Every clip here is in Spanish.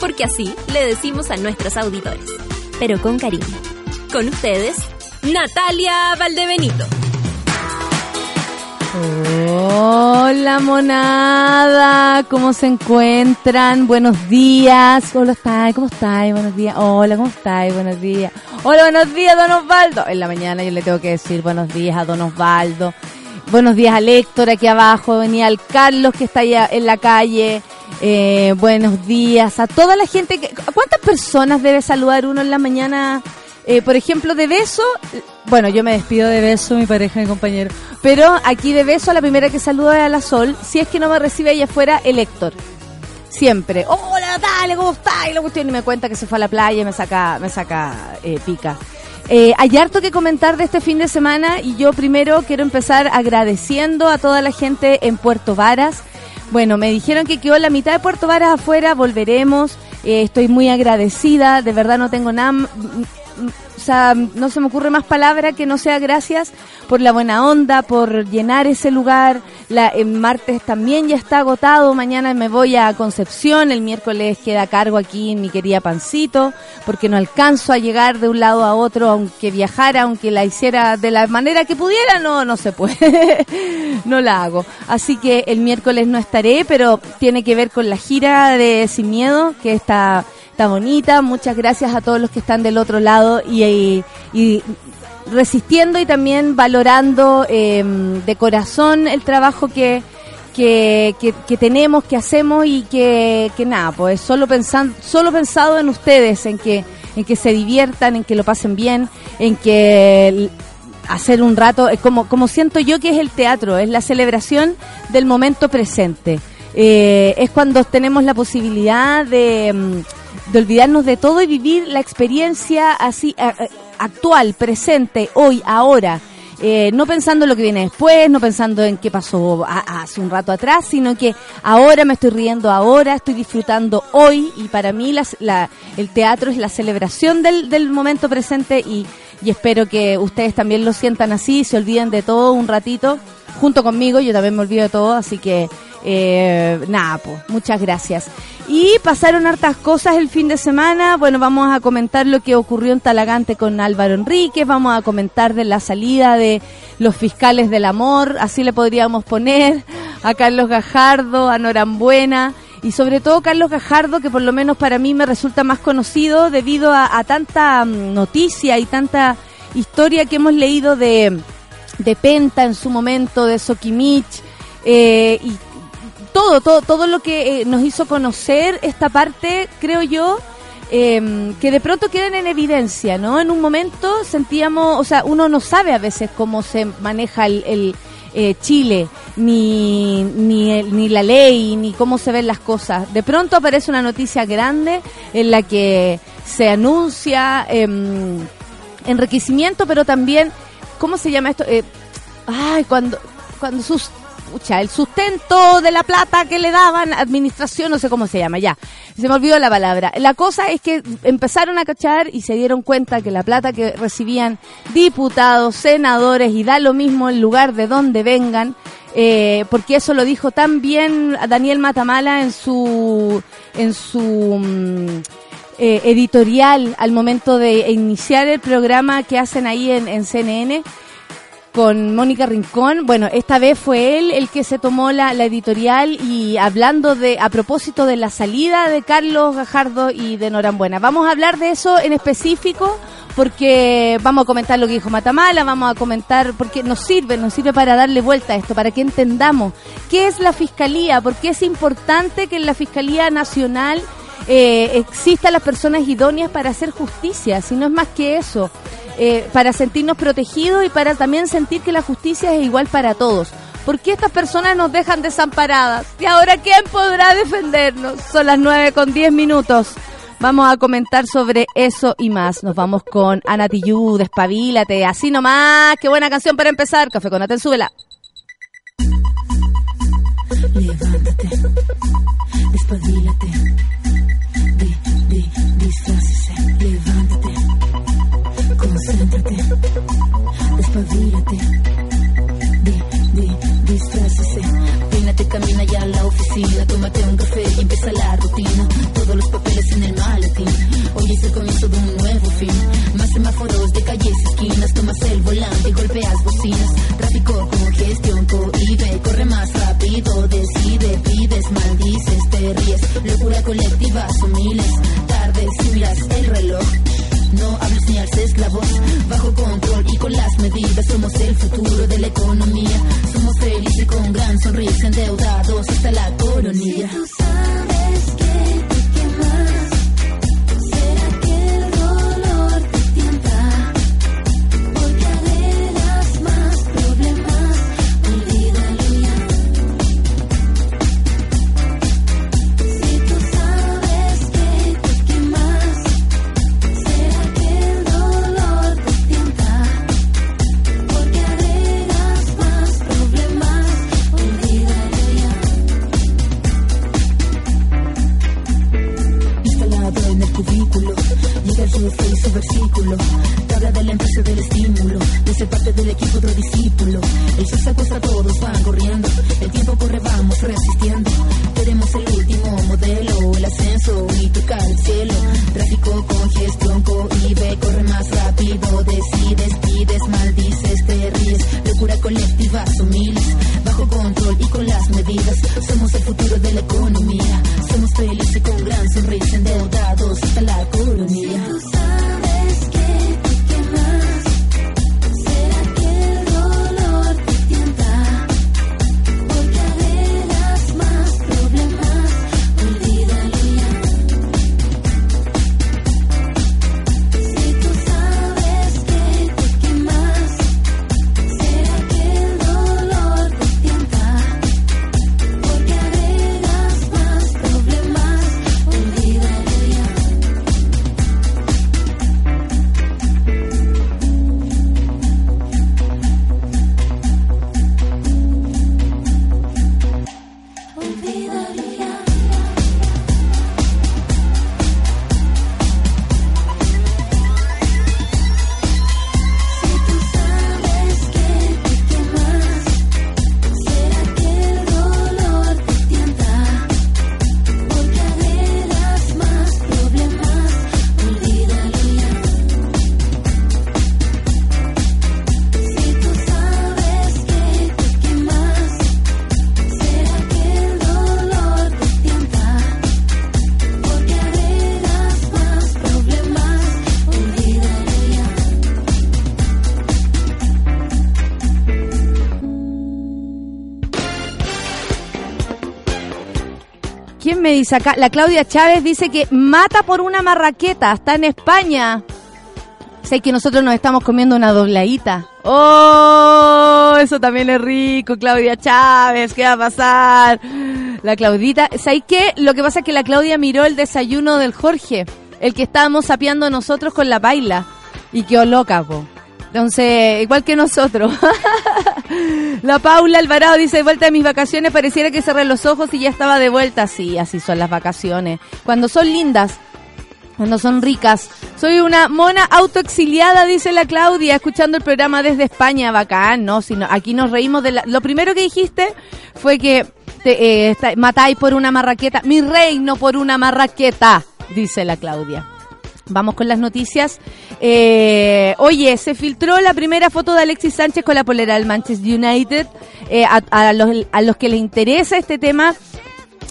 Porque así le decimos a nuestros auditores, pero con cariño. Con ustedes, Natalia Valdebenito. Hola monada, ¿cómo se encuentran? Buenos días. Hola? ¿Cómo estáis? Buenos días. Hola, ¿cómo estáis? Buenos días. Hola, buenos días, don Osvaldo. En la mañana yo le tengo que decir buenos días a don Osvaldo. Buenos días a Héctor aquí abajo. Venía el Carlos que está allá en la calle. Eh, buenos días a toda la gente. Que, ¿Cuántas personas debe saludar uno en la mañana? Eh, por ejemplo, de beso, bueno, yo me despido de beso, mi pareja, mi compañero, pero aquí de beso la primera que saluda es a la Sol, si es que no me recibe ahí afuera el Héctor. Siempre. Hola Natalia, ¿cómo estás? Y la cuestión y me cuenta que se fue a la playa y me saca, me saca eh, pica. Eh, hay harto que comentar de este fin de semana y yo primero quiero empezar agradeciendo a toda la gente en Puerto Varas. Bueno, me dijeron que quedó la mitad de Puerto Varas afuera, volveremos. Eh, estoy muy agradecida, de verdad no tengo nada o sea, no se me ocurre más palabra que no sea gracias por la buena onda, por llenar ese lugar. La, el martes también ya está agotado, mañana me voy a Concepción, el miércoles queda cargo aquí en mi querida Pancito, porque no alcanzo a llegar de un lado a otro, aunque viajara, aunque la hiciera de la manera que pudiera, no, no se puede, no la hago. Así que el miércoles no estaré, pero tiene que ver con la gira de Sin Miedo, que está bonita. Muchas gracias a todos los que están del otro lado y, resistiendo y también valorando em, de corazón el trabajo que, que, que, tenemos, que hacemos y que, que nada, pues solo pensando, solo pensado en ustedes, en que, en que se diviertan, en que lo pasen bien, en que hacer un rato, como, como siento yo que es el teatro, es la celebración del momento presente. Eh, es cuando tenemos la posibilidad de, em, de olvidarnos de todo y vivir la experiencia así actual, presente, hoy, ahora. Eh, no pensando en lo que viene después, no pensando en qué pasó hace un rato atrás, sino que ahora me estoy riendo, ahora estoy disfrutando hoy y para mí la, el teatro es la celebración del, del momento presente y, y espero que ustedes también lo sientan así, se olviden de todo un ratito junto conmigo, yo también me olvido de todo, así que eh, nada, pues, muchas gracias. Y pasaron hartas cosas el fin de semana. Bueno, vamos a comentar lo que ocurrió en Talagante con Álvaro Enríquez, vamos a comentar de la salida de los fiscales del amor, así le podríamos poner, a Carlos Gajardo, a Norambuena y sobre todo Carlos Gajardo, que por lo menos para mí me resulta más conocido debido a, tanta mm, noticia y tanta historia que hemos leído de, de Penta en su momento, de Sokimich, eh, y todo, todo, todo lo que eh, nos hizo conocer esta parte, creo yo, em, que de pronto quedan en evidencia, ¿no? En un momento sentíamos, o sea, uno no sabe a veces cómo se maneja el, eh, Chile, ni, ni, ni la ley, ni cómo se ven las cosas. De pronto aparece una noticia grande en la que se anuncia em, enriquecimiento, pero también, ¿cómo se llama esto? Eh, ay, cuando, cuando sus el sustento de la plata que le daban, administración, no sé cómo se llama, ya. Se me olvidó la palabra. La cosa es que empezaron a cachar y se dieron cuenta que la plata que recibían diputados, senadores, y da lo mismo el lugar de donde vengan, eh, porque eso lo dijo tan bien Daniel Matamala en su, en su, mm, eh, editorial al momento de iniciar el programa que hacen ahí en, en CNN, con Mónica Rincón. Bueno, esta vez fue él el que se tomó la, editorial y hablando de, a propósito de la salida de Carlos Gajardo y de Norambuena. Vamos a hablar de eso en específico porque vamos a comentar lo que dijo Matamala, vamos a comentar, porque nos sirve, nos sirve para darle vuelta a esto, para que entendamos qué es la Fiscalía, porque es importante que en la Fiscalía Nacional eh, las personas idóneas para hacer justicia, si no es más que eso. Eh, para sentirnos protegidos y para también sentir que la justicia es igual para todos. ¿Por qué estas personas nos dejan desamparadas? ¿Y ahora quién podrá defendernos? Son las 9 con 10 minutos. Vamos a comentar sobre eso y más. Nos vamos con Ana Tijoux, Despabilate, así nomás. Qué buena canción para empezar. Café con Aten, súbela. Levántate, despabilate, di, disfrácese, levántate, concéntrate, despabilate, di, di, disfrácese, peínate, camina ya a la oficina, tómate un café y empieza la rutina, todos los papeles en el maletín, hoy es el comienzo de un nuevo fin, más semáforos de calles y esquinas, tomas el volante y golpeas bocinas, tráfico con gestión, cohibe, corre más rápido, decide, pides, maldices, te ríes, locura colectiva, son miles, tardes si miras el reloj. No hables ni alces la voz, bajo control y con las medidas somos el futuro de la economía. Somos felices con gran sonrisa, endeudados hasta la coronilla. Tú sabes que Su versículo. Habla de la empresa del estímulo. De ser parte del equipo otro discípulo. El sol se acuesta, todos van corriendo. El tiempo corre, vamos resistiendo. Queremos el último modelo. El ascenso y tocar el cielo. Tráfico, congestión, cohibe. Corre más rápido. Decides, pides, maldices, te ríes. Locura colectiva, son. Bajo control y con las medidas. Somos el futuro de la economía. Somos felices con gran sonrisa. Endeudados hasta la coronilla. La Claudia Chávez dice que mata por una marraqueta. Está en España. Sé que nosotros nos estamos comiendo una dobladita. ¡Oh! Eso también es rico, Claudia Chávez. ¿Qué va a pasar? La Claudita. ¿Sabes qué? Lo que pasa es que la Claudia miró el desayuno del Jorge. El que estábamos sapeando nosotros con la baila. Y quedó loca, po. Entonces, igual que nosotros. La Paula Alvarado dice, vuelta de mis vacaciones, pareciera que cerré los ojos y ya estaba de vuelta. Sí, así son las vacaciones. Cuando son lindas, cuando son ricas. Soy una mona autoexiliada, dice la Claudia, escuchando el programa desde España. Bacán, ¿no? Si no- aquí nos reímos de la... Lo primero que dijiste fue que te, eh, matáis por una marraqueta. Mi reino por una marraqueta, dice la Claudia. Vamos con las noticias. Eh, oye, se filtró la primera foto de Alexis Sánchez con la polera del Manchester United. Eh, a, a los, a los que les interesa este tema,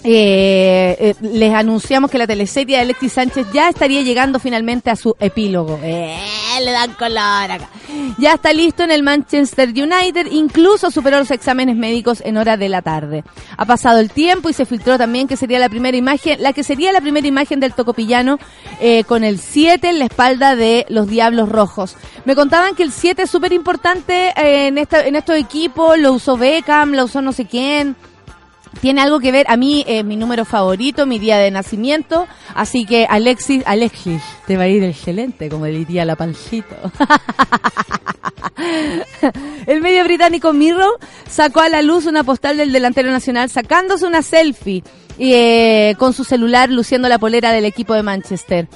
eh, eh, les anunciamos que la teleserie de Alexis Sánchez ya estaría llegando finalmente a su epílogo. Eh, le dan color acá. Ya está listo en el Manchester United, incluso superó los exámenes médicos en hora de la tarde. Ha pasado el tiempo y se filtró también que sería la primera imagen, la que sería la primera imagen del tocopillano eh, con el 7 en la espalda de los Diablos Rojos. Me contaban que el 7 es súper importante eh, en, esta, en estos equipos, lo usó Beckham, lo usó no sé quién. Tiene algo que ver, a mí es mi número favorito, mi día de nacimiento, así que Alexis, Alexis, te va a ir excelente, como diría la pancito. El medio británico Mirror sacó a la luz una postal del delantero nacional sacándose una selfie eh, con su celular luciendo la polera del equipo de Manchester.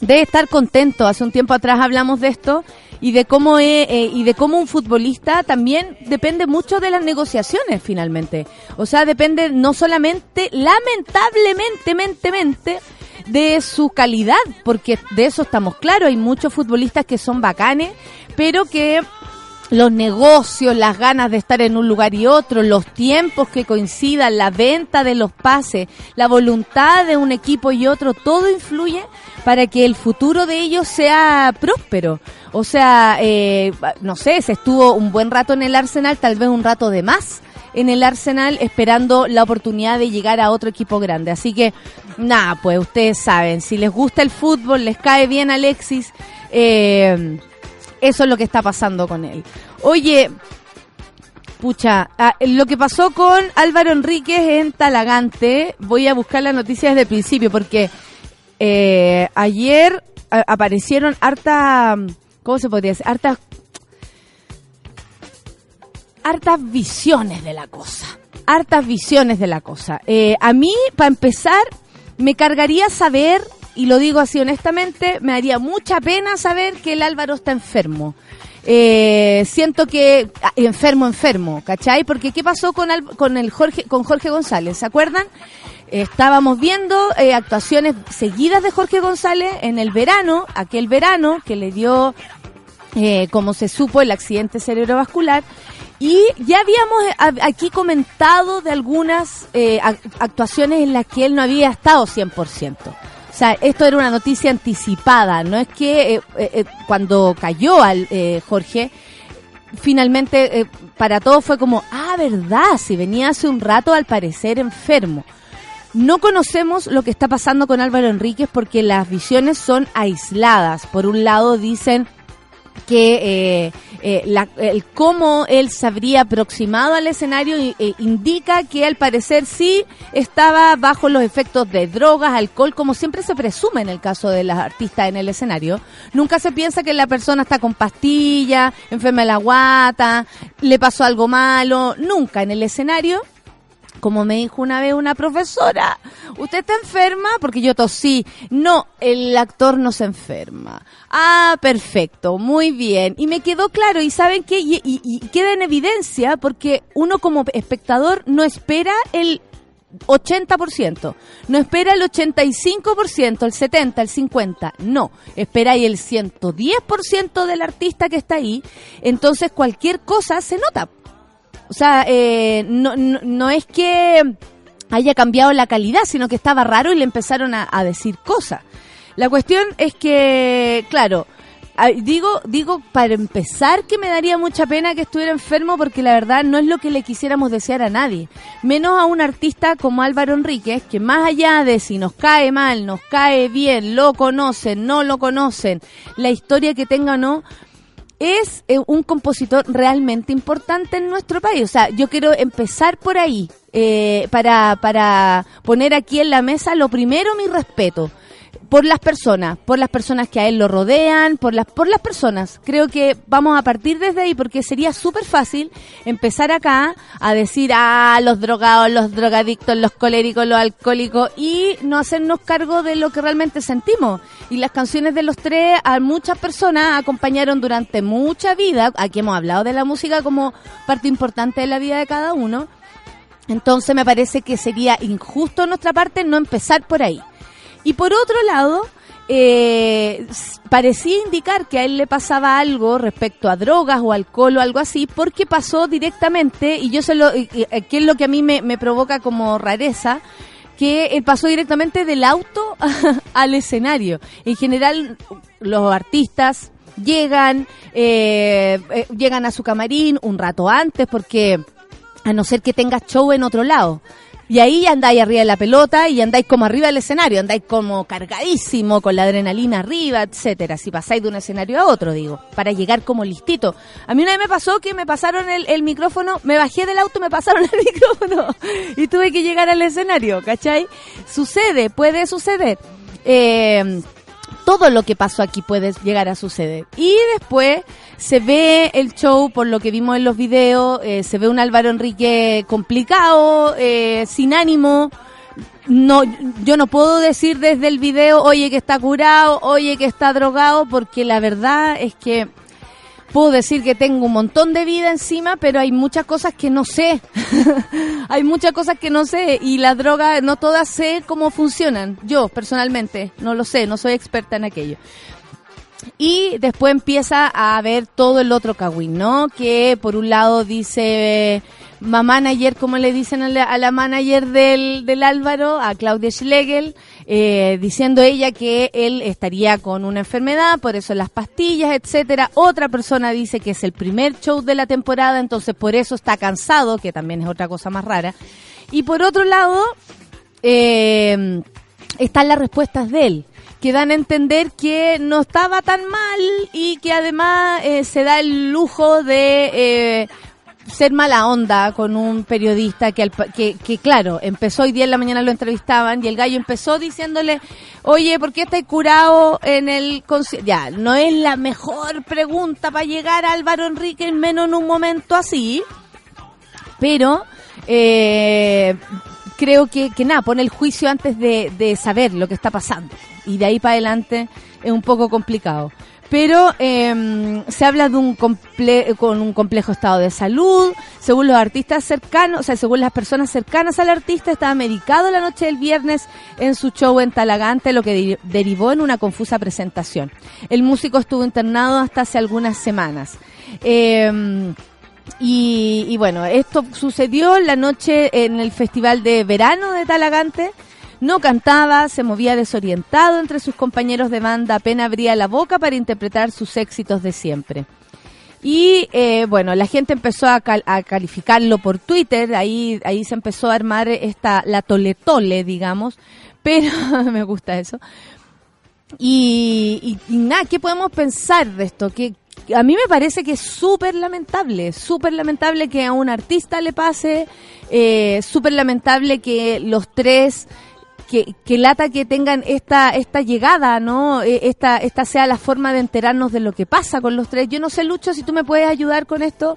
Debe estar contento. Hace un tiempo atrás hablamos de esto y de cómo eh, y de cómo un futbolista también depende mucho de las negociaciones finalmente. O sea, depende no solamente, lamentablemente, mente, mente, de su calidad, porque de eso estamos claros. Hay muchos futbolistas que son bacanes, pero que los negocios, las ganas de estar en un lugar y otro, los tiempos que coincidan, la venta de los pases, la voluntad de un equipo y otro, todo influye para que el futuro de ellos sea próspero. O sea, eh, no sé, se estuvo un buen rato en el Arsenal, tal vez un rato de más en el Arsenal esperando la oportunidad de llegar a otro equipo grande. Así que, nada, pues ustedes saben, si les gusta el fútbol, les cae bien Alexis, eh, eso es lo que está pasando con él. Oye, pucha, ah, lo que pasó con Álvaro Enríquez en Talagante, voy a buscar la noticia desde el principio porque eh, ayer aparecieron harta, ¿cómo se podría decir? Hartas, hartas visiones de la cosa. Hartas visiones de la cosa. Eh, a mí, para empezar, me cargaría saber, y lo digo así honestamente, me daría mucha pena saber que el Álvaro está enfermo. Eh, siento que ah, enfermo, enfermo, ¿cachai? Porque ¿qué pasó con, con el Jorge, con Jorge González? ¿Se acuerdan? Estábamos viendo eh, actuaciones seguidas de Jorge González en el verano, aquel verano que le dio eh, como se supo, el accidente cerebrovascular. Y ya habíamos aquí comentado de algunas ac- actuaciones en las que él no había estado 100%. O sea, esto era una noticia anticipada, no es que eh, eh, eh, cuando cayó al Jorge, finalmente para todos fue como, ah, verdad, si venía hace un rato al parecer enfermo. No conocemos lo que está pasando con Álvaro Enríquez porque las visiones son aisladas. Por un lado dicen que eh, eh, la- el cómo él se habría aproximado al escenario eh, indica que al parecer sí estaba bajo los efectos de drogas, alcohol, como siempre se presume en el caso de las artistas en el escenario. Nunca se piensa que la persona está con pastillas, enferma de la guata, le pasó algo malo, nunca en el escenario como me dijo una vez una profesora, ¿usted está enferma? Porque yo tosí. No, el actor no se enferma. Ah, perfecto, muy bien. Y me quedó claro, y ¿saben qué? Y, y- queda en evidencia porque uno como espectador no espera el 80%, no espera el 85%, el 70%, el 50%, no, espera ahí el 110% del artista que está ahí, entonces cualquier cosa se nota. O sea, eh, no, no, es que haya cambiado la calidad, sino que estaba raro y le empezaron a, decir cosas. La cuestión es que, claro, digo, digo para empezar que me daría mucha pena que estuviera enfermo porque la verdad no es lo que le quisiéramos desear a nadie. Menos a un artista como Álvaro Enríquez, que más allá de si nos cae mal, nos cae bien, lo conocen, no lo conocen, la historia que tenga o no, es eh, un compositor realmente importante en nuestro país. O sea, yo quiero empezar por ahí, eh, para, para poner aquí en la mesa lo primero, mi respeto. Por las personas, por las personas que a él lo rodean, por las, por las personas. Creo que vamos a partir desde ahí porque sería súper fácil empezar acá a decir, ah, los drogados, los drogadictos, los coléricos, los alcohólicos y no hacernos cargo de lo que realmente sentimos. Y las canciones de los tres a muchas personas acompañaron durante mucha vida. Aquí hemos hablado de la música como parte importante de la vida de cada uno. Entonces me parece que sería injusto de nuestra parte no empezar por ahí. Y por otro lado, eh, parecía indicar que a él le pasaba algo respecto a drogas o alcohol o algo así, porque pasó directamente, y yo se lo, eh, que es lo que a mí me, provoca como rareza, que él pasó directamente del auto al escenario. En general, los artistas llegan, eh, llegan a su camarín un rato antes, porque a no ser que tengas show en otro lado. Y ahí andáis arriba de la pelota y andáis como arriba del escenario, andáis como cargadísimo, con la adrenalina arriba, etcétera. Si pasáis de un escenario a otro, digo, para llegar como listito. A mí una vez me pasó que me pasaron el, el micrófono, me bajé del auto, me pasaron el micrófono y tuve que llegar al escenario, ¿cachai? Sucede, puede suceder. Eh, todo lo que pasó aquí puede llegar a suceder. Y después se ve el show, por lo que vimos en los videos, eh, se ve un Álvaro Enrique complicado, eh, sin ánimo. No, yo no puedo decir desde el video, oye que está curado, oye que está drogado, porque la verdad es que puedo decir que tengo un montón de vida encima, pero hay muchas cosas que no sé. hay muchas cosas que no sé y la droga no todas sé cómo funcionan. Yo personalmente no lo sé, no soy experta en aquello. Y después empieza a ver todo el otro cagüín, ¿no? Que por un lado dice ma manager, como le dicen a la, a la manager del, del Álvaro, a Claudia Schlegel, eh, diciendo ella que él estaría con una enfermedad, por eso las pastillas, etcétera. Otra persona dice que es el primer show de la temporada, entonces por eso está cansado, que también es otra cosa más rara. Y por otro lado, eh, están las respuestas de él, que dan a entender que no estaba tan mal y que además eh, se da el lujo de ser mala onda con un periodista que, al que, que, claro, empezó hoy día en la mañana lo entrevistaban y el gallo empezó diciéndole, oye, ¿por qué estáis curado en el conci-?" Ya, no es la mejor pregunta para llegar a Álvaro Enrique, menos en un momento así, pero eh, creo que, que nada, pone el juicio antes de, de saber lo que está pasando. Y de ahí para adelante es un poco complicado. Pero eh, se habla de un comple con un complejo estado de salud. Según los artistas cercanos, o sea, según las personas cercanas al artista, estaba medicado la noche del viernes en su show en Talagante, lo que de- derivó en una confusa presentación. El músico estuvo internado hasta hace algunas semanas. Eh, y, y bueno, esto sucedió la noche en el Festival de Verano de Talagante. No cantaba, se movía desorientado entre sus compañeros de banda, apenas abría la boca para interpretar sus éxitos de siempre. Y eh, bueno, la gente empezó a, cal- a calificarlo por Twitter, ahí, ahí se empezó a armar esta, la tole tole, digamos, pero me gusta eso. Y, nada, ¿qué podemos pensar de esto? Que a mí me parece que es súper lamentable, súper lamentable que a un artista le pase, eh, súper lamentable que los tres, que, que lata que tengan esta, esta llegada, ¿no? Eh, Esta, esta sea la forma de enterarnos de lo que pasa con los tres. Yo no sé, Lucho, si tú me puedes ayudar con esto.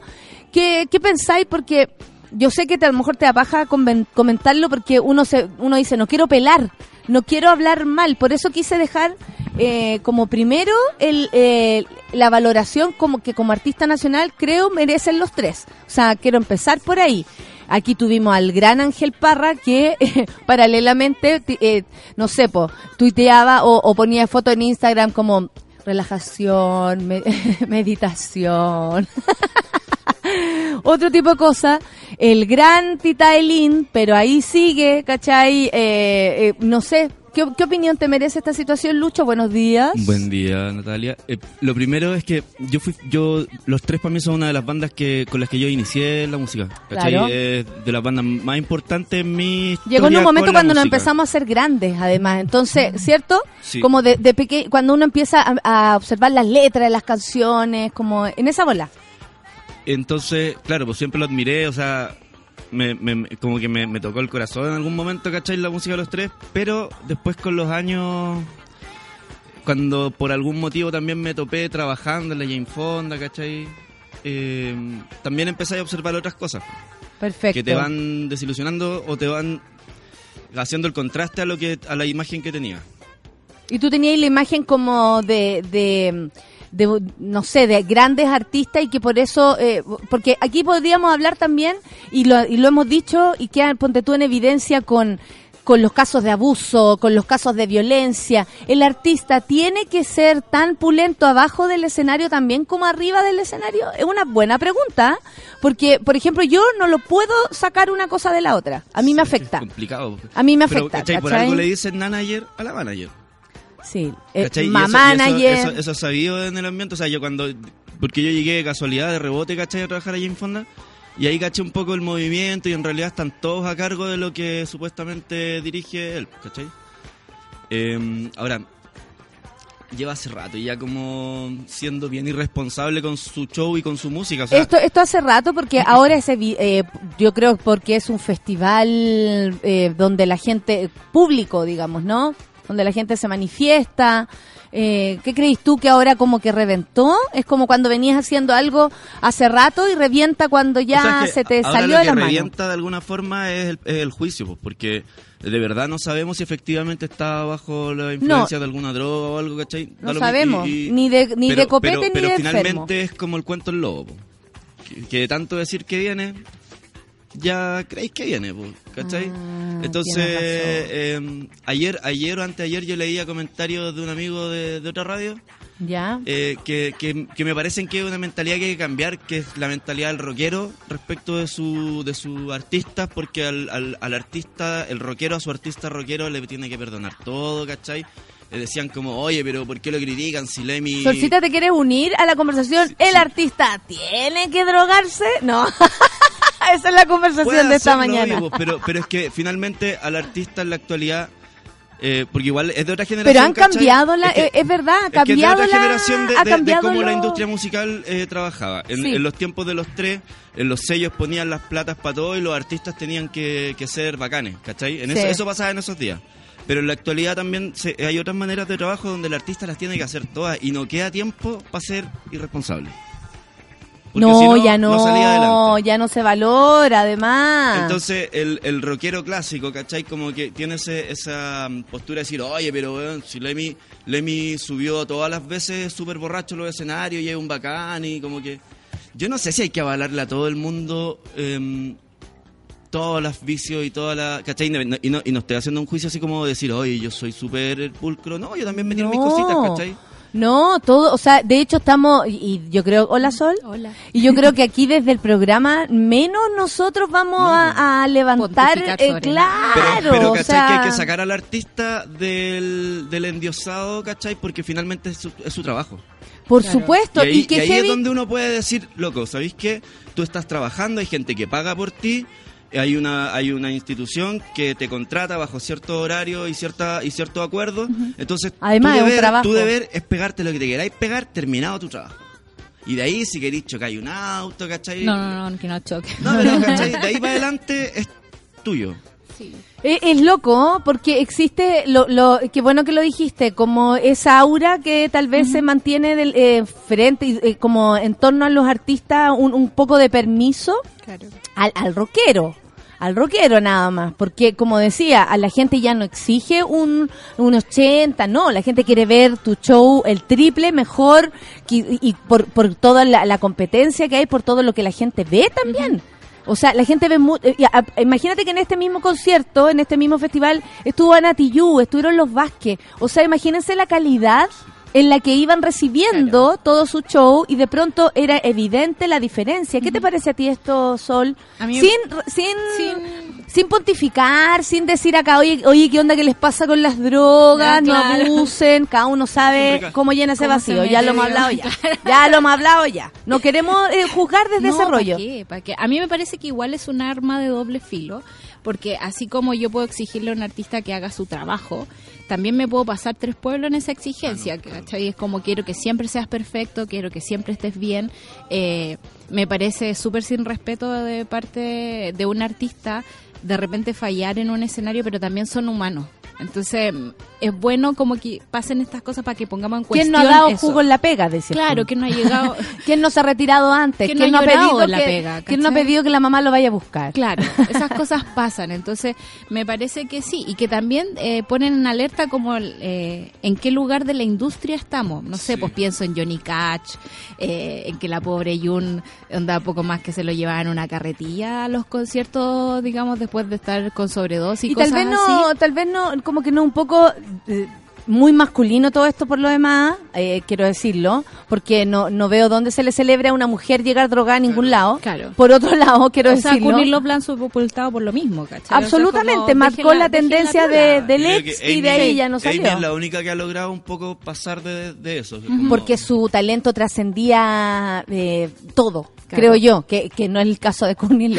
¿Qué, qué pensáis? Porque yo sé que te, a lo mejor te da paja conven- comentarlo porque uno se uno dice no quiero pelar no quiero hablar mal por eso quise dejar eh, como primero el, eh, la valoración como que como artista nacional creo merecen los tres o sea quiero empezar por ahí Aquí tuvimos al gran Ángel Parra que paralelamente, eh, no sé, po, tuiteaba o, ponía foto en Instagram como relajación, me- meditación, otro tipo de cosa. El gran Tita Elin, pero ahí sigue, ¿cachai? Eh, eh, no sé, ¿qué, ¿qué opinión te merece esta situación, Lucho? Buenos días. Buen día, Natalia. Eh, lo primero es que yo fui, yo, los tres para mí son una de las bandas que con las que yo inicié la música. ¿cachai? Claro. Es de las bandas más importantes en mi Llegó en un momento cuando nos empezamos a ser grandes, además. Entonces, ¿cierto? Sí. Como de, de peque cuando uno empieza a, a observar las letras de las canciones, como en esa bola. Entonces, claro, pues siempre lo admiré, o sea, me, me- como que me, me tocó el corazón en algún momento, ¿cachai? La música de los tres, pero después con los años, cuando por algún motivo también me topé trabajando en la Jane Fonda, ¿cachai? Eh, también empecé a observar otras cosas. Perfecto. que te van desilusionando o te van haciendo el contraste a lo que a la imagen que tenía. Y tú tenías la imagen como de, de, de, no sé, de grandes artistas y que por eso, eh, porque aquí podríamos hablar también, y lo, y lo hemos dicho, y que ponte tú en evidencia con, con los casos de abuso, con los casos de violencia. El artista tiene que ser tan pulento abajo del escenario también como arriba del escenario. Es una buena pregunta, porque, por ejemplo, yo no lo puedo sacar una cosa de la otra. A mí me afecta. Es complicado. A mí me Pero, afecta. ¿cachai? Por algo le dicen manager a la manager. Sí, eh, ¿cachai? Y ma- eso- y eso- manager. Eso, eso, es sabido en el ambiente. O sea, yo cuando. Porque yo llegué de casualidad, de rebote, ¿cachai? A trabajar allí en Fonda. Y ahí caché un poco el movimiento y en realidad están todos a cargo de lo que supuestamente dirige él, ¿cachai? Eh, ahora, lleva hace rato ya como siendo bien irresponsable con su show y con su música. O sea, Esto, esto hace rato porque ahora es eh, yo creo porque es un festival eh, donde la gente, público digamos, ¿no? Donde la gente se manifiesta. Eh, ¿Qué crees tú que ahora como que reventó? Es como cuando venías haciendo algo hace rato y revienta cuando ya O sea, es que se te salió lo de la mano. revienta de alguna forma es el, es el juicio, pues, porque de verdad no sabemos si efectivamente está bajo la influencia de alguna droga o algo, ¿cachai? Da No lo sabemos, y- y- ni de, ni pero- de copete pero- ni pero de finalmente enfermo. es como el cuento del lobo, que, que de tanto decir que viene, ya creéis que viene, ¿cachai? Ah, Entonces, eh, ayer, ayer o anteayer yo leía comentarios de un amigo de, de otra radio Ya. eh, que, que, que me parecen que es una mentalidad que hay que cambiar, que es la mentalidad del rockero respecto de su de sus artistas, porque al, al, al artista, el rockero a su artista rockero le tiene que perdonar todo, ¿cachai? Le decían como, oye, pero ¿por qué lo critican si Lemmy... Solcita, ¿te quieres unir a la conversación? Sí, ¿El sí. artista tiene que drogarse? No. Esa es la conversación de esta mañana. pero, pero es que finalmente al artista en la actualidad, eh, porque igual es de otra generación. Pero han ¿cachai? cambiado la, Es que- eh, es, verdad, ha Es que es de cambiado otra la, generación de, ha de- de cambiado cómo la industria musical eh, trabajaba. En, Sí. en los tiempos de los tres, en los sellos ponían las platas para todo y los artistas tenían que, que ser bacanes, ¿cachai? En Sí. eso, eso pasaba en esos días. Pero en la actualidad también se- hay otras maneras de trabajo donde el artista las tiene que hacer todas y no queda tiempo para ser irresponsable. Porque No, si ya no, salía adelante. ya no se valora, además. Entonces, el, el rockero clásico, ¿cachai? Como que tiene ese- esa mm, postura de decir, oye, pero weón, si Lemmy, Lemmy subió todas las veces súper borracho los escenarios y es un bacán y como que... Yo no sé si hay que avalarle a todo el mundo em, todos los vicios y toda la... ¿cachai? No- Y no, y no estoy haciendo un juicio así como decir, oye, yo soy súper pulcro. No, yo también me tiro mis No. cositas, ¿cachai? No, todo, o sea, de hecho estamos, y y yo creo, hola Sol, Hola. y yo creo que aquí desde el programa menos nosotros vamos No, a, a levantar, eh. Pero, claro, pero o ¿cachai? sea, Que hay que sacar al artista del, del endiosado, ¿cachai? Porque finalmente es su, es su trabajo. por Claro. supuesto, Y ahí, y que y ahí heavy- es donde uno puede decir, loco, ¿sabéis qué? Tú estás trabajando, hay gente que paga por ti, hay una hay una institución que te contrata bajo cierto horario y cierta y cierto acuerdo. Entonces, Además, tu, es un deber, trabajo. tu deber es pegarte lo que te queráis pegar terminado tu trabajo. Y de ahí, si queréis chocar un auto, ¿cachai? No, no, no, que no choque. No, pero, ¿cachai? De ahí para adelante es tuyo. Sí. Eh, Es loco, ¿oh? porque existe, lo, lo, qué bueno que lo dijiste, como esa aura que tal vez se mantiene del, eh, frente, y, eh, como en torno a los artistas, un, un poco de permiso Claro. al, al rockero. Al rockero nada más, porque como decía, a la gente ya no exige un, un 80, no, la gente quiere ver tu show el triple mejor que- y, por, por toda la, competencia que hay, por todo lo que la gente ve también. O sea, la gente ve mu- eh, y a- Imagínate que en este mismo concierto, en este mismo festival, estuvo Ana estuvieron los Vázquez. O sea, imagínense la calidad en la que iban recibiendo todo su show y de pronto era evidente la diferencia. ¿Qué te parece a ti esto, Sol? A mí- sin, sin, Sin- sin pontificar, sin decir acá, oye, oye, ¿qué onda que les pasa con las drogas? No claro. abusen, cada uno sabe cómo llena ese Cómo vacío. Ya lo hemos hablado ya. Ya lo hemos hablado ya. No queremos eh, juzgar desde No, ese ¿pa' rollo. qué? ¿Pa' qué? A mí me parece que igual es un arma de doble filo, porque así como yo puedo exigirle a un artista que haga su trabajo, también me puedo pasar tres pueblos en esa exigencia, ¿cachai? Es como quiero que siempre seas perfecto, quiero que siempre estés bien. Eh, me parece súper sin respeto de parte de un artista de repente fallar en un escenario, pero también son humanos. Entonces, es bueno como que pasen estas cosas para que pongamos en ¿Quién cuestión no ha dado eso. jugo en la pega? decías Claro, tú? que no ha llegado... ¿Quién no se ha retirado antes? ¿Quién ¿Quién no ha ha pedido en la que, pega, ¿quién no ha pedido que la mamá lo vaya a buscar? Claro, esas cosas pasan. Entonces, me parece que sí. Y que también eh, ponen en alerta como eh, en qué lugar de la industria estamos. No sé, Sí. pues pienso en Johnny Cash, eh, en que la pobre Jun anda poco más que se lo llevaba en una carretilla a los conciertos, digamos, después de estar con sobredosis y, Y tal cosas vez no, así. tal vez no, como que no un poco, eh, muy masculino todo esto por lo demás, eh, quiero decirlo, porque no, no veo dónde se le celebra a una mujer llegar drogada a ningún lado. Claro. Por otro lado, quiero o sea, decirlo. Han sepultado por lo mismo, ¿cachai? O sea, Absolutamente, marcó la tendencia de, del ex y de Amy- ahí ya no Amy salió. es la única que ha logrado un poco pasar de, de eso. como- Porque su talento trascendía eh, todo, Claro. creo yo, que, que no es el caso de. Muy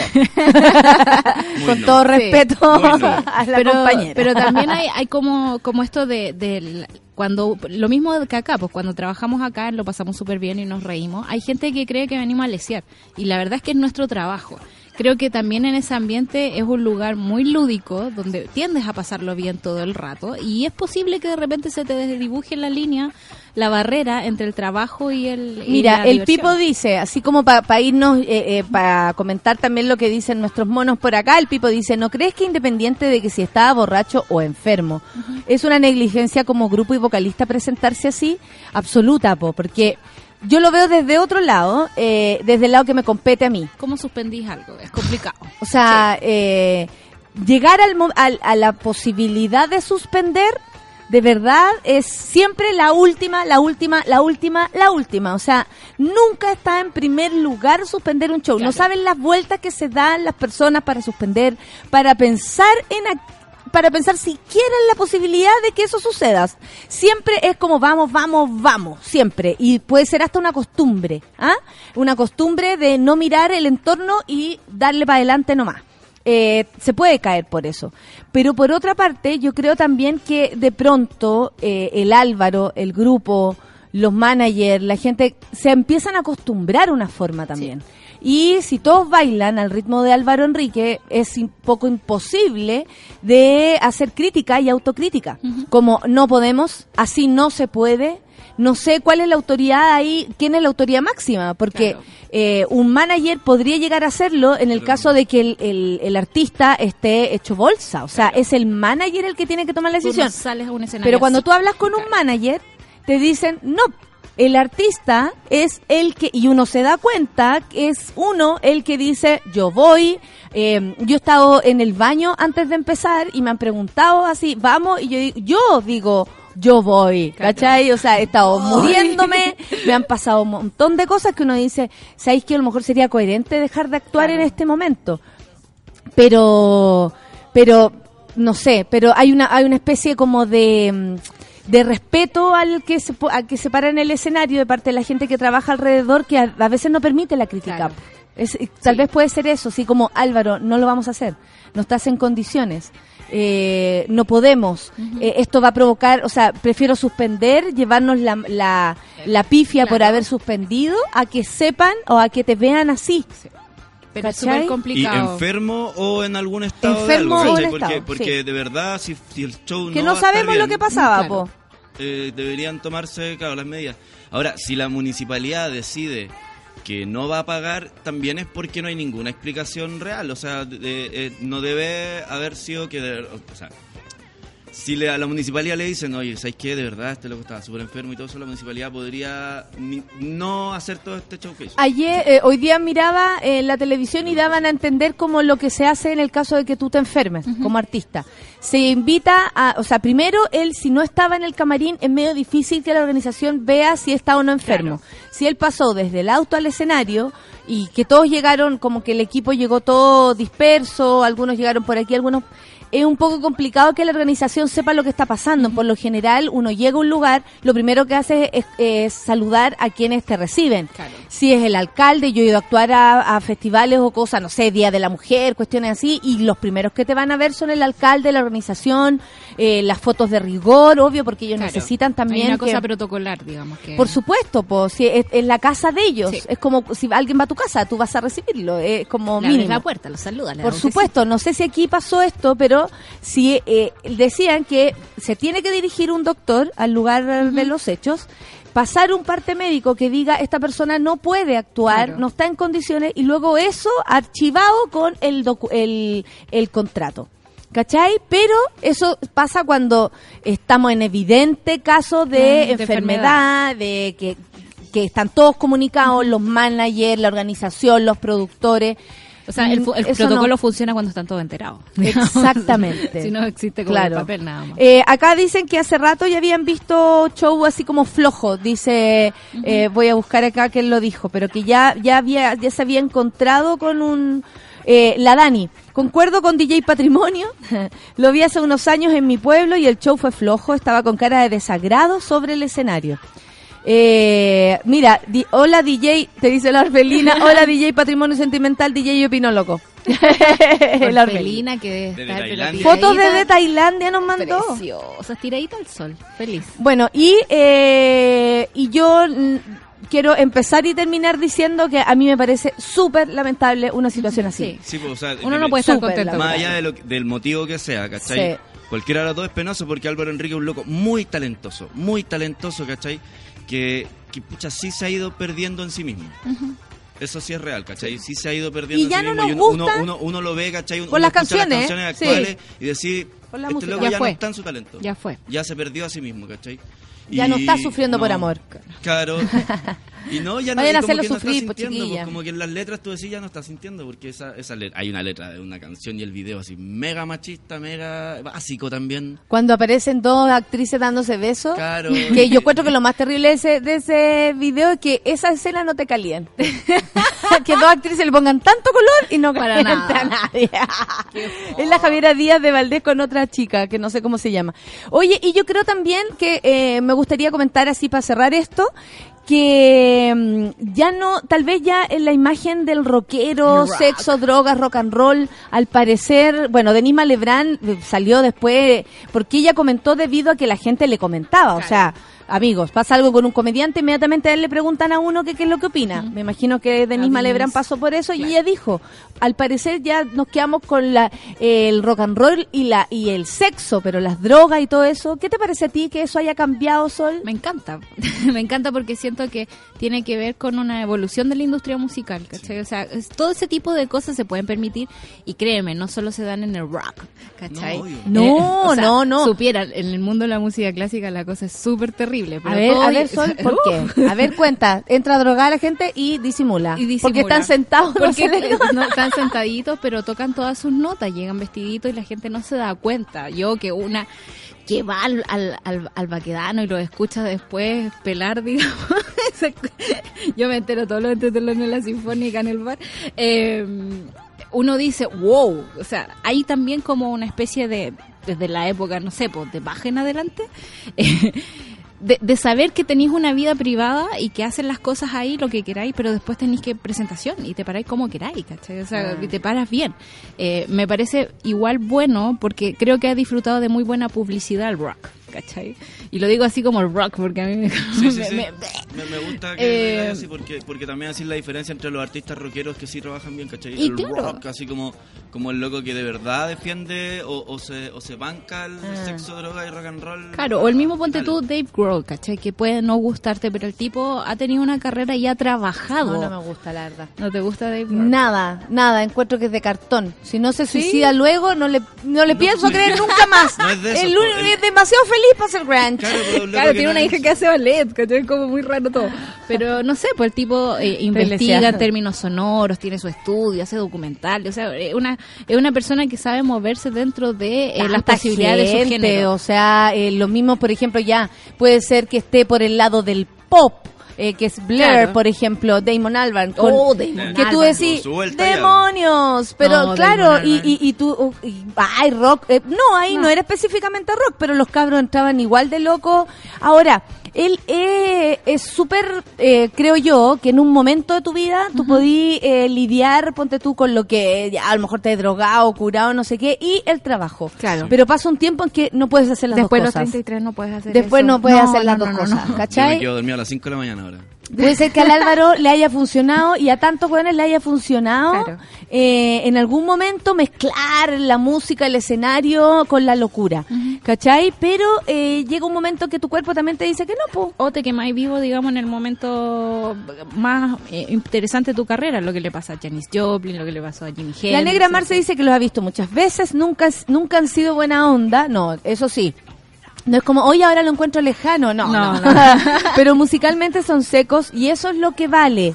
Con no. todo respeto no. a la pero, compañera. pero también hay, hay como, como esto de, del- cuando lo mismo que acá, pues cuando trabajamos acá lo pasamos súper bien y nos reímos. Hay gente que cree que venimos a lesear y la verdad es que es nuestro trabajo. Creo que también en ese ambiente es un lugar muy lúdico donde tiendes a pasarlo bien todo el rato y es posible que de repente se te desdibuje la línea, la barrera entre el trabajo y el y Mira, la el. Pipo dice, así como para irnos, eh, eh, para comentar también lo que dicen nuestros monos por acá, el Pipo dice, ¿no crees que independiente de que si estaba borracho o enfermo, es una negligencia como grupo y vocalista presentarse así? Absoluta, po, porque yo lo veo desde otro lado, eh, desde el lado que me compete a mí. ¿Cómo suspendís algo? Es complicado. O sea, eh, llegar al, al- a la posibilidad de suspender, de verdad, es siempre la última, la última, la última, la última. O sea, nunca está en primer lugar suspender un show. No saben las vueltas que se dan las personas para suspender, para pensar en... para pensar si quieren la posibilidad de que eso suceda. Siempre es como vamos, vamos, vamos, siempre. Y puede ser hasta una costumbre, ¿ah? Una costumbre de no mirar el entorno y darle para adelante nomás. Eh, se puede caer por eso. Pero por otra parte, yo creo también que de pronto eh, el Álvaro, el grupo, los managers, la gente, se empiezan a acostumbrar a una forma también. Y si todos bailan al ritmo de Álvaro Enrique, es un poco imposible de hacer crítica y autocrítica. Como no podemos, así no se puede. No sé cuál es la autoridad ahí, quién es la autoridad máxima, porque Claro. eh, un manager podría llegar a hacerlo en el caso de que el, el- el artista esté hecho bolsa. O sea, es el manager el que tiene que tomar la Tú no decisión. sales a un escenario Pero cuando así. tú hablas con un manager, te dicen, no, el artista es el que, y uno se da cuenta que es uno el que dice, yo voy, eh, yo he estado en el baño antes de empezar y me han preguntado así, vamos, y yo, digo- yo digo, yo voy, ¿cachai? O sea, he estado muriéndome, me han pasado un montón de cosas que uno dice, ¿sabéis que a lo mejor sería coherente dejar de actuar en este momento? pero pero no sé pero hay una hay una especie como de de respeto al que se al que se para en el escenario de parte de la gente que trabaja alrededor que a, a veces no permite la crítica. Claro. Es- y tal vez puede ser eso sí como Álvaro no lo vamos a hacer no estás en condiciones eh, no podemos Eh, esto va a provocar o sea prefiero suspender llevarnos la, la, la pifia por haber suspendido a que sepan o a que te vean así Pero es súper ¿Y complicado. enfermo o en algún estado Enfermo de algo? o porque estado, porque sí. de verdad, si, si el show que no, sabemos lo que pasaba Claro. po eh, deberían tomarse, claro, las medidas. Ahora, si la municipalidad decide que no va a pagar, también es porque no hay ninguna explicación real. O sea, de- de- eh, no debe haber sido que... de- o sea, si le- a la municipalidad le dicen, oye, ¿sabes qué? De verdad, este loco estaba súper enfermo y todo eso, la municipalidad podría ni- no hacer todo este show que hizo. Ayer, eh, hoy día miraba en la televisión y daban a entender como lo que se hace en el caso de que tú te enfermes como artista. Se invita a, o sea, primero él si no estaba en el camarín es medio difícil que la organización vea si está o no enfermo. Si él pasó desde el auto al escenario y que todos llegaron, como que el equipo llegó todo disperso, algunos llegaron por aquí, algunos es un poco complicado que la organización sepa lo que está pasando. Por lo general, uno llega a un lugar, lo primero que hace es, es saludar a quienes te reciben. Claro. Si es el alcalde, yo he ido a actuar a, a festivales o cosas, no sé, Día de la Mujer, cuestiones así, y los primeros que te van a ver son el alcalde, la organización, eh, las fotos de rigor, obvio, porque ellos Claro. necesitan también... Hay una que- cosa protocolar, digamos. que por supuesto, pues, si es, es la casa de ellos. Sí. Es como si alguien va a tu casa, tú vas a recibirlo. Es como abres mínimo. la puerta, lo saluda. le Por supuesto, no sé si aquí pasó esto, pero si eh, decían que se tiene que dirigir un doctor al lugar de los hechos, pasar un parte médico que diga esta persona no puede actuar, Claro. no está en condiciones, y luego eso archivado con el, docu- el, el contrato. ¿Cachai? Pero eso pasa cuando estamos en evidente caso de, Mm, de enfermedad, de que, que están todos comunicados, los managers, la organización, los productores. O sea, el, no- protocolo funciona cuando están todos enterados. Exactamente. si no existe como Claro. el papel nada más. Eh, acá dicen que hace rato ya habían visto show así como flojo, dice, eh, voy a buscar acá que él lo dijo, pero que ya, ya había, ya se había encontrado con un, eh, la Dani. Concuerdo con DJ Patrimonio, lo vi hace unos años en mi pueblo y el show fue flojo, estaba con cara de desagrado sobre el escenario. Eh, mira, di- hola DJ, te dice la Orfelina, hola DJ Patrimonio Sentimental, DJ Opino Loco. la Orfelina. Que debe estar. Fotos desde Tailandia nos mandó. Preciosas, tiradita al sol. Feliz. Bueno, y, eh, y yo quiero empezar y terminar diciendo que a mí me parece súper lamentable una situación así. Sí. Sí, pues, o sea, Uno no puede estar contento. Más allá de lo- del motivo que sea, ¿cachai? Sí. Cualquiera de los dos es penoso porque Álvaro Enrique es un loco muy talentoso, muy talentoso, ¿cachai? Que, que pucha, sí se ha ido perdiendo en sí mismo. Eso sí es real, ¿cachai? Sí se ha ido perdiendo Y en ya sí no mismo. nos uno, uno, gusta uno, uno lo ve, ¿cachai? Uno por las canciones, canciones sí. actuales y decir, este música. loco Ya ya, no está en su talento. Ya fue. Ya se perdió a sí mismo, ¿cachai? Ya no está sufriendo por amor. Claro. Y no, ya no, Vayan a como hacerlo que no sufrir, está pues, sintiendo, chiquilla. pues, como que en las letras tú decís ya no estás sintiendo, porque esa, esa letra, hay una letra de una canción y el video así, mega machista, mega básico también. Cuando aparecen dos actrices dándose besos, Claro. que yo encuentro que lo más terrible de ese, de ese video es que esa escena no te caliente. que dos actrices le pongan tanto color y no Para caliente a nada. nadie. es la Javiera Díaz de Valdés con otra chica, que no sé cómo se llama. Oye, y yo creo también que eh, me gustaría comentar así para cerrar esto, que mm, ya no, tal vez ya en la imagen del rockero, Rock. sexo, drogas, rock and roll, al parecer, bueno, Denise Lebrán eh, salió después, porque ella comentó debido a que la gente le comentaba, o sea, amigos, pasa algo con un comediante, inmediatamente a él le preguntan a uno qué es lo que opina. Me imagino que Denise. Lebrán pasó por eso y ella dijo, al parecer ya nos quedamos con la, el rock and roll y la y el sexo, pero las drogas y todo eso, ¿qué te parece a ti que eso haya cambiado, Sol? Me encanta, me encanta porque siento que tiene que ver con una evolución de la industria musical, ¿cachai? O sea, es- todo ese tipo de cosas se pueden permitir y créeme, no solo se dan en el rock, ¿cachai? No. No, o sea, no, no. Supieran, en el mundo de la música clásica la cosa es súper terrible. Pero A ver, todo- a ver, Sol, ¿por qué? A ver, cuenta. Entra a drogar a la gente y disimula. Y disimula. Porque están sentados. no Porque están sentaditos, pero tocan todas sus notas, llegan vestiditos y la gente no se da cuenta. Yo que una que va al, al, al, al baquedano y lo escucha después pelar, digamos. Yo me entero todos los entretelones en la sinfónica en el bar. Eh, uno dice, wow, o sea, hay también como una especie de, desde la época, no sé, pues de baja en adelante, eh, de, de saber que tenéis una vida privada y que hacen las cosas ahí lo que queráis, pero después tenéis que presentación y te paráis como queráis, ¿cachai? O sea, y te paras bien. Eh, me parece igual bueno porque creo que ha disfrutado de muy buena publicidad el rock, ¿cachai? Y lo digo así como el rock porque a mí me... Sí, sí, me- sí. me- Me, me gusta que Eh, así porque, porque también así la diferencia entre los artistas rockeros que sí trabajan bien, ¿cachai? Y el claro. rock, así como, como el loco que de verdad defiende o, o se, o se banca el Ah. sexo, droga y rock and roll. Claro, o el mismo ponte Dale. tú Dave Grohl, ¿cachai? Que puede no gustarte, pero el tipo ha tenido una carrera y ha trabajado. No, no me gusta, la verdad. ¿No te gusta Dave Grohl? Nada, nada, encuentro que es de cartón. Si no se suicida luego, no le, no le pienso creer nunca más. No es de eso, el po, el- es demasiado feliz ser Grant. Claro, pero Claro, que tiene no una es- hija que hace ballet, ¿cachai? Como muy raro todo. Pero no sé, pues el tipo eh, investiga en términos sonoros, tiene su estudio, hace documental. O sea, es una, es una persona que sabe moverse dentro de eh, las posibilidades de su gente, género. O sea, eh, lo mismo, por ejemplo, ya puede ser que esté por el lado del pop. Eh, que es Blair, Claro. por ejemplo, Damon Albarn. con- Oh, Damon que tú decís, demonios, pero No, claro, y, y, y tú, uh, y- ay, rock, eh, no, ahí no. era específicamente rock, pero los cabros entraban igual de locos. Ahora, él eh, es súper, eh, creo yo, que en un momento de tu vida tú podí eh, lidiar, ponte tú, con lo que ya, a lo mejor te has drogado, curado, no sé qué, y el trabajo. Claro. Pero pasa un tiempo en que no puedes hacer las Después de dos los cosas. 33 no puedes hacer Después eso. no puedes hacer las no, dos no, cosas, no. Yo me ¿cachai? quedo dormido a las 5 de la mañana ahora. Puede ser que al Álvaro le haya funcionado y a tantos jóvenes le haya funcionado Claro. eh, en algún momento mezclar la música, el escenario con la locura, ¿cachai? Pero eh, llega un momento que tu cuerpo también te dice que no, po. O te quemáis vivo, digamos, en el momento más eh, interesante de tu carrera, lo que le pasa a Janis Joplin, lo que le pasó a Jimmy Hendrix. La negra. Marce dice que los ha visto muchas veces, nunca, nunca han sido buena onda, no, eso sí. No es como, hoy ahora lo encuentro lejano, no, no. No, no. Pero musicalmente son secos y eso es lo que vale.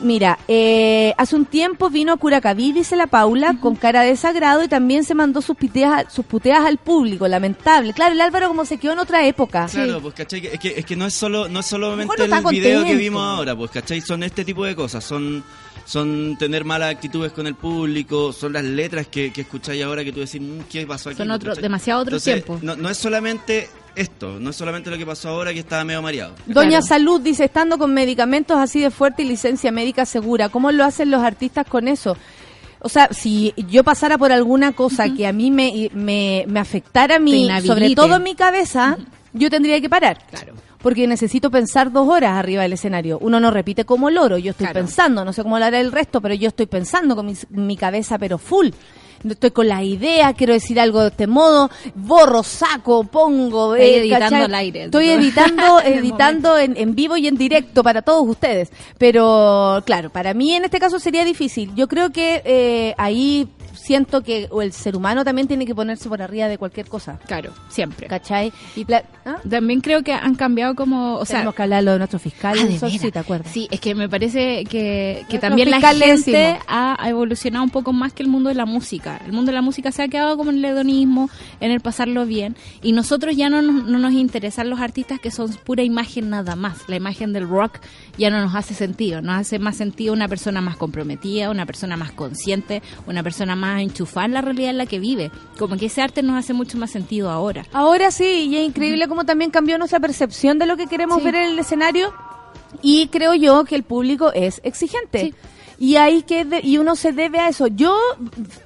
Mira, eh, hace un tiempo vino a Curacaví, dice la Paula, con cara de desagrado y también se mandó sus, piteas, sus puteas al público, lamentable. Claro, el Álvaro como se quedó en otra época. Claro, pues cachai, que- es que, es que no es solo, no es solamente el video que vimos ahora, pues cachai, son este tipo de cosas, son son tener malas actitudes con el público, son las letras que, que escucháis ahora que tú decís, "Mm, ¿qué pasó aquí? Son otro- demasiado otros Entonces, tiempos. No, no es solamente esto, no es solamente lo que pasó ahora que estaba medio mareado. Doña Claro. Salud dice, estando con medicamentos así de fuerte y licencia médica segura, ¿cómo lo hacen los artistas con eso? O sea, si yo pasara por alguna cosa que a mí me, me, me afectara a Te mí, inhabilite. sobre todo en mi cabeza, yo tendría que parar. Claro. Porque necesito pensar dos horas arriba del escenario. Uno no repite como loro, yo estoy Claro. pensando, no sé cómo lo hará el resto, pero yo estoy pensando con mi, mi cabeza, pero full. Estoy con la idea, quiero decir algo de este modo, borro, saco, pongo, Ahí eh, editando ¿cachai? al aire. Estoy editando, editando en, en vivo y en directo para todos ustedes. Pero claro, para mí en este caso sería difícil. Yo creo que eh, ahí siento que o el ser humano también tiene que ponerse por arriba de cualquier cosa. Claro, siempre. ¿Cachai? Y La- ¿ah? También creo que han cambiado como, o sea, Tenemos que hablarlo de nuestro fiscal, Ah, eso sí. ¿te acuerdas? Sí, es que me parece que, que también la gente ha evolucionado un poco más que el mundo de la música. El mundo de la música se ha quedado como en el hedonismo, en el pasarlo bien, y nosotros ya no, nos- no nos interesan los artistas que son pura imagen nada más. La imagen del rock ya no nos hace sentido, nos hace más sentido una persona más comprometida, una persona más consciente, una persona más enchufada en la realidad en la que vive. Como que ese arte nos hace mucho más sentido ahora. Ahora sí, y es increíble cómo también cambió nuestra percepción de lo que queremos Sí. ver en el escenario. Y creo yo que el público es exigente. Sí. Y hay que de- y uno se debe a eso. Yo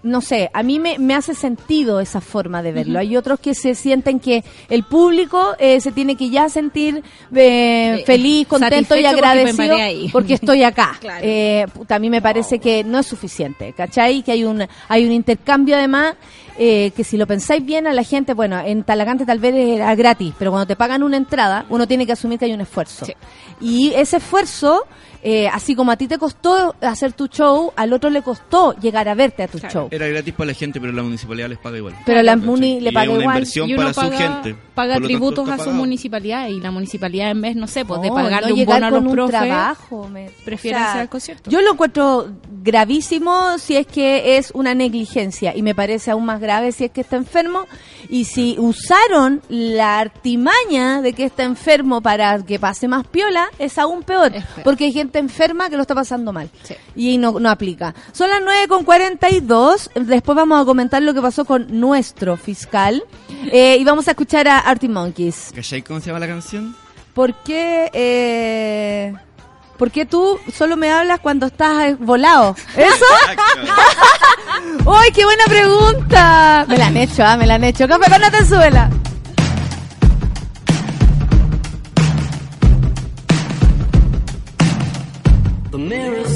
no sé, a mí me, me hace sentido esa forma de verlo. Hay otros que se sienten que el público eh, se tiene que ya sentir eh, Sí. feliz, contento y Satisfecho porque agradecido paré ahí. porque estoy acá. Claro. Eh, a mí me parece que no es suficiente, ¿cachai? Que hay un hay un intercambio además eh, que si lo pensáis bien a la gente, bueno, en Talagante tal vez era gratis, pero cuando te pagan una entrada, uno tiene que asumir que hay un esfuerzo. Sí. Y ese esfuerzo, eh, así como a ti te costó hacer tu show, al otro le costó llegar a verte a tu Claro. show. Era gratis para la gente, pero la municipalidad les paga igual. Pero la. Muni le Y paga una igual. inversión y uno para paga, su gente. paga Por lo tanto, tributos a su municipalidad y la municipalidad en vez, no sé, pues de No, pagarle no un bono a los un profes, trabajo, me- prefieren o sea, hacer el concierto. Yo lo encuentro gravísimo si es que es una negligencia y me parece aún más grave si es que está enfermo y si usaron la artimaña de que está enfermo para que pase más piola es aún peor Es peor. porque hay gente enferma que lo está pasando mal Sí. y no, no aplica. Son las 9 con 42, después vamos a comentar lo que pasó con nuestro fiscal eh, y vamos a escuchar a Artie Monkeys. ¿Cachai cómo se llama la canción? ¿Por qué, eh, ¿Por qué tú solo me hablas cuando estás eh, volado? ¿Eso? ¡Uy, qué buena pregunta! Me la han hecho, ah, me la han hecho. Café con mirror's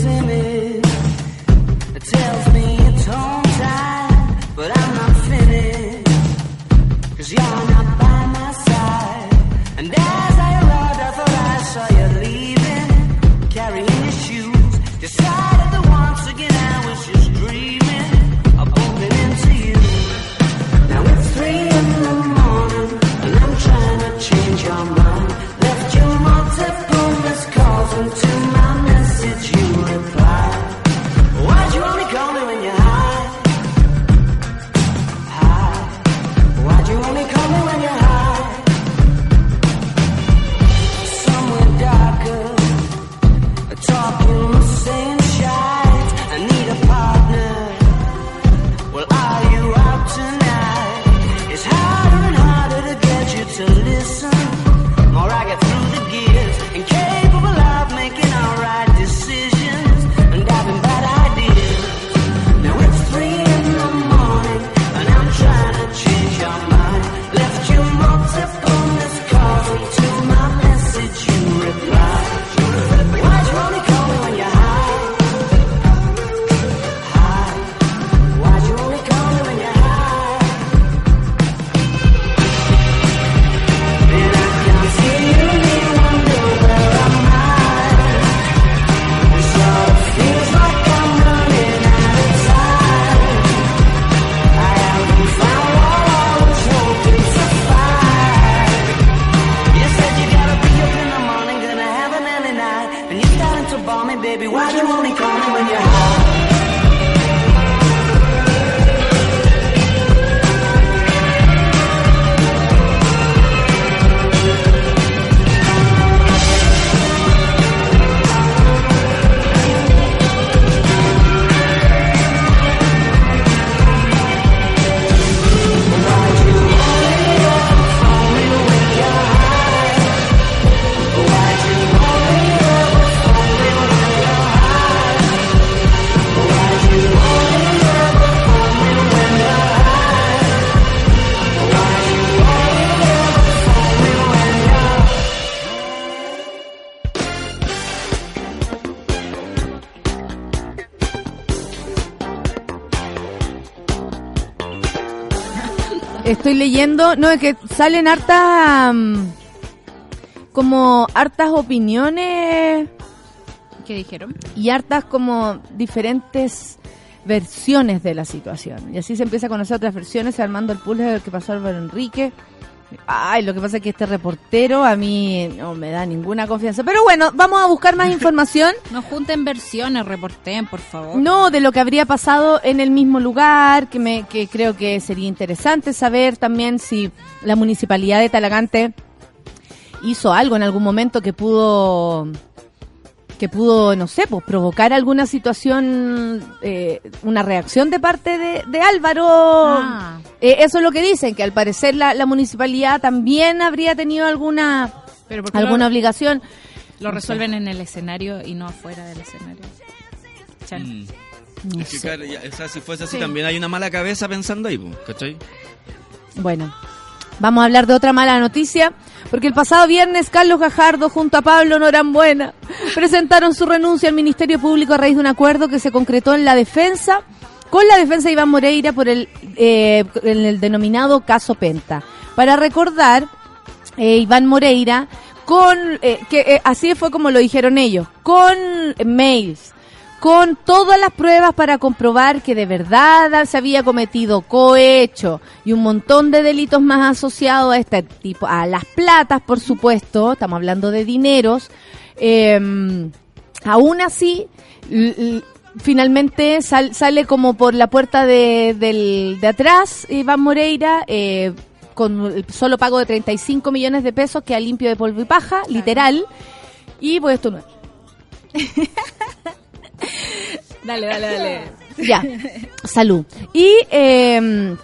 Estoy leyendo, no, es que salen hartas, mm, como hartas opiniones ¿Qué dijeron? y hartas como diferentes versiones de la situación. Y así se empieza a conocer otras versiones, armando el puzzle de lo que pasó Álvaro Enrique. Ay, lo que pasa es que este reportero a mí no me da ninguna confianza. Pero bueno, vamos a buscar más información. No junten versiones, reporten, por favor. No, de lo que habría pasado en el mismo lugar, que, me, que creo que sería interesante saber también si la municipalidad de Talagante hizo algo en algún momento que pudo que pudo, no sé, pues provocar alguna situación, eh, una reacción de parte de, de Álvaro. Ah. Eh, eso es lo que dicen, que al parecer la, la municipalidad también habría tenido alguna Pero ¿por qué alguna lo, obligación. lo resuelven en el escenario y no afuera del escenario? Mm. No Es que, sé. claro, ya, o sea, si fuese así, Sí. también hay una mala cabeza pensando ahí, ¿cachai? Bueno, vamos a hablar de otra mala noticia, porque el pasado viernes Carlos Gajardo junto a Pablo Norambuena presentaron su renuncia al Ministerio Público a raíz de un acuerdo que se concretó en la defensa con la defensa de Iván Moreira por el, eh, en el denominado caso Penta. Para recordar, eh, Iván Moreira con eh, que eh, así fue como lo dijeron ellos, con mails, con todas las pruebas para comprobar que de verdad se había cometido cohecho y un montón de delitos más asociados a este tipo, a las platas, por supuesto, estamos hablando de dineros. eh, aún así, finalmente sal- sale como por la puerta de, del- de atrás Iván Moreira. eh, con el solo pago de 35 millones de pesos, que limpio de polvo y paja, literal. Y pues esto no es. Dale, dale, dale. Ya, salud. Y eh,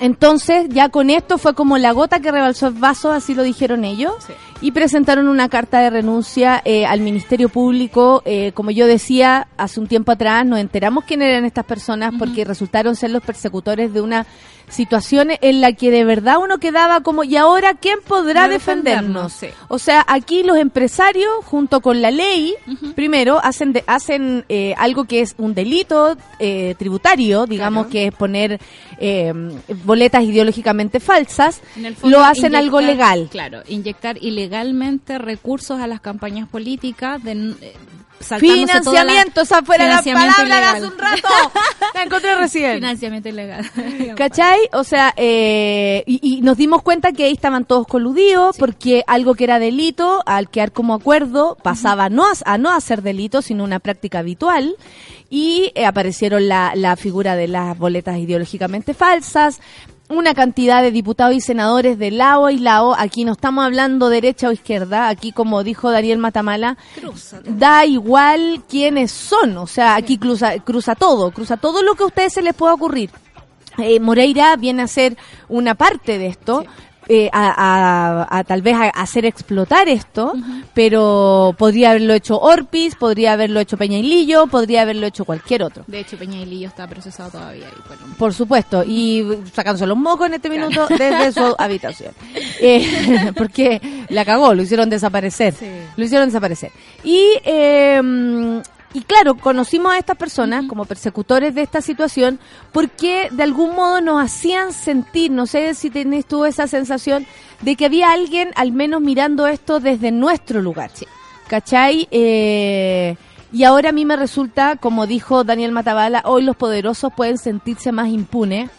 entonces ya con esto fue como la gota que rebalsó el vaso, así lo dijeron ellos. Sí. Y presentaron una carta de renuncia eh, al Ministerio Público. Eh, como yo decía hace un tiempo atrás, nos enteramos quién eran estas personas porque resultaron ser los persecutores de una situación en la que de verdad uno quedaba como, ¿y ahora quién podrá No defendernos? defendernos, sí. O sea, aquí los empresarios, junto con la ley, primero hacen de- hacen eh, algo que es un delito eh, tributario, digamos Claro. que es poner eh, boletas ideológicamente falsas, fondo, lo hacen algo legal. Claro, inyectar ilegalmente recursos a las campañas políticas de toda la- Financiamiento, esa fuera la Financiamiento palabra de hace un rato. La encontré recién. Financiamiento ilegal. ¿Cachai? O sea, eh, y, y nos dimos cuenta que ahí estaban todos coludidos porque algo que era delito, al quedar como acuerdo, pasaba a no a, a no hacer delito, sino una práctica habitual. Y eh, aparecieron la, la figura de las boletas ideológicamente falsas, una cantidad de diputados y senadores de lado y lado. Aquí no estamos hablando derecha o izquierda, aquí como dijo Daniel Matamala, da igual quiénes son, o sea, aquí cruza, cruza todo, cruza todo lo que a ustedes se les pueda ocurrir. Eh, Moreira viene a ser una parte de esto, eh, a, a- a tal vez a, hacer explotar esto, pero podría haberlo hecho Orpis, podría haberlo hecho Peña y Lillo, podría haberlo hecho cualquier otro. De hecho, Peña y Lillo está procesado todavía. Y bueno, Por supuesto, y sacándose los mocos en este minuto desde su habitación. Eh, porque la cagó, lo hicieron desaparecer. Sí. Lo hicieron desaparecer. Y, eh, y claro, conocimos a estas personas como persecutores de esta situación porque de algún modo nos hacían sentir, no sé si tenés tú esa sensación, de que había alguien al menos mirando esto desde nuestro lugar. ¿Cachai? Eh, y ahora a mí me resulta, como dijo Daniel Matabala, hoy los poderosos pueden sentirse más impunes,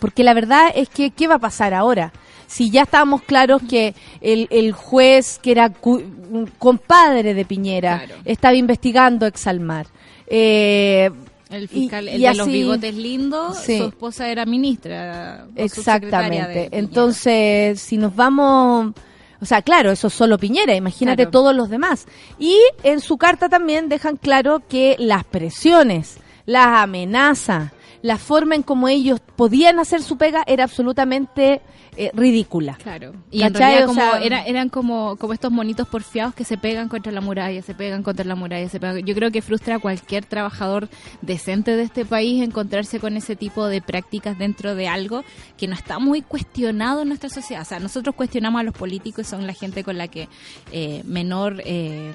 porque la verdad es que, ¿qué va a pasar ahora? Si ya estábamos claros que el, el juez, que era cu- un compadre de Piñera, Claro. estaba investigando Exalmar. Eh, el fiscal, y- el y de los bigotes lindos, Sí. su esposa era ministra. de Exactamente. Entonces, si nos vamos... O sea, claro, eso es solo Piñera, imagínate Claro. todos los demás. Y en su carta también dejan claro que las presiones, las amenazas, la forma en como ellos podían hacer su pega era absolutamente eh, ridícula. Claro. Y en realidad como sea- era- eran como, como estos monitos porfiados que se pegan contra la muralla, se pegan contra la muralla, se pegan. Yo creo que frustra a cualquier trabajador decente de este país encontrarse con ese tipo de prácticas dentro de algo que no está muy cuestionado en nuestra sociedad. O sea, nosotros cuestionamos a los políticos y son la gente con la que eh, menor... eh,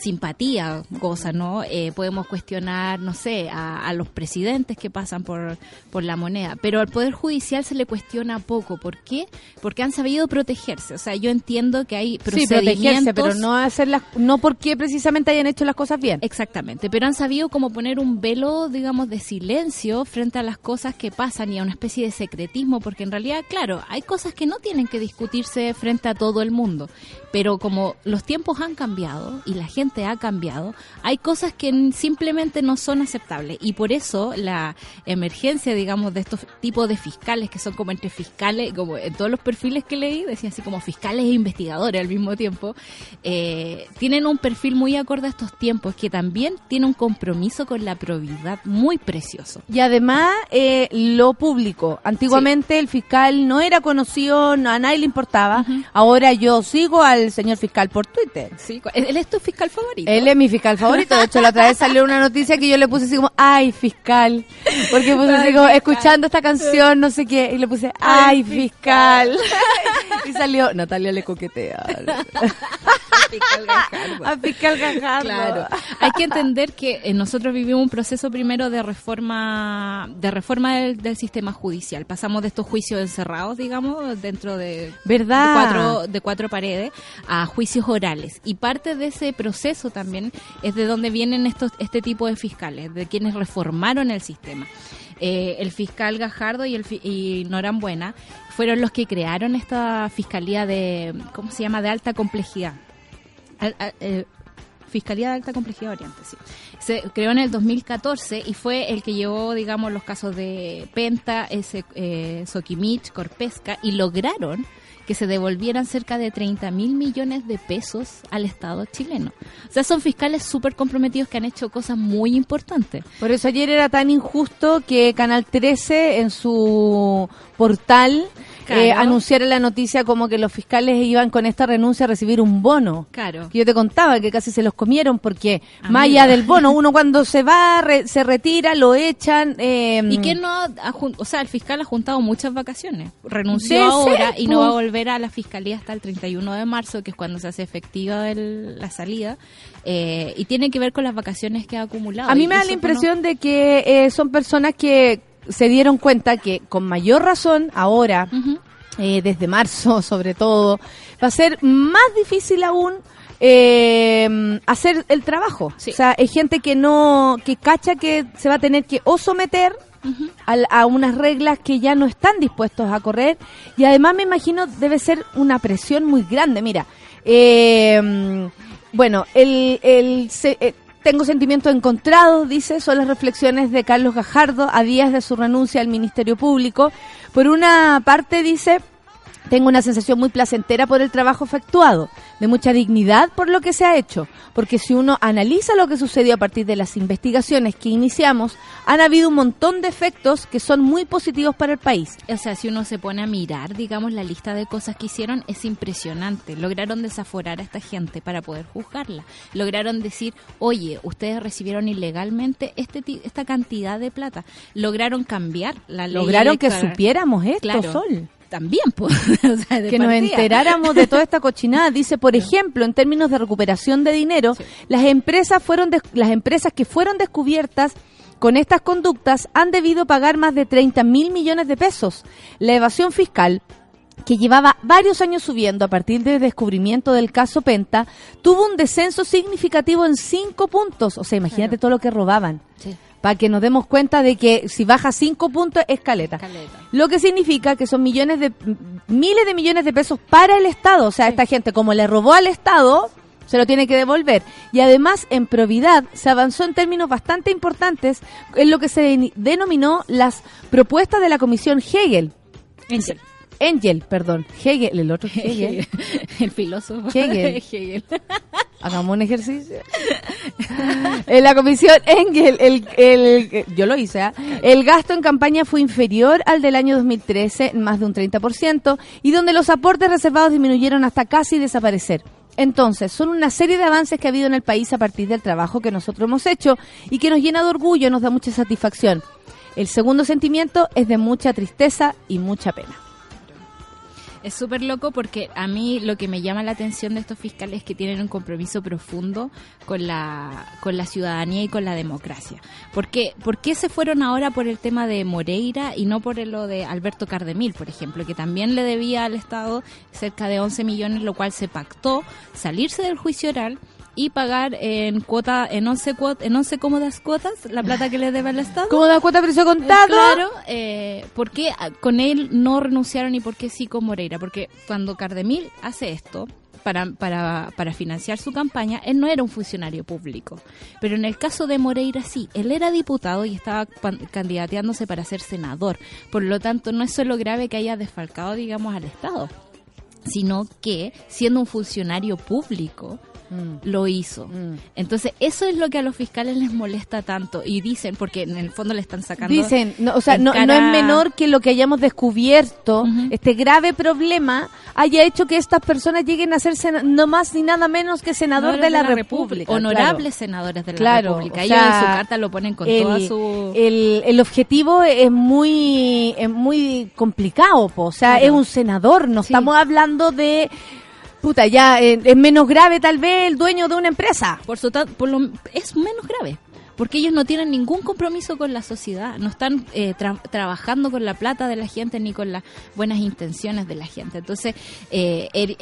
simpatía, cosas, ¿no? Eh, podemos cuestionar, no sé, a, a los presidentes que pasan por, por la moneda, pero al Poder Judicial se le cuestiona poco. ¿Por qué? Porque han sabido protegerse. O sea, yo entiendo que hay Sí, procedimientos... protegerse, pero no hacer las, no porque precisamente hayan hecho las cosas bien. Exactamente, pero han sabido como poner un velo, digamos, de silencio frente a las cosas que pasan y a una especie de secretismo, porque en realidad, claro, hay cosas que no tienen que discutirse frente a todo el mundo, pero como los tiempos han cambiado y la gente ha cambiado, hay cosas que simplemente no son aceptables y por eso la emergencia, digamos, de estos tipos de fiscales que son como entre fiscales, como en todos los perfiles que leí, decía así como fiscales e investigadores al mismo tiempo, eh, tienen un perfil muy acorde a estos tiempos que también tiene un compromiso con la probidad muy precioso. Y además, eh, lo público. Antiguamente el fiscal no era conocido, no- a nadie le importaba. Ahora yo sigo al señor fiscal por Twitter. Sí, él es tu fiscal favorito. Él es mi fiscal favorito. De hecho, la otra vez salió una noticia que yo le puse así como, ay, fiscal. Porque puse así como, fiscal. escuchando esta canción, no sé qué. Y le puse, ay, fiscal. y salió, Natalia le coquetea. Fiscal Gajardo. A fiscal Gajardo. Claro, hay que entender que eh, nosotros vivimos un proceso primero de reforma de reforma del, del sistema judicial. Pasamos de estos juicios encerrados, digamos, dentro de, ¿Verdad? de cuatro de cuatro paredes a juicios orales. Y parte de ese proceso también es de donde vienen estos este tipo de fiscales, de quienes reformaron el sistema. Eh, el fiscal Gajardo y el y Norambuena fueron los que crearon esta fiscalía de ¿cómo se llama? de alta complejidad. Eh, Fiscalía de Alta Complejidad Oriente, sí. Se creó en el 2014 y fue el que llevó, digamos, los casos de Penta, ese, eh, Soquimich, Corpesca y lograron que se devolvieran cerca de 30 mil millones de pesos al Estado chileno. O sea, son fiscales súper comprometidos que han hecho cosas muy importantes. Por eso ayer era tan injusto que Canal 13 en su portal Claro. eh, anunciara la noticia como que los fiscales iban con esta renuncia a recibir un bono. Claro. Que yo te contaba que casi se los comieron porque Amigo. más allá del bono, uno cuando se va, re- se retira, lo echan. eh, ¿Y quién no ha, o sea, el fiscal ha juntado muchas vacaciones. Renunció ahora ser, y no va a volver a la fiscalía hasta el 31 de marzo, que es cuando se hace efectiva el- la salida. eh, y tiene que ver con las vacaciones que ha acumulado. A mí me da la no- impresión de que eh, son personas que se dieron cuenta que con mayor razón ahora, eh, desde marzo sobre todo, va a ser más difícil aún eh, hacer el trabajo. Sí. O sea, hay gente que no, que cacha que se va a tener que o someter a, unas reglas que ya no están dispuestos a correr y además me imagino debe ser una presión muy grande. Mira, eh, bueno, el, el se- eh, tengo sentimientos encontrados, dice, son las reflexiones de Carlos Gajardo a días de su renuncia al Ministerio Público. Por una parte dice, tengo una sensación muy placentera por el trabajo efectuado, de mucha dignidad por lo que se ha hecho, porque si uno analiza lo que sucedió a partir de las investigaciones que iniciamos, han habido un montón de efectos que son muy positivos para el país. O sea, si uno se pone a mirar, digamos, la lista de cosas que hicieron, es impresionante. Lograron desaforar a esta gente para poder juzgarla. Lograron decir, oye, ustedes recibieron ilegalmente este esta cantidad de plata. Lograron cambiar la ley. Lograron que supiéramos esto, Claro. Sol. También, pues. o sea, de que nos enteráramos de toda esta cochinada. Dice, por ejemplo, en términos de recuperación de dinero, las empresas fueron las empresas que fueron descubiertas con estas conductas han debido pagar más de 30 mil millones de pesos. La evasión fiscal que llevaba varios años subiendo a partir del descubrimiento del caso Penta, tuvo un descenso significativo en cinco puntos. O sea, imagínate todo lo que robaban. Sí. Para que nos demos cuenta de que si baja cinco puntos es caleta. Caleta. Lo que significa que son millones de miles de millones de pesos para el Estado. O sea, esta gente como le robó al Estado, se lo tiene que devolver. Y además, en probidad, se avanzó en términos bastante importantes en lo que se den- denominó las propuestas de la Comisión Hegel. Engel. Engel, perdón. Hegel, el otro Hegel. El filósofo. Hegel. Hegel. Hagamos un ejercicio. en la comisión Engel, el, el- yo lo hice, ¿ah? el gasto en campaña fue inferior al del año 2013, más de un 30%, y donde los aportes reservados disminuyeron hasta casi desaparecer. Entonces, son una serie de avances que ha habido en el país a partir del trabajo que nosotros hemos hecho y que nos llena de orgullo, nos da mucha satisfacción. El segundo sentimiento es de mucha tristeza y mucha pena. Es súper loco porque a mí lo que me llama la atención de estos fiscales es que tienen un compromiso profundo con la, con la ciudadanía y con la democracia. ¿Por qué, ¿Por qué se fueron ahora por el tema de Moreira y no por lo de Alberto Cardemil, por ejemplo, que también le debía al Estado cerca de 11 millones, lo cual se pactó salirse del juicio oral y pagar en cuota en 11 cuot- en 11 cómodas cuotas la plata que le debe al Estado? ¿Cómo da cuota precio contado? Claro, eh, ¿por qué con él no renunciaron y por qué sí con Moreira? Porque cuando Cardemil hace esto para, para, para financiar su campaña, él no era un funcionario público. Pero en el caso de Moreira sí, él era diputado y estaba candidateándose para ser senador. Por lo tanto, no es solo grave que haya desfalcado, digamos, al Estado, sino que siendo un funcionario público, lo hizo. Mm. Entonces, eso es lo que a los fiscales les molesta tanto. Y dicen, porque en el fondo le están sacando. Dicen, no, o sea, no, es menor que lo que hayamos descubierto, este grave problema, haya hecho que estas personas lleguen a ser no más ni nada menos que senador de la, República. Honorables senadores de la Claro, República. o Ellos sea, en su carta lo ponen con el, toda su... el, el objetivo es muy es muy complicado, po. o sea, Claro. es un senador, no Sí. estamos hablando de puta, ya eh, es menos grave tal vez el dueño de una empresa. por su por lo, es menos grave. Porque ellos no tienen ningún compromiso con la sociedad, no están eh, tra- trabajando con la plata de la gente ni con las buenas intenciones de la gente. Entonces, eh, el,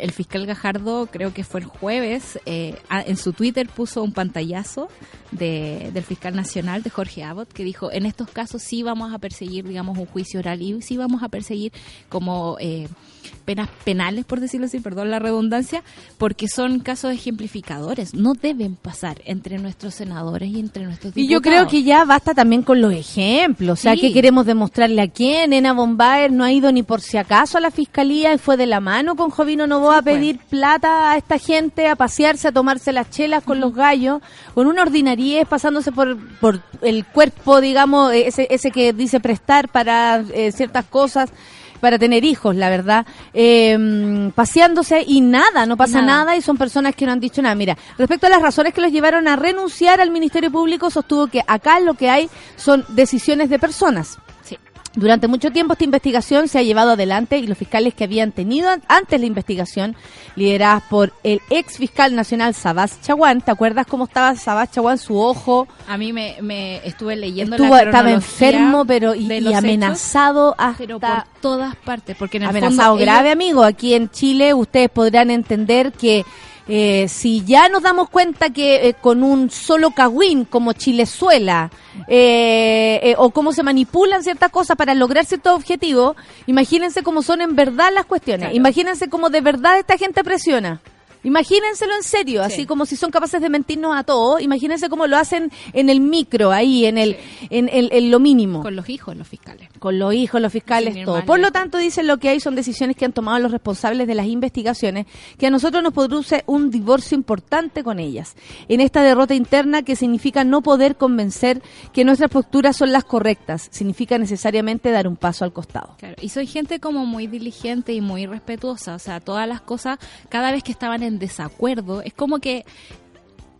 el- fiscal Gajardo, creo que fue el jueves, eh, en su Twitter puso un pantallazo de- del fiscal nacional, de Jorge Abbott, que dijo, en estos casos sí vamos a perseguir, digamos, un juicio oral y sí vamos a perseguir como... eh, penas penales, por decirlo así, perdón la redundancia, porque son casos ejemplificadores. No deben pasar entre nuestros senadores y entre nuestros Y yo creo que ya basta también con los ejemplos. O sea, Sí. ¿qué queremos demostrarle a quién? Ena Bombaer no ha ido ni por si acaso a la fiscalía y fue de la mano con Jovino Novoa Sí, a pedir plata a esta gente, a pasearse, a tomarse las chelas con los gallos, con una ordinariez pasándose por, por el cuerpo, digamos, eh, ese, ese que dice prestar para eh, ciertas cosas para tener hijos, la verdad, eh, paseándose y nada, no pasa Nada. nada. y son personas que no han dicho nada. Mira, respecto a las razones que los llevaron a renunciar al Ministerio Público, sostuvo que acá lo que hay son decisiones de personas. Durante mucho tiempo esta investigación se ha llevado adelante y los fiscales que habían tenido an- antes la investigación, lideradas por el ex fiscal nacional Sabás Chaguán, ¿te acuerdas cómo estaba Sabás Chaguán, su ojo? A mí me, me estuve leyendo Estuvo, la estaba enfermo pero y, hechos, amenazado hasta pero por todas partes, porque en el amenazado fondo grave, amigo. Aquí en Chile ustedes podrán entender que eh, si ya nos damos cuenta que eh, con un solo cagüín como Chilezuela eh, eh, o cómo se manipulan ciertas cosas para lograr ciertos objetivos, imagínense cómo son en verdad las cuestiones. Claro. Imagínense cómo de verdad esta gente presiona. Imagínenselo en serio, Sí. así como si son capaces de mentirnos a todos. Imagínense cómo lo hacen en el micro, ahí, en el, en, el- en lo mínimo con los hijos, los fiscales. con los hijos, los fiscales, todo. Por lo tanto, dicen lo que hay son decisiones que han tomado los responsables de las investigaciones, que a nosotros nos produce un divorcio importante con ellas. En esta derrota interna que significa no poder convencer que nuestras posturas son las correctas, significa necesariamente dar un paso al costado. Claro, y soy gente como muy diligente y muy respetuosa, o sea, todas las cosas, cada vez que estaban en desacuerdo, es como que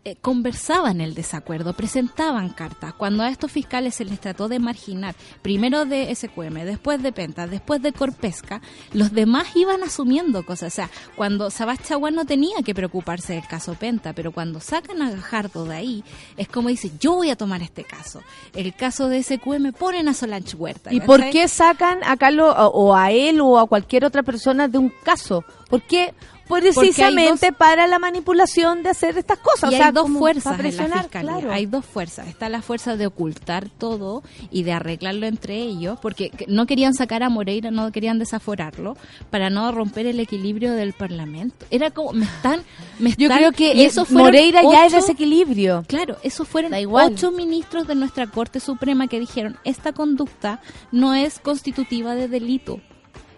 eh, conversaban el desacuerdo, presentaban cartas. Cuando a estos fiscales se les trató de marginar, primero de SQM, después de Penta, después de Corpesca, los demás iban asumiendo cosas. O sea, cuando Sabás Chaguán no tenía que preocuparse del caso Penta, pero cuando sacan a Gajardo de ahí, es como dice, yo voy a tomar este caso. El caso de SQM ponen a Solange Huerta. ¿Y por qué sacan a Carlos o a él o a cualquier otra persona de un caso? ¿Por qué? Precisamente hay para la manipulación de hacer estas cosas. Y o sea, hay dos fuerzas para en la fiscalía. claro. Hay dos fuerzas. Está la fuerza de ocultar todo y de arreglarlo entre ellos, porque que- no querían sacar a Moreira, no querían desaforarlo, para no romper el equilibrio del Parlamento. Era como, me están, me Yo están- creo que y eso Moreira ya es desequilibrio. Claro, eso fueron igual. ocho ministros de nuestra Corte Suprema que dijeron esta conducta no es constitutiva de delito.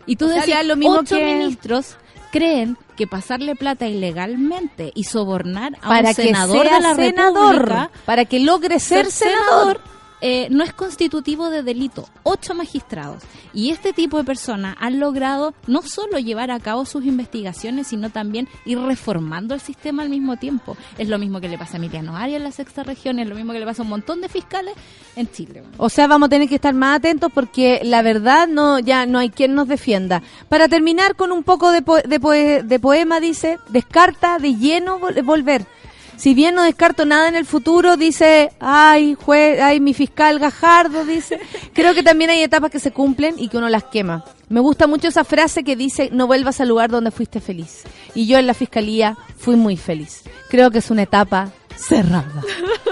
Y tú O sea, decías, lo mismo ocho que- ministros creen que pasarle plata ilegalmente y sobornar a para un que senador sea de la senador, República para que logre ser, senador. Eh, no es constitutivo de delito. Ocho magistrados. Y este tipo de personas han logrado no solo llevar a cabo sus investigaciones, sino también ir reformando el sistema al mismo tiempo. Es lo mismo que le pasa a Emiliano Arias en la sexta región, es lo mismo que le pasa a un montón de fiscales en Chile. O sea, vamos a tener que estar más atentos porque la verdad no ya no hay quien nos defienda. Para terminar con un poco de, po- de, de poema, dice, descarta de lleno vol- volver. Si bien no descarto nada en el futuro, dice, ay, jue ay, mi fiscal Gajardo, dice, creo que también hay etapas que se cumplen y que uno las quema. Me gusta mucho esa frase que dice, no vuelvas al lugar donde fuiste feliz. Y yo en la fiscalía fui muy feliz. Creo que es una etapa cerrada.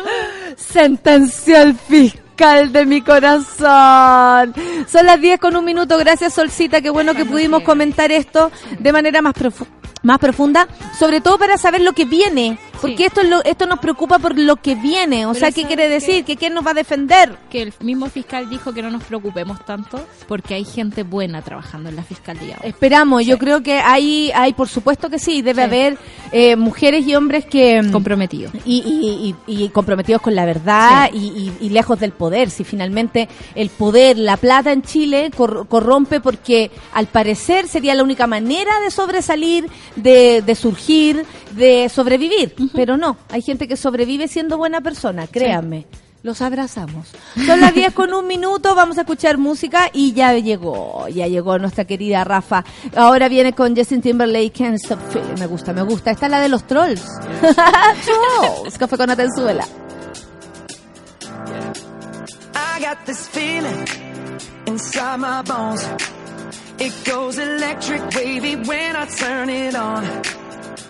Sentenció el fiscal de mi corazón. Son las 10 con un minuto. Gracias, Solcita. Qué bueno que pudimos comentar esto de manera más profunda. Más profunda, sobre todo para saber lo que viene, porque Sí. esto es lo, esto nos preocupa por lo que viene, o Pero sea, ¿qué ¿sabes quiere decir? ¿Que quién nos va a defender? Que el mismo fiscal dijo que no nos preocupemos tanto porque hay gente buena trabajando en la fiscalía. ahora. Esperamos, yo creo que hay, hay, por supuesto que sí, debe Sí. haber eh, mujeres y hombres que... mm, comprometido. y, y- y- y comprometidos con la verdad y, y- y lejos del poder. Si finalmente el poder, la plata en Chile cor- corrompe porque al parecer sería la única manera de sobresalir, de, de surgir, de sobrevivir. Pero no, hay gente que sobrevive siendo buena persona, créanme. Los abrazamos. Son las 10 con un minuto, vamos a escuchar música y ya llegó, ya llegó nuestra querida Rafa. Ahora viene con Justin Timberlake, Can't Stop Feeling. Me gusta, me gusta. Esta es la de los trolls. trolls, café con Atenzuela. I got this feeling inside my bones. It goes electric wavy when I turn it on.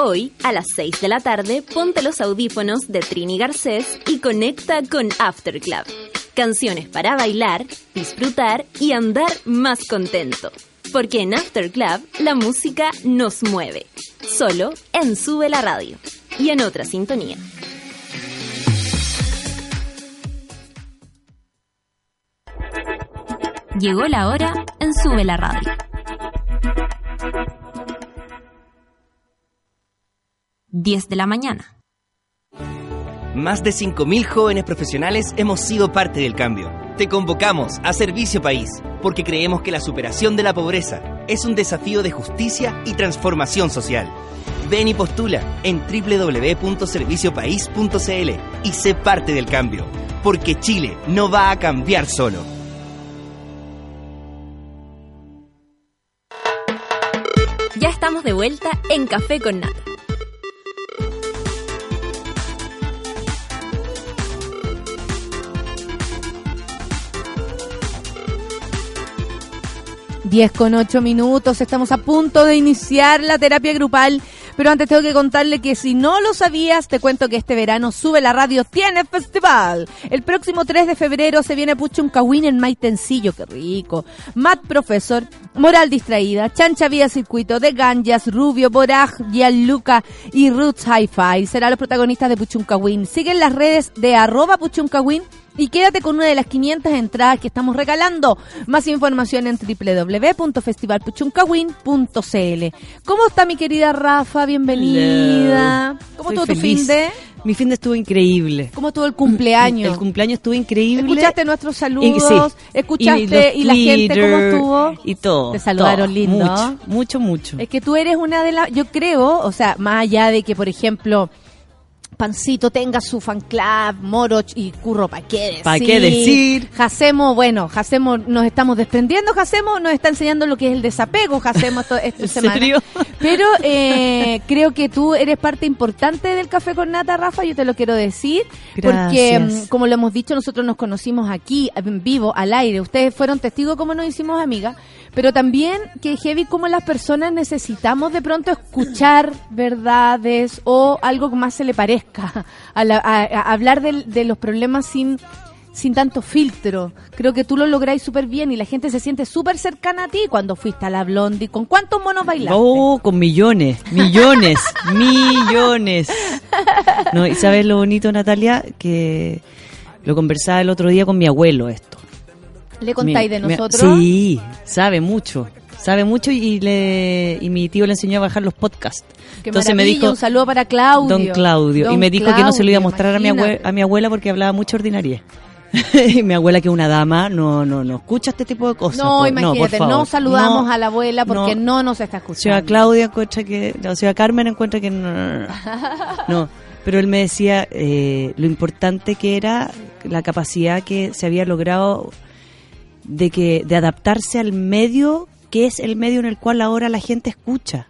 Hoy, a las 6 de la tarde, ponte los audífonos de Trini Garcés y conecta con After Club. Canciones para bailar, disfrutar y andar más contento. Porque en After Club la música nos mueve. Solo en Sube la Radio. Y en otra sintonía. Llegó la hora en Sube la Radio. Diez de la mañana. Más de 5.000 jóvenes profesionales hemos sido parte del cambio. Te convocamos a Servicio País porque creemos que la superación de la pobreza es un desafío de justicia y transformación social. Ven y postula en www.serviciopaís.cl y sé parte del cambio, porque Chile no va a cambiar solo. Ya estamos de vuelta en Café con Nata. Diez con ocho minutos, estamos a punto de iniciar la terapia grupal, pero antes tengo que contarle que si no lo sabías, te cuento que este verano Sube la Radio tiene festival. El próximo 3 de febrero se viene Puchuncahuín en Maitencillo, qué rico. Matt Professor, Moral Distraída, Chancha Vía Circuito, De Ganjas, Rubio, Boraj, Gianluca y Roots Hi-Fi serán los protagonistas de Puchuncahuín. Siguen las redes de arroba Puchuncahuín y quédate con una de las 500 entradas que estamos regalando. Más información en www.festivalpuchuncawin.cl. ¿Cómo está mi querida Rafa? Bienvenida. ¿Cómo estuvo tu fin de? Mi fin de estuvo increeable. ¿Cómo estuvo el cumpleaños? El cumpleaños estuvo increíble. ¿Escuchaste nuestros Y- saludos? sí. ¿Escuchaste? los ¿Y, la gente cómo estuvo? Y todo. Te saludaron todo. lindo. Mucho, mucho, mucho. Es que tú eres una de las, yo creo, o sea, más allá de que, por ejemplo, Pancito tenga su fan club, Moroch y Curro, ¿para qué decir? ¿Pa' qué decir? Jacemo, bueno, Jacemo nos estamos desprendiendo, Jacemo nos está enseñando lo que es el desapego, Jacemo esto- esta ¿En semana. serio? Pero eh, creo que tú eres parte importante del Café con Nata, Rafa, yo te lo quiero decir, porque Gracias. mm, como lo hemos dicho, nosotros nos conocimos aquí, en vivo, al aire, ustedes fueron testigos cómo nos hicimos amigas, pero también que heavy como las personas necesitamos de pronto escuchar verdades o algo que más se le parezca, a, la- a- hablar del- de, los problemas sin sin tanto filtro. Creo que tú lo lográis súper bien y la gente se siente súper cercana a ti cuando fuiste a la Blondie. ¿Con cuántos monos bailaste? Oh, con millones, millones, millones. No, y sabes lo bonito, Natalia, que lo conversaba el otro día con mi abuelo esto. ¿Le contáis de nosotros? Sí, sabe mucho. Sabe mucho y le y mi tío le enseñó a bajar los podcasts. Qué Entonces me dijo un saludo para Claudio. Don Claudio. y me dijo que no se lo iba a mostrar a mi, abue- a mi abuela porque hablaba mucho ordinaria. y mi abuela, que es una dama, no no no escucha este tipo de cosas. No, por- imagínate, por no, favor. saludamos No, a la abuela porque no, nos está escuchando. Claudia encuentra que. La señora Carmen encuentra que no. No, no, no. No, pero él me decía eh, lo importante que era la capacidad que se había logrado de que de adaptarse al medio que es el medio en el cual ahora la gente escucha.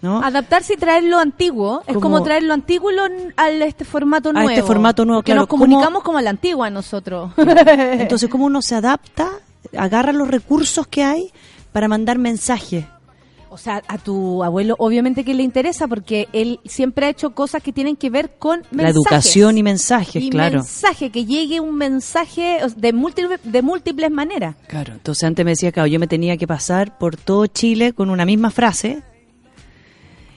¿no? Adaptarse y traer lo antiguo es Como- traer lo antiguo lo- a este formato A nuevo. este formato nuevo, que claro. nos comunicamos como a la antigua nosotros. Entonces, ¿cómo uno se adapta? Agarra los recursos que hay para mandar mensajes. O sea, a tu abuelo obviamente que le interesa porque él siempre ha hecho cosas que tienen que ver con mensajes. La educación y mensajes, Y claro. mensaje, que llegue un mensaje de múltiples, de múltiples maneras. Claro, entonces antes me decía, claro, yo me tenía que pasar por todo Chile con una misma frase.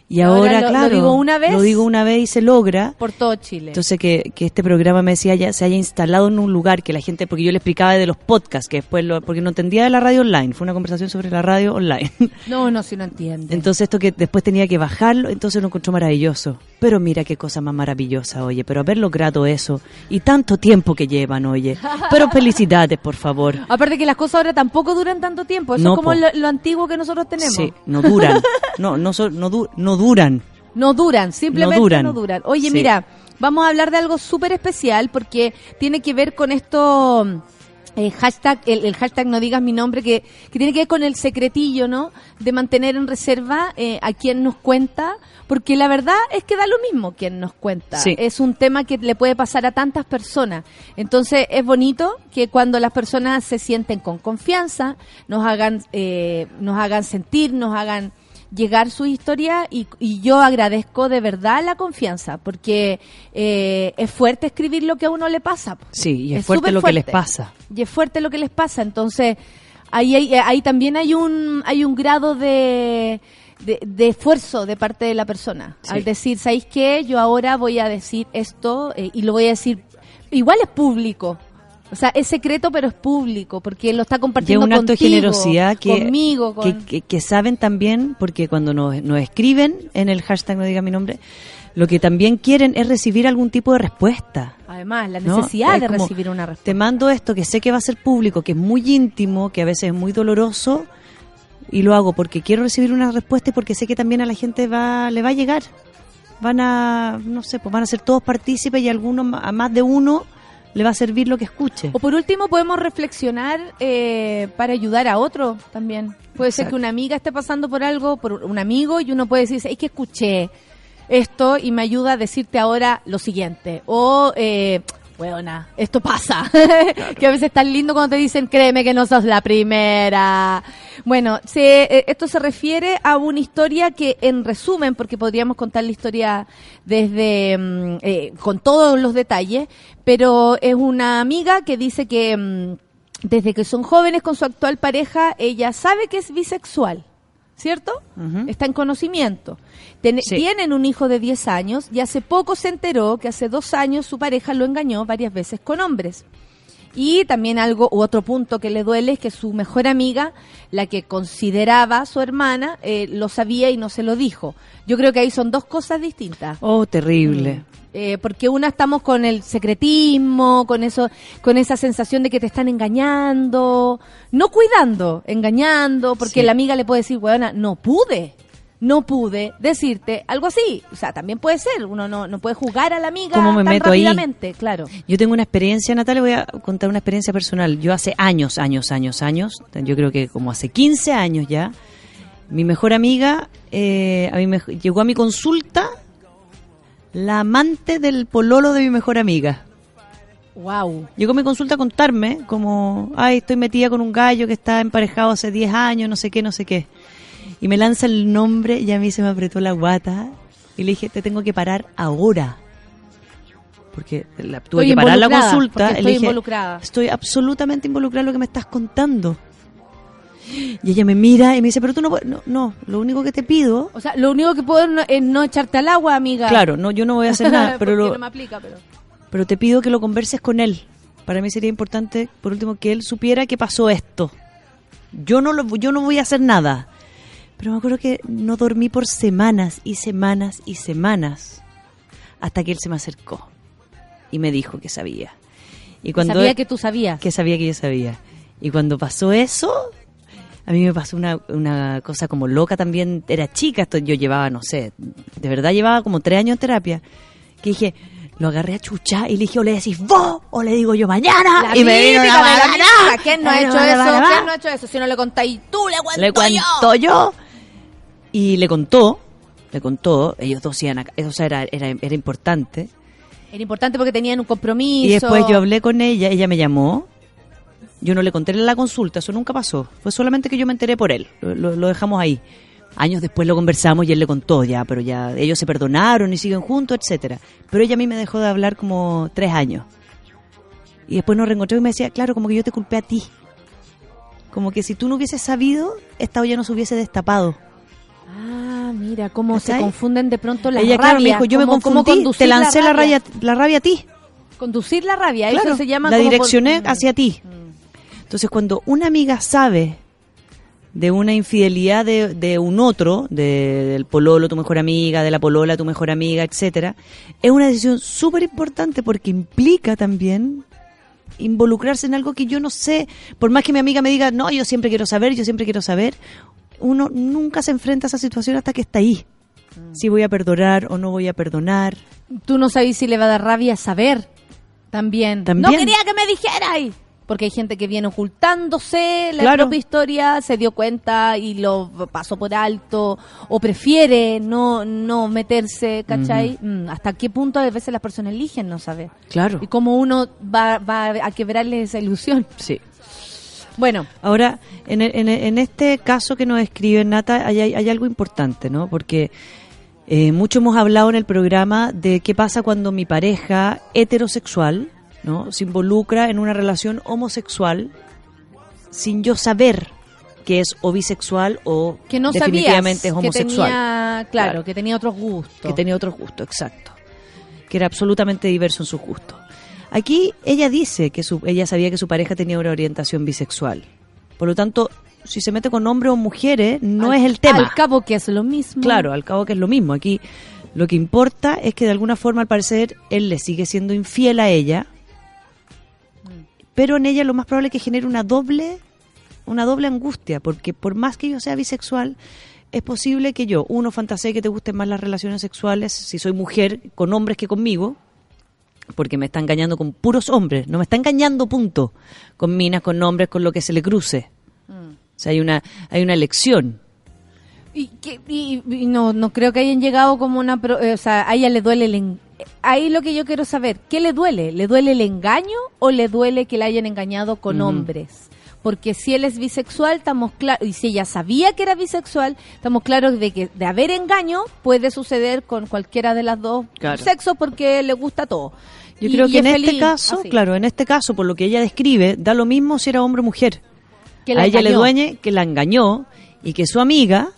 Y Ahora ahora, lo- lo claro, digo una vez. lo digo una vez y se logra. Por todo Chile. Entonces que, que este programa me decía ya se haya instalado en un lugar que la gente, porque yo le explicaba de los podcasts, que después, lo- porque no entendía de la radio online, fue una conversación sobre la radio online. no, no, si no entiende. Entonces esto que después tenía que bajarlo, entonces lo encontró maravilloso. Pero mira qué cosa más maravillosa, oye, pero haber logrado eso y tanto tiempo que llevan, oye. Pero felicidades, por favor. Aparte que las cosas ahora tampoco duran tanto tiempo. Eso No, es como lo, lo antiguo que nosotros tenemos. Sí, no duran. No, no, son- no, du- no duran. No duran, simplemente no duran. duran. Oye, Sí. mira, vamos a hablar de algo súper especial porque tiene que ver con esto, eh, hashtag, el, el hashtag no digas mi nombre, que, que tiene que ver con el secretillo, ¿no? De mantener en reserva eh, a quien nos cuenta, porque la verdad es que da lo mismo quien nos cuenta. Sí. Es un tema que le puede pasar a tantas personas. Entonces es bonito que cuando las personas se sienten con confianza, nos hagan, eh, nos hagan sentir, nos hagan llegar su historia y, y yo agradezco de verdad la confianza porque eh, es fuerte escribir lo que a uno le pasa. Sí, y es, Es fuerte lo que les pasa. Y es fuerte lo que les pasa, entonces ahí, hay- eh, ahí también hay un, hay un grado de, de, de esfuerzo de parte de la persona. Sí. Al decir, ¿sabéis qué? Yo ahora voy a decir esto eh, y lo voy a decir, igual es público. O sea, es secreto, pero es público, porque lo está Y es compartiendo un acto de contigo, generosidad que, conmigo, con... que, que- que saben también, porque cuando nos, nos escriben en el hashtag no diga mi nombre, lo que también quieren es recibir algún tipo de respuesta. Además, la necesidad Es de como, recibir una respuesta. Te mando esto que sé que va a ser público, que es muy íntimo, que a veces es muy doloroso, y lo hago porque quiero recibir una respuesta y porque sé que también a la gente va, le va a llegar. Van a, no sé, pues van a ser todos partícipes y algunos, a más de uno, le va a servir lo que escuche. O por último, podemos reflexionar eh, para ayudar a otro también. Puede ser que una amiga esté pasando por algo, por un amigo, y uno puede decir, es que escuché esto y me ayuda a decirte ahora lo siguiente. O, eh, weona, esto pasa. que a veces es tan lindo cuando te dicen, créeme que no sos la primera. Bueno, se, eh, esto se refiere a una historia que, en resumen, porque podríamos contar la historia desde, mm, eh, con todos los detalles, pero es una amiga que dice que mm, desde que son jóvenes con su actual pareja, ella sabe que es bisexual. ¿Cierto? Está en conocimiento. Ten- Sí. Tienen un hijo de 10 años y hace poco se enteró que hace dos años su pareja lo engañó varias veces con hombres. Y también algo, u otro punto que le duele es que su mejor amiga, la que consideraba su hermana, eh, lo sabía y no se lo dijo. Yo creo que ahí son dos cosas distintas. Oh, terrible. Eh, porque una estamos con el secretismo, con eso, con esa sensación de que te están engañando, no cuidando, engañando, porque Sí. la amiga le puede decir, weona, no pude, no pude decirte algo así. O sea, también puede ser, uno no, no puede jugar a la amiga ¿Cómo me tan meto ahí? rápidamente, claro. Yo tengo una experiencia, Natalia, voy a contar una experiencia personal. Yo hace años, años, años, años, yo creo que como hace 15 años ya, mi mejor amiga eh, a mí me, llegó a mi consulta la amante del pololo de mi mejor amiga. Wow. Llegó a mi consulta a contarme como, ay, estoy metida con un gallo que está emparejado hace 10 años, no sé qué, no sé qué. Y me lanza el nombre y a mí se me apretó la guata y le dije, te tengo que parar ahora. Porque la, tuve Estoy que parar la consulta. estoy le dije, involucrada. Estoy absolutamente involucrada en lo que me estás contando. Y ella me mira y me dice, pero tú no, puedes- no, no, lo único que te pido, O sea, lo único que puedo no- es no echarte al agua, amiga. claro, no, yo no voy a hacer nada, pero Porque lo, no me aplica, pero... pero te pido que lo converses con él. Para mí sería importante, por último, que él supiera que pasó esto. Yo no lo, yo no voy a hacer nada. Pero me acuerdo que no dormí por semanas y semanas y semanas hasta que él se me acercó y me dijo que sabía. Y cuando Sabía él- que tú sabías. que sabía que yo sabía. Y cuando pasó eso, a mí me pasó una, una cosa como loca también. Era chica, esto yo llevaba, no sé, de verdad llevaba como tres años en terapia. Que dije, lo agarré a chucha y le dije, o le decís vos, o le digo yo mañana. La y me vino la banana. ¿Quién no ha hecho eso? ¿Quién no ha hecho eso? Si no le contáis tú, le cuento Le yo. cuento yo. Y le contó, le contó, ellos dos iban a, o sea, era, era, era importante. Era importante porque tenían un compromiso. Y después yo hablé con ella, ella me llamó. Yo no le conté la consulta, eso nunca pasó. Fue solamente que yo me enteré por él. Lo, lo- lo dejamos ahí. Años después lo conversamos y él le contó ya, pero ya ellos se perdonaron y siguen juntos, etcétera. Pero ella a mí me dejó de hablar como tres años. Y después nos reencontró y me decía, claro, como que yo te culpé a ti. Como que si tú no hubieses sabido, esta olla no se hubiese destapado. Ah, mira, cómo se confunden de pronto las Ella, claro, me dijo, yo me confundí, te lancé la, rabia. la rabia a ti. Conducir la rabia, Claro, eso se llama la como direccioné hacia ti. Entonces, cuando una amiga sabe de una infidelidad de, de un otro, de- del pololo, tu mejor amiga, de la polola, tu mejor amiga, etcétera, es una decisión súper importante porque implica también involucrarse en algo que yo no sé. Por más que mi amiga me diga, no, yo siempre quiero saber, yo siempre quiero saber, uno nunca se enfrenta a esa situación hasta que está ahí. Si voy a perdonar o no voy a perdonar. Tú no sabes si le va a dar rabia saber. También. También. No quería que me dijerais. Porque hay gente que viene ocultándose la Claro. propia historia, se dio cuenta y lo pasó por alto, o prefiere no, no meterse, ¿cachai? Mm, ¿Hasta qué punto a veces las personas eligen no saber? Claro. Y cómo uno va, va a quebrarle esa ilusión. Sí. Bueno, Ahora, en, e- en, e- en este caso que nos escribe Nata, hay, hay- algo importante, ¿no? Porque eh, mucho hemos hablado en el programa de qué pasa cuando mi pareja heterosexual, ¿no? Se involucra en una relación homosexual sin yo saber que es o bisexual o que no definitivamente es que homosexual. tenía, claro, Claro. que tenía otros gustos. que tenía otro gusto, exacto. Que era absolutamente diverso en sus gustos. Aquí ella dice que su, ella sabía que su pareja tenía una orientación bisexual. Por lo tanto, si se mete con hombres o mujeres, no Al- es el tema. Al cabo que es lo mismo. Claro, al cabo que es lo mismo. Aquí lo que importa es que de alguna forma, al parecer, él le sigue siendo infiel a ella, pero en ella lo más probable es que genere una doble, una doble angustia, porque por más que yo sea bisexual, es posible que yo, uno, fantasee que te gusten más las relaciones sexuales si soy mujer con hombres que conmigo, porque me está engañando con puros hombres, no me está engañando punto, con minas, con hombres, con lo que se le cruce. O sea, hay una, hay una elección. Y, que- y- y no, no creo que hayan llegado como una... pro- eh, o sea, a ella le duele el... en- Ahí lo que yo quiero saber, ¿qué le duele? ¿Le duele el engaño o le duele que la hayan engañado con hombres? Porque si él es bisexual, estamos claros, y si ella sabía que era bisexual, estamos claros de que de haber engaño puede suceder con cualquiera de las dos Claro. sexos porque le gusta todo. Yo Y- creo y que en es este feliz caso, así. claro, en este caso, por lo que ella describe, da lo mismo si era hombre o mujer. Que la a ella le dueñe que la engañó y que su amiga,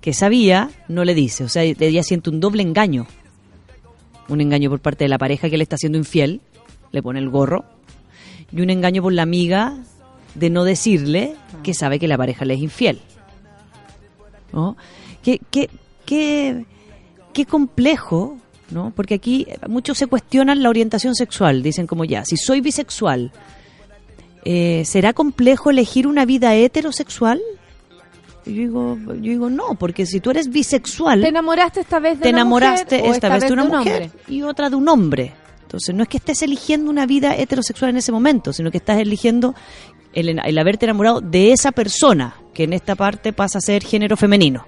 que sabía, no le dice. O sea, ella siente un doble engaño. Un engaño por parte de la pareja que le está haciendo infiel, le pone el gorro, y un engaño por la amiga de no decirle que sabe que la pareja le es infiel. ¿No? Qué, qué, qué, qué complejo, ¿no? Porque aquí muchos se cuestionan la orientación sexual. Dicen como ya, si soy bisexual, eh, ¿será complejo elegir una vida heterosexual? Yo digo, yo digo, no, porque si tú eres bisexual, ¿Te enamoraste esta vez de te una enamoraste mujer o esta vez de una un mujer hombre? y otra de un hombre. Entonces, no es que estés eligiendo una vida heterosexual en ese momento, sino que estás eligiendo el, el haberte enamorado de esa persona, que en esta parte pasa a ser género femenino.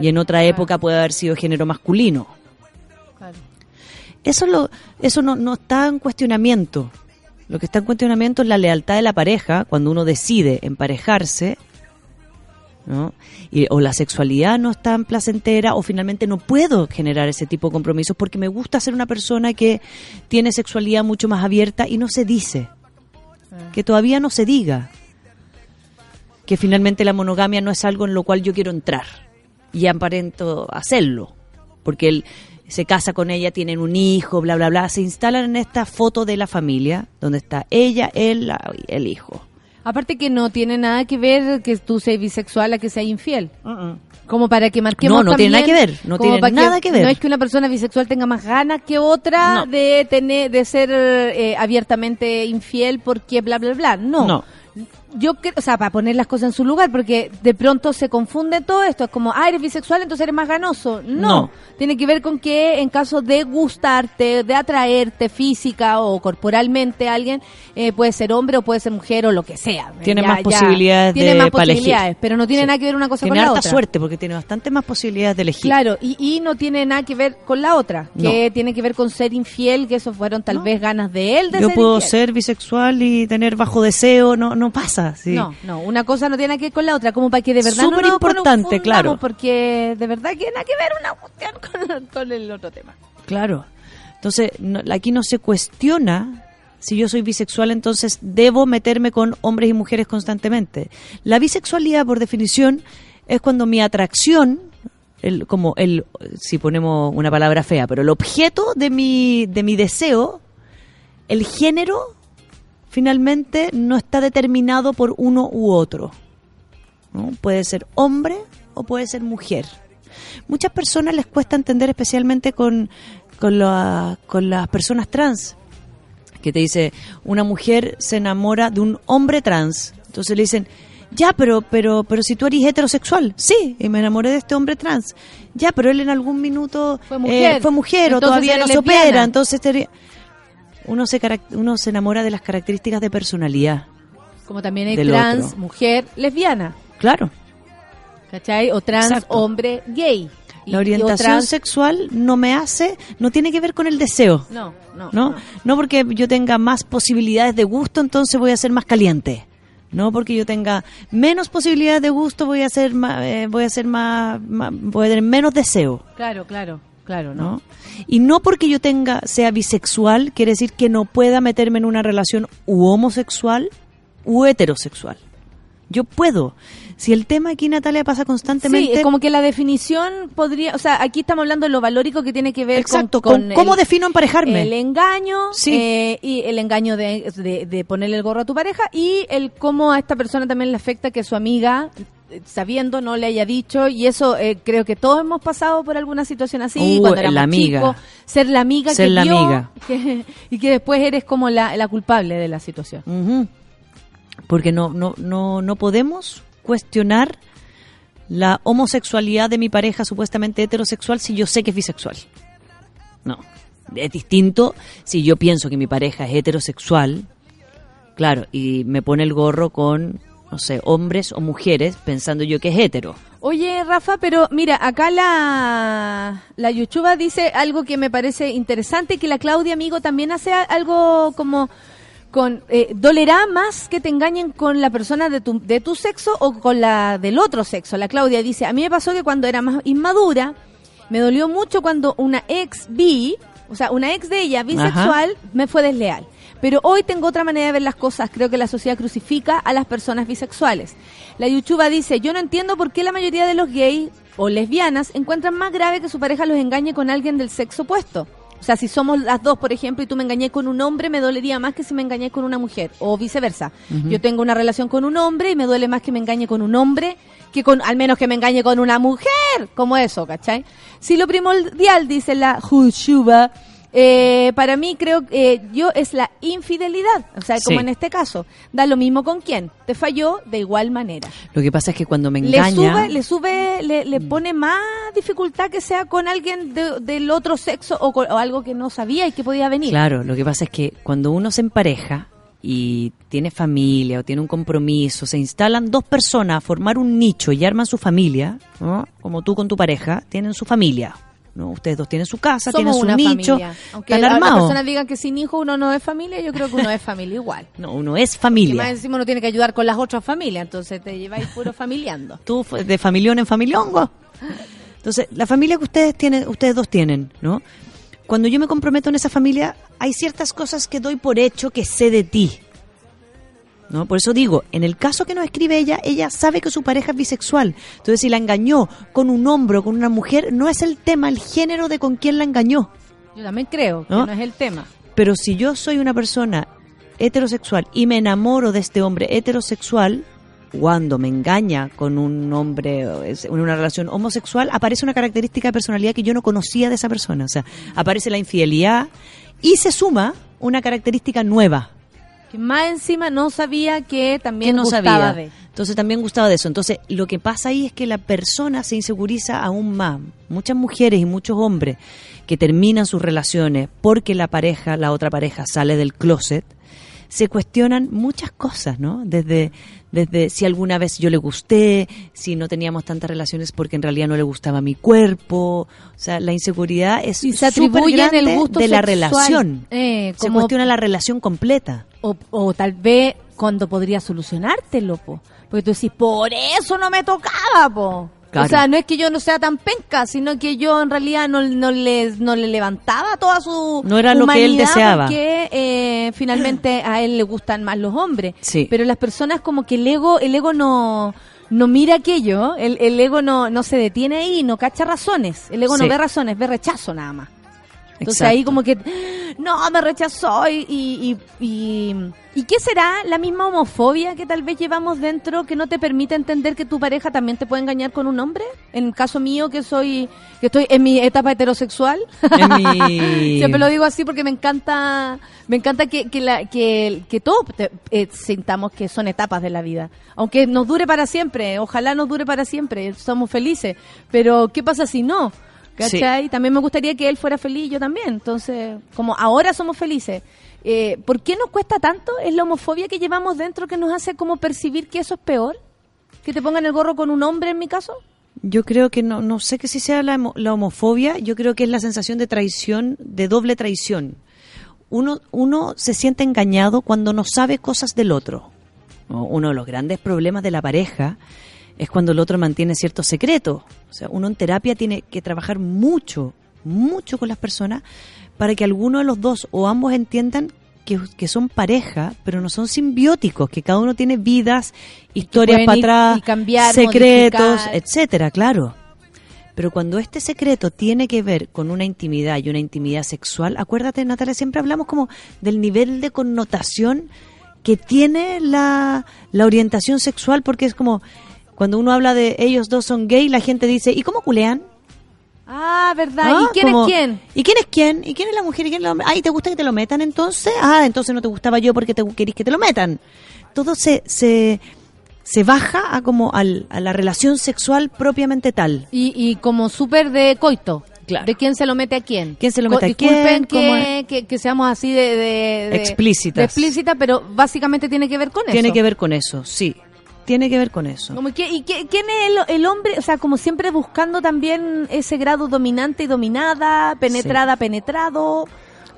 y en otra época puede haber sido género masculino. Eso, lo, eso no, no está en cuestionamiento. Lo que está en cuestionamiento es la lealtad de la pareja cuando uno decide emparejarse, ¿no? Y, o la sexualidad no es tan placentera o finalmente no puedo generar ese tipo de compromisos porque me gusta ser una persona que tiene sexualidad mucho más abierta y no se dice. Que todavía no se diga. Que finalmente la monogamia no es algo en lo cual yo quiero entrar y aparento hacerlo. Porque él se casa con ella, tienen un hijo, bla, bla, bla. Se instalan en esta foto de la familia donde está ella, él, el hijo. Aparte que no tiene nada que ver que tú seas bisexual a que seas infiel. Como para que marquemos No, no tiene nada que ver, no tiene nada que ver. No es que una persona bisexual tenga más ganas que otra No. de tener de ser eh, abiertamente infiel porque bla bla bla. No. No. Yo creo, o sea, para poner las cosas en su lugar, porque de pronto se confunde todo esto. Es como, ah, eres bisexual, entonces eres más ganoso. No. No. Tiene que ver con que en caso de gustarte, de atraerte física o corporalmente a alguien, eh, puede ser hombre o puede ser mujer o lo que sea. Tiene Ya- más ya. posibilidades Tiene de más para elegir. posibilidades, pero no tiene Sí. nada que ver una cosa Tiene con la otra. suerte porque tiene bastante más posibilidades de elegir. Claro, y, y no tiene nada que ver con la otra, que tiene que ver con ser infiel, que eso fueron tal No. vez ganas de él de Yo ser puedo infiel. ser bisexual y tener bajo deseo, no, no pasa sí. No, no, una cosa no tiene nada que ver con la otra, como para que de verdad Súper no importante, claro. Porque de verdad que nada que ver una cuestión con, con el otro tema. Claro. Entonces, no- aquí no se cuestiona si yo soy bisexual, entonces debo meterme con hombres y mujeres constantemente. La bisexualidad, por definición, es cuando mi atracción, el, como el, si ponemos una palabra fea, pero el objeto de mi, de mi deseo, el género, finalmente no está determinado por uno u otro. ¿no? Puede ser hombre o puede ser mujer. Muchas personas les cuesta entender, especialmente con, con, la- con las personas trans, que te dice, una mujer se enamora de un hombre trans. Entonces le dicen, ya, pero, pero, pero si tú eres heterosexual, sí, y me enamoré de este hombre trans. Ya, pero él en algún minuto Fue mujer. eh, fue mujer o todavía no se opera, entonces te- uno se uno se enamora de las características de personalidad. Como también hay trans, otro. mujer, lesbiana, Claro. ¿cachai? O trans, Exacto. hombre, gay. La orientación trans- sexual no me hace, no tiene que ver con el deseo. No, no, ¿no? No porque yo tenga más posibilidades de gusto, entonces voy a ser más caliente. No porque yo tenga menos posibilidades de gusto, voy a ser más, eh, voy a ser más, más- voy a tener menos deseo, Claro, claro, claro, ¿no? ¿no? Y no porque yo tenga sea bisexual quiere decir que no pueda meterme en una relación u homosexual u heterosexual. Yo puedo. Si el tema aquí Natalia pasa constantemente, Sí, es como que la definición podría, o sea, aquí estamos hablando de lo valórico que tiene que ver exacto, con, con, con cómo el- defino emparejarme. El engaño Sí. eh, y el engaño de, de, de ponerle el gorro a tu pareja y el cómo a esta persona también le afecta que su amiga sabiendo no le haya dicho y eso eh, creo que todos hemos pasado por alguna situación así Uh, cuando éramos la amiga. chicos, ser la amiga Ser que la amiga. que- y que después eres como la, la culpable de la situación. Porque no, no, no, no podemos cuestionar la homosexualidad de mi pareja supuestamente heterosexual si yo sé que es bisexual. No. Es distinto si yo pienso que mi pareja es heterosexual, claro, y me pone el gorro con, no sé, hombres o mujeres pensando yo que es hetero. Oye, Rafa, pero mira, acá la, la Yuchuba dice algo que me parece interesante, que la Claudia Amigo también hace algo como con eh, dolerá más que te engañen con la persona de tu, de tu sexo o con la del otro sexo. La Claudia dice, a mí me pasó que cuando era más inmadura, me dolió mucho cuando una ex bi, o sea, una ex de ella bisexual, me fue desleal. Pero hoy tengo otra manera de ver las cosas. Creo que la sociedad crucifica a las personas bisexuales. La Yuchuba dice, yo no entiendo por qué la mayoría de los gays o lesbianas encuentran más grave que su pareja los engañe con alguien del sexo opuesto. O sea, si somos las dos, por ejemplo, y tú me engañé con un hombre, me dolería más que si me engañé con una mujer, o viceversa. Yo tengo una relación con un hombre y me duele más que me engañe con un hombre que con, al menos que me engañe con una mujer, como eso, ¿cachai? Si lo primordial, dice la Jushuba, eh, para mí creo que eh, yo es la infidelidad, o sea, como Sí. en este caso, da lo mismo con quién, te falló de igual manera. Lo que pasa es que cuando me Le engaña... sube, le sube, le, le pone más dificultad que sea con alguien de- del otro sexo o, con- o algo que no sabía y que podía venir. Claro, lo que pasa es que cuando uno se empareja y tiene familia o tiene un compromiso, se instalan dos personas a formar un nicho y arman su familia, ¿no? como tú con tu pareja, tienen su familia. ¿No? Ustedes dos tienen su casa, tienen su una nicho, familia. Aunque están la- las personas digan que sin hijo uno no es familia, yo creo que uno es familia igual. No, uno es Y más familia. encima uno tiene que ayudar con las otras familias, entonces te lleváis puro familiando. Tú de familión en familiongo. Entonces, la familia que ustedes tienen, ustedes dos tienen, ¿no? Cuando yo me comprometo en esa familia, hay ciertas cosas que doy por hecho que sé de ti. ¿No? Por eso digo, en el caso que nos escribe ella, ella sabe que su pareja es bisexual. Entonces, si la engañó con un hombre o con una mujer, no es el tema, el género de con quién la engañó. Yo también creo que ¿No? es el tema. Pero si yo soy una persona heterosexual y me enamoro de este hombre heterosexual, cuando me engaña con un hombre en una relación homosexual, aparece una característica de personalidad que yo no conocía de esa persona. O sea, aparece la infidelidad y se suma una característica nueva Que más encima no sabía que que también no gustaba sabía. de. Entonces también gustaba de eso. Entonces lo que pasa ahí es que la persona se inseguriza aún más. Muchas mujeres y muchos hombres que terminan sus relaciones porque la pareja, la otra pareja sale del closet, se cuestionan muchas cosas, ¿no? Desde, desde si alguna vez yo le gusté, si no teníamos tantas relaciones porque en realidad no le gustaba mi cuerpo. O sea, la inseguridad es Y se súper atribuyen el gusto de la relación. Eh, se cuestiona la relación completa. O, o tal vez cuando podría solucionártelo, po. Porque tú decís, por eso no me tocaba, po. Claro. O sea, no es que yo no sea tan penca, sino que yo en realidad no, no, le, no le levantaba toda su No era lo que él deseaba. Porque eh, finalmente a él le gustan más los hombres. Sí. Pero las personas como que el ego, el ego no, no mira aquello, el, el ego no, no se detiene ahí, no cacha razones. El ego no ve razones, ve rechazo nada más. Entonces Exacto. ahí como que, no, me rechazó y, y, y, y- ¿y qué será la misma homofobia que tal vez llevamos dentro que no te permite entender que tu pareja también te puede engañar con un hombre? En el caso mío que soy, que estoy en mi etapa heterosexual. Mi- Siempre lo digo así porque me encanta, me encanta que, que, la, que, que todos te- eh, sintamos que son etapas de la vida. Aunque nos dure para siempre, ojalá nos dure para siempre, somos felices. Pero, ¿qué pasa si no? ¿Cachai? También me gustaría que él fuera feliz y yo también. Entonces, como ahora somos felices, eh, ¿por qué nos cuesta tanto? ¿Es la homofobia que llevamos dentro que nos hace como percibir que eso es peor? ¿Que te pongan el gorro con un hombre en mi caso? Yo creo que no, no sé que si sea la, la homofobia, yo creo que es la sensación de traición, de doble traición. Uno, uno se siente engañado cuando no sabe cosas del otro. ¿no? Uno de los grandes problemas de la pareja es cuando el otro mantiene ciertos secretos. O sea, uno en terapia tiene que trabajar mucho, mucho con las personas para que alguno de los dos o ambos entiendan que, que son pareja, pero no son simbióticos, que cada uno tiene vidas, historias para atrás, cambiar, secretos, modificar. etcétera, claro. Pero cuando este secreto tiene que ver con una intimidad y una intimidad sexual, acuérdate, Natalia, siempre hablamos como del nivel de connotación que tiene la, la orientación sexual, porque es como cuando uno habla de ellos dos son gay, la gente dice, ¿y cómo culean? Ah, ¿verdad? Ah, ¿Y quién como, es quién? ¿Y quién es quién? ¿Y quién es la mujer? ¿Y quién es el hombre? Ay, ¿te gusta que te lo metan entonces? Ah, entonces no te gustaba yo porque te querís que te lo metan. Todo se, se, se baja a como al, a la relación sexual propiamente tal. Y, y como súper de coito. Claro. ¿De quién se lo mete a quién? ¿Quién se lo Co- mete a disculpen quién? que, que, que seamos así de, de- de- Explícitas. de explícita, pero básicamente tiene que ver con Tiene eso. que ver con eso, sí. Tiene que ver con eso. Como que- ¿Y quién es el, el hombre? O sea, como siempre buscando también ese grado dominante y dominada, penetrada, penetrado.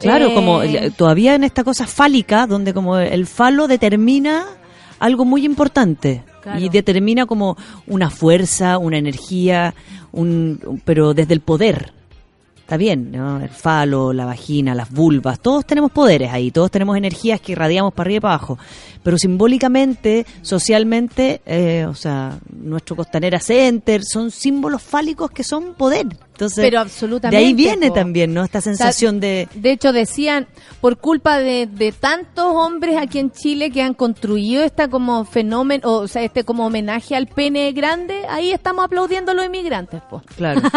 Claro, Eh, como eh, todavía en esta cosa fálica, donde como el falo determina algo muy importante Claro. y determina como una fuerza, una energía, un- pero desde el poder. Está bien, ¿no? El falo, la vagina, las vulvas, todos tenemos poderes ahí, todos tenemos energías que irradiamos para arriba y para abajo. Pero simbólicamente, socialmente, eh, o sea, nuestro Costanera Center son símbolos fálicos que son poder. Entonces, Pero de absolutamente. ahí viene po. también, ¿no? Esta O sea, sensación de... De hecho, decían, por culpa de, de tantos hombres aquí en Chile que han construido esta como fenómeno, o sea, este como homenaje al pene grande, ahí estamos aplaudiendo a los inmigrantes, po. Claro.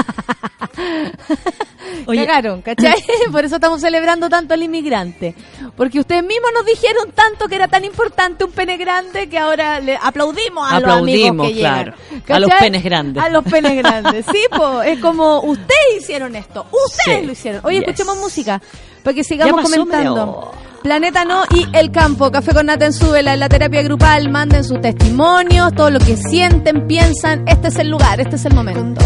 Oye, Cagaron, ¿cachai? Por eso estamos celebrando tanto al inmigrante. Porque ustedes mismos nos dijeron tanto que era tan importante un pene grande que ahora le aplaudimos a los amigos Aplaudimos, que llegan. claro. A los penes grandes. A los penes grandes. Sí, po, es como ustedes hicieron esto, ustedes Sí. lo hicieron. Oye, Yes. escuchemos música para que sigamos Ya pasó comentando. Planeta No y El Campo, Café con Nata en Súbela, en la terapia grupal, manden sus testimonios, todo lo que sienten, piensan, este es el lugar, este es el momento.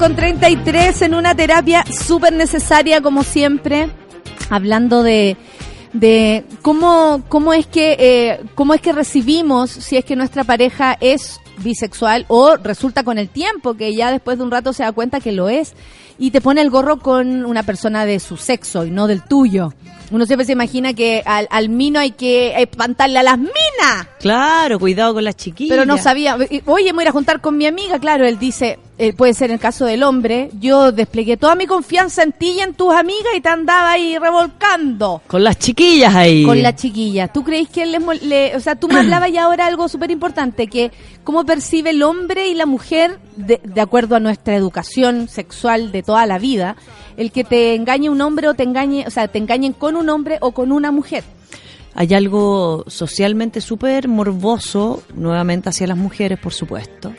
Con 33 en una terapia súper necesaria como siempre, hablando de de cómo cómo es que eh, cómo es que recibimos si es que nuestra pareja es bisexual o resulta con el tiempo que ya después de un rato se da cuenta que lo es y te pone el gorro con una persona de su sexo y no del tuyo. Uno siempre se imagina que al, al mino hay que espantarle a las minas. Claro, cuidado con las chiquillas. Pero no sabía. Oye, me voy a juntar con mi amiga. Claro, él dice, eh, puede ser en el caso del hombre. Yo desplegué toda mi confianza en ti y en tus amigas y te andaba ahí revolcando. Con las chiquillas ahí. Con la chiquilla. ¿Tú crees que él les le, o sea, tú me hablabas ya ahora algo súper importante, que cómo percibe el hombre y la mujer, de, de acuerdo a nuestra educación sexual de toda la vida, el que te engañe un hombre o te engañe, o sea, te engañen con un hombre o con una mujer. Hay algo socialmente súper morboso, nuevamente hacia las mujeres, por supuesto.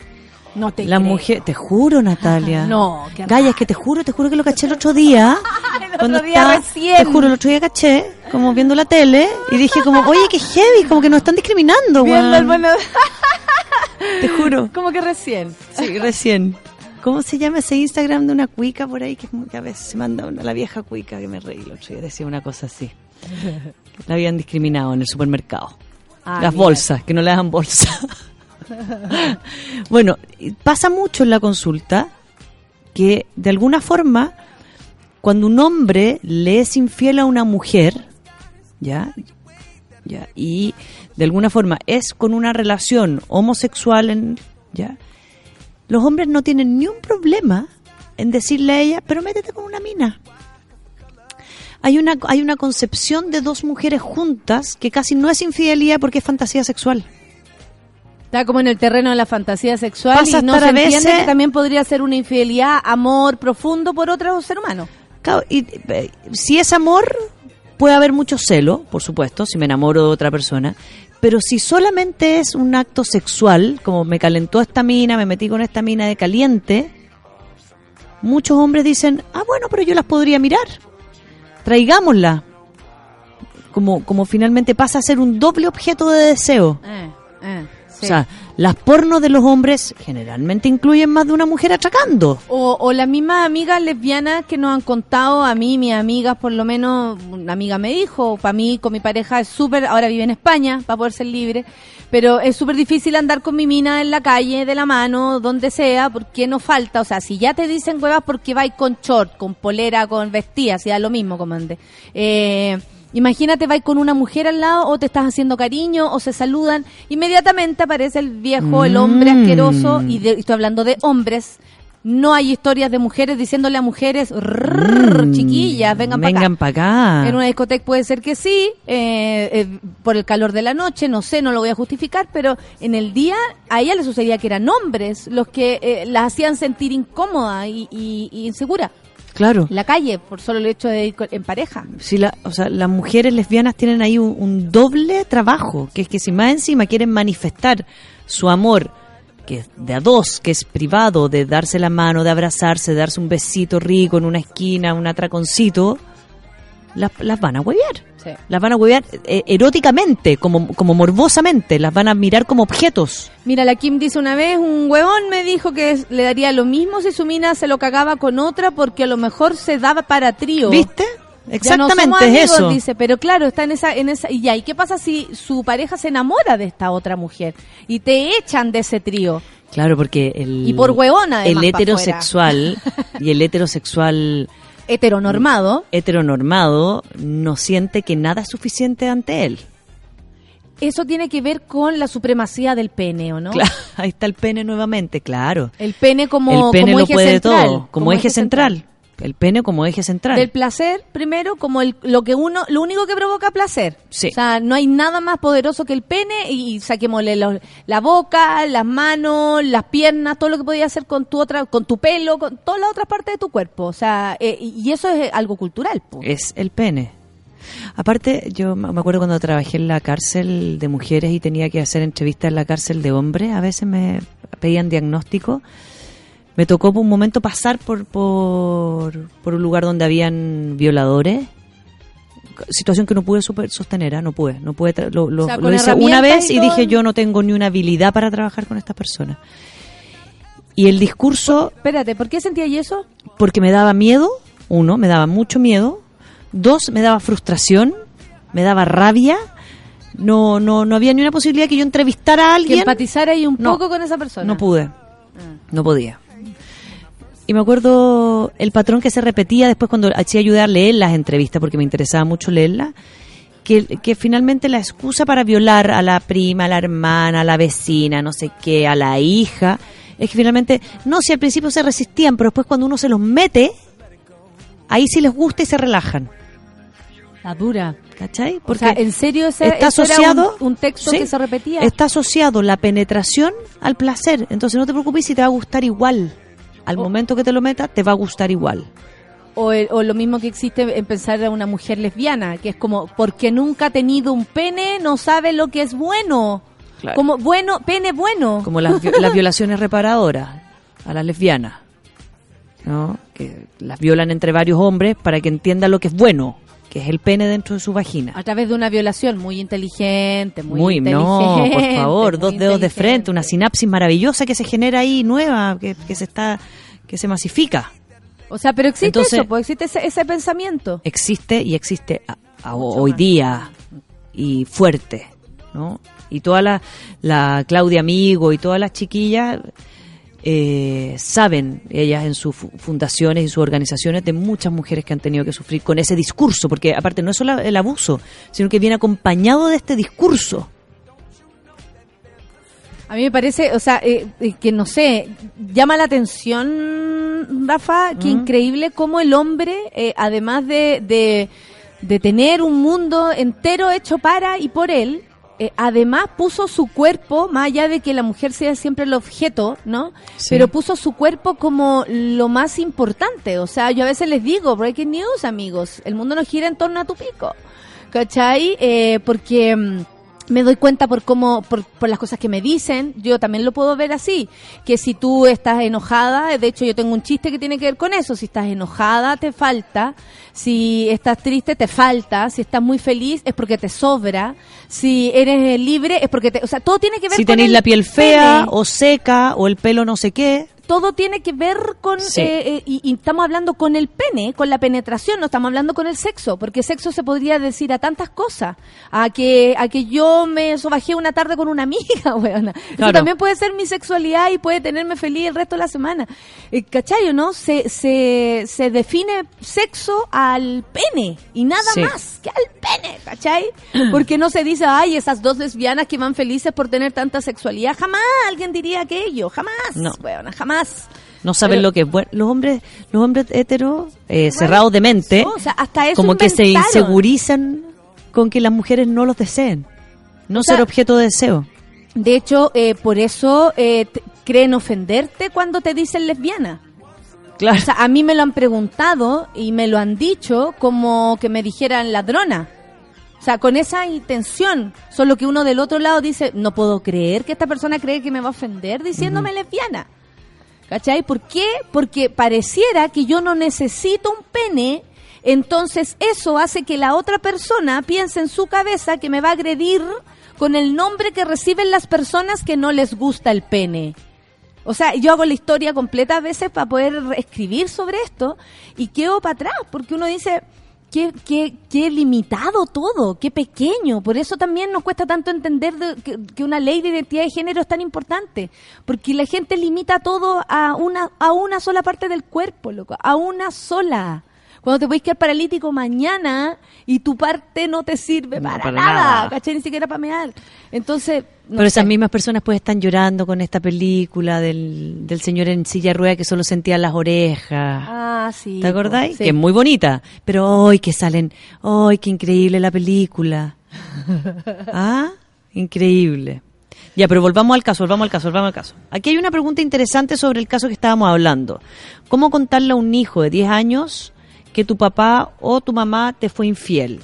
No te La creo. mujer, te juro, Natalia. No, qué Gaya, es que te juro, te juro que lo caché el otro día. El otro día recién. Te juro, el otro día caché, como viendo la tele, y dije como, oye, qué heavy, como que nos están discriminando, Viendo weón. el bueno- Te juro. como que recién. Sí, recién. ¿Cómo se llama ese Instagram de una cuica por ahí que, que a veces se manda una, la vieja cuica que me reí el otro día, decía una cosa así. Que la habían discriminado en el supermercado. Ah, Las mira. bolsas, que no le dan bolsa. bueno, pasa mucho en la consulta que de alguna forma cuando un hombre le es infiel a una mujer, ¿ya? ¿ya? Y de alguna forma es con una relación homosexual, en, ¿ya? Los hombres no tienen ni un problema en decirle a ella, pero métete con una mina. Hay una, hay una concepción de dos mujeres juntas que casi no es infidelidad porque es fantasía sexual. Está como en el terreno de la fantasía sexual Pasa y no se entiende veces- que también podría ser una infidelidad, amor profundo por otro ser humano. Claro, y, eh, si es amor, puede haber mucho celo, por supuesto, si me enamoro de otra persona. Pero si solamente es un acto sexual, como me calentó esta mina, me metí con esta mina de caliente, muchos hombres dicen, ah, bueno, pero yo las podría mirar. Traigámosla. Como, como finalmente pasa a ser un doble objeto de deseo. O sea, las pornos de los hombres generalmente incluyen más de una mujer atracando. O, o las mismas amigas lesbianas que nos han contado a mí, mis amigas, por lo menos una amiga me dijo, para mí con mi pareja es súper, ahora vive en España para poder ser libre, pero es súper difícil andar con mi mina en la calle, de la mano, donde sea, porque no falta, o sea, si ya te dicen huevas porque vais con short, con polera, con vestidas, si da lo mismo, comande. Eh, Imagínate, vais con una mujer al lado o te estás haciendo cariño o se saludan, inmediatamente aparece el viejo, el hombre Mm. asqueroso, y, de- y estoy hablando de hombres, no hay historias de mujeres diciéndole a mujeres, "Rrrr, Mm, chiquillas, vengan para acá. Vengan para acá. En una discoteca puede ser que sí, eh, eh, por el calor de la noche, no sé, no lo voy a justificar, pero en el día a ella le sucedía que eran hombres los que eh, la hacían sentir incómoda y, y- y insegura. Claro. En la calle, por solo el hecho de ir en pareja. Si la, o sea, las mujeres lesbianas tienen ahí un, un doble trabajo, que es que si más encima quieren manifestar su amor, que es de a dos, que es privado, de darse la mano, de abrazarse, de darse un besito rico en una esquina, un atraconcito, las, las van a huevear. Sí. Las van a huevear eh, eróticamente, como, como morbosamente, las van a mirar como objetos. Mira, la Kim dice una vez, un huevón me dijo que le daría lo mismo si su mina se lo cagaba con otra porque a lo mejor se daba para trío. ¿Viste? Ya no Exactamente somos es amigos, eso. dice, pero claro, está en esa, en esa, y ya, ¿y qué pasa si su pareja se enamora de esta otra mujer y te echan de ese trío? Claro, porque el, Y por huevona, el heterosexual y el heterosexual Heteronormado, heteronormado no siente que nada es suficiente ante él. eso tiene que ver con la supremacía del pene, ¿o no? Claro, ahí está el pene nuevamente, claro. El pene como, el pene como lo eje puede central. todo, como, eje central. El pene como eje central. Del placer, primero, como el, lo que uno, lo único que provoca placer. Sí. O sea, no hay nada más poderoso que el pene y saquémosle los- la boca, las manos, las piernas, todo lo que podía hacer con tu otra, con tu pelo, con todas las otras partes de tu cuerpo. O sea, eh, y y eso es algo cultural. po. es el pene. Aparte, yo me acuerdo cuando trabajé en la cárcel de mujeres y tenía que hacer entrevistas en la cárcel de hombres, a veces me pedían diagnóstico. Me tocó por un momento pasar por, por, por un lugar donde habían violadores. Situación que no pude super- sostener, ¿ah? no pude. No pude lo lo- O sea, lo con hice una vez y dije yo no tengo ni una habilidad para trabajar con estas personas. Y el discurso, Espérate, ¿por qué sentía eso? porque me daba miedo, uno, me daba mucho miedo, dos, me daba frustración, me daba rabia, no, no, no había ni una posibilidad que yo entrevistara a Que alguien. empatizara ahí un No, poco con esa persona. No pude. No podía. Y me acuerdo el patrón que se repetía después cuando hacía ayudar a leer las entrevistas, porque me interesaba mucho leerlas, que, que finalmente la excusa para violar a la prima, a la hermana, a la vecina, no sé qué, a la hija, es que finalmente, no, si al principio se resistían, pero después cuando uno se los mete, ahí sí les gusta y se relajan. La dura. ¿Cachai? O sea, en serio ese, está era asociado un, un texto sí, que se repetía. Está asociado la penetración al placer. Entonces no te preocupes si te va a gustar igual. Al momento que te lo metas, te va a gustar igual. O, el- o lo mismo que existe en pensar a una mujer lesbiana, que es como, porque nunca ha tenido un pene, no sabe lo que es bueno. Claro. Como bueno, pene bueno. Como las, vi- las violaciones reparadoras a las lesbianas. ¿No? Que las violan entre varios hombres para que entiendan lo que es bueno, que es el pene dentro de su vagina. A través de una violación muy inteligente, muy, Muy, no, por inteligente, favor, dos dedos de inteligente. frente, una sinapsis maravillosa que se genera ahí nueva, que, que se está, que se masifica. O sea, pero existe Entonces- eso, pues existe ese, ese pensamiento. existe y existe a- a- hoy día y fuerte, ¿no? Y toda la, la Claudia Amigo y todas las chiquillas eh, saben, ellas en sus fu- fundaciones y sus organizaciones, de muchas mujeres que han tenido que sufrir con ese discurso, porque aparte no es solo el abuso, sino que viene acompañado de este discurso. A mí me parece, o sea, eh, eh, que no sé, llama la atención, Rafa, que increíble cómo el hombre, eh, además de, de, de tener un mundo entero hecho para y por él, eh, además puso su cuerpo, más allá de que la mujer sea siempre el objeto, ¿no? Sí. Pero puso su cuerpo como lo más importante. O sea, yo a veces les digo, breaking news, amigos, el mundo no gira en torno a tu pico. ¿Cachai? Eh, porque mm, me doy cuenta por cómo, por, por las cosas que me dicen, yo también lo puedo ver así, que si tú estás enojada, de hecho yo tengo un chiste que tiene que ver con eso, si estás enojada te falta, si estás triste te falta, si estás muy feliz es porque te sobra, si eres libre es porque te, o sea, todo tiene que ver Si con tenéis el la piel fea pene. o seca o el pelo no sé qué, todo tiene que ver con Sí. eh, eh, y, y estamos hablando con el pene, con la penetración, no estamos hablando con el sexo, porque sexo se podría decir a tantas cosas, a que a que yo me sobajé una tarde con una amiga, weona. Eso Claro. también puede ser mi sexualidad y puede tenerme feliz el resto de la semana. Eh, ¿Cachai o no? Se, se, se define sexo al pene y nada Sí. más que al pene, ¿cachai? Porque no se dice, ay, esas dos lesbianas que van felices por tener tanta sexualidad. Jamás alguien diría aquello, jamás. No. Weona, jamás. No saben Pero- lo que es bueno. Los hombres, los hombres heteros, eh, cerrados de mente, O sea, hasta eso como que se insegurizan con que las mujeres no los deseen, no O sea, ser objeto de deseo. De hecho, eh, por eso eh, creen ofenderte cuando te dicen lesbiana. Claro. O sea, a mí me lo han preguntado y me lo han dicho como que me dijeran ladrona. O sea, con esa intención. Solo que uno del otro lado dice, no puedo creer que esta persona cree que me va a ofender diciéndome lesbiana. ¿Cachai? ¿Por qué? Porque pareciera que yo no necesito un pene, entonces eso hace que la otra persona piense en su cabeza que me va a agredir con el nombre que reciben las personas que no les gusta el pene. O sea, yo hago la historia completa a veces para poder escribir sobre esto y quedo para atrás, porque uno dice, qué, qué, qué limitado todo, qué pequeño. Por eso también nos cuesta tanto entender de- que, que una ley de identidad de género es tan importante, porque la gente limita todo a una, a una sola parte del cuerpo, loco, a una sola. Cuando te puedes quedar paralítico mañana y tu parte no te sirve No, para, para nada, nada. ¿cachai? Ni siquiera para mear. Entonces, no Pero esas mismas personas pues están llorando con esta película del, del señor en silla rueda que solo sentía las orejas. Ah, sí. ¿Te acordáis? Sí. Que es muy bonita. Pero hoy que salen, hoy qué increíble la película. ah, increíble. Ya, pero volvamos al caso, volvamos al caso, volvamos al caso. Aquí hay una pregunta interesante sobre el caso que estábamos hablando. ¿Cómo contarle a un hijo de 10 años que tu papá o tu mamá te fue infiel?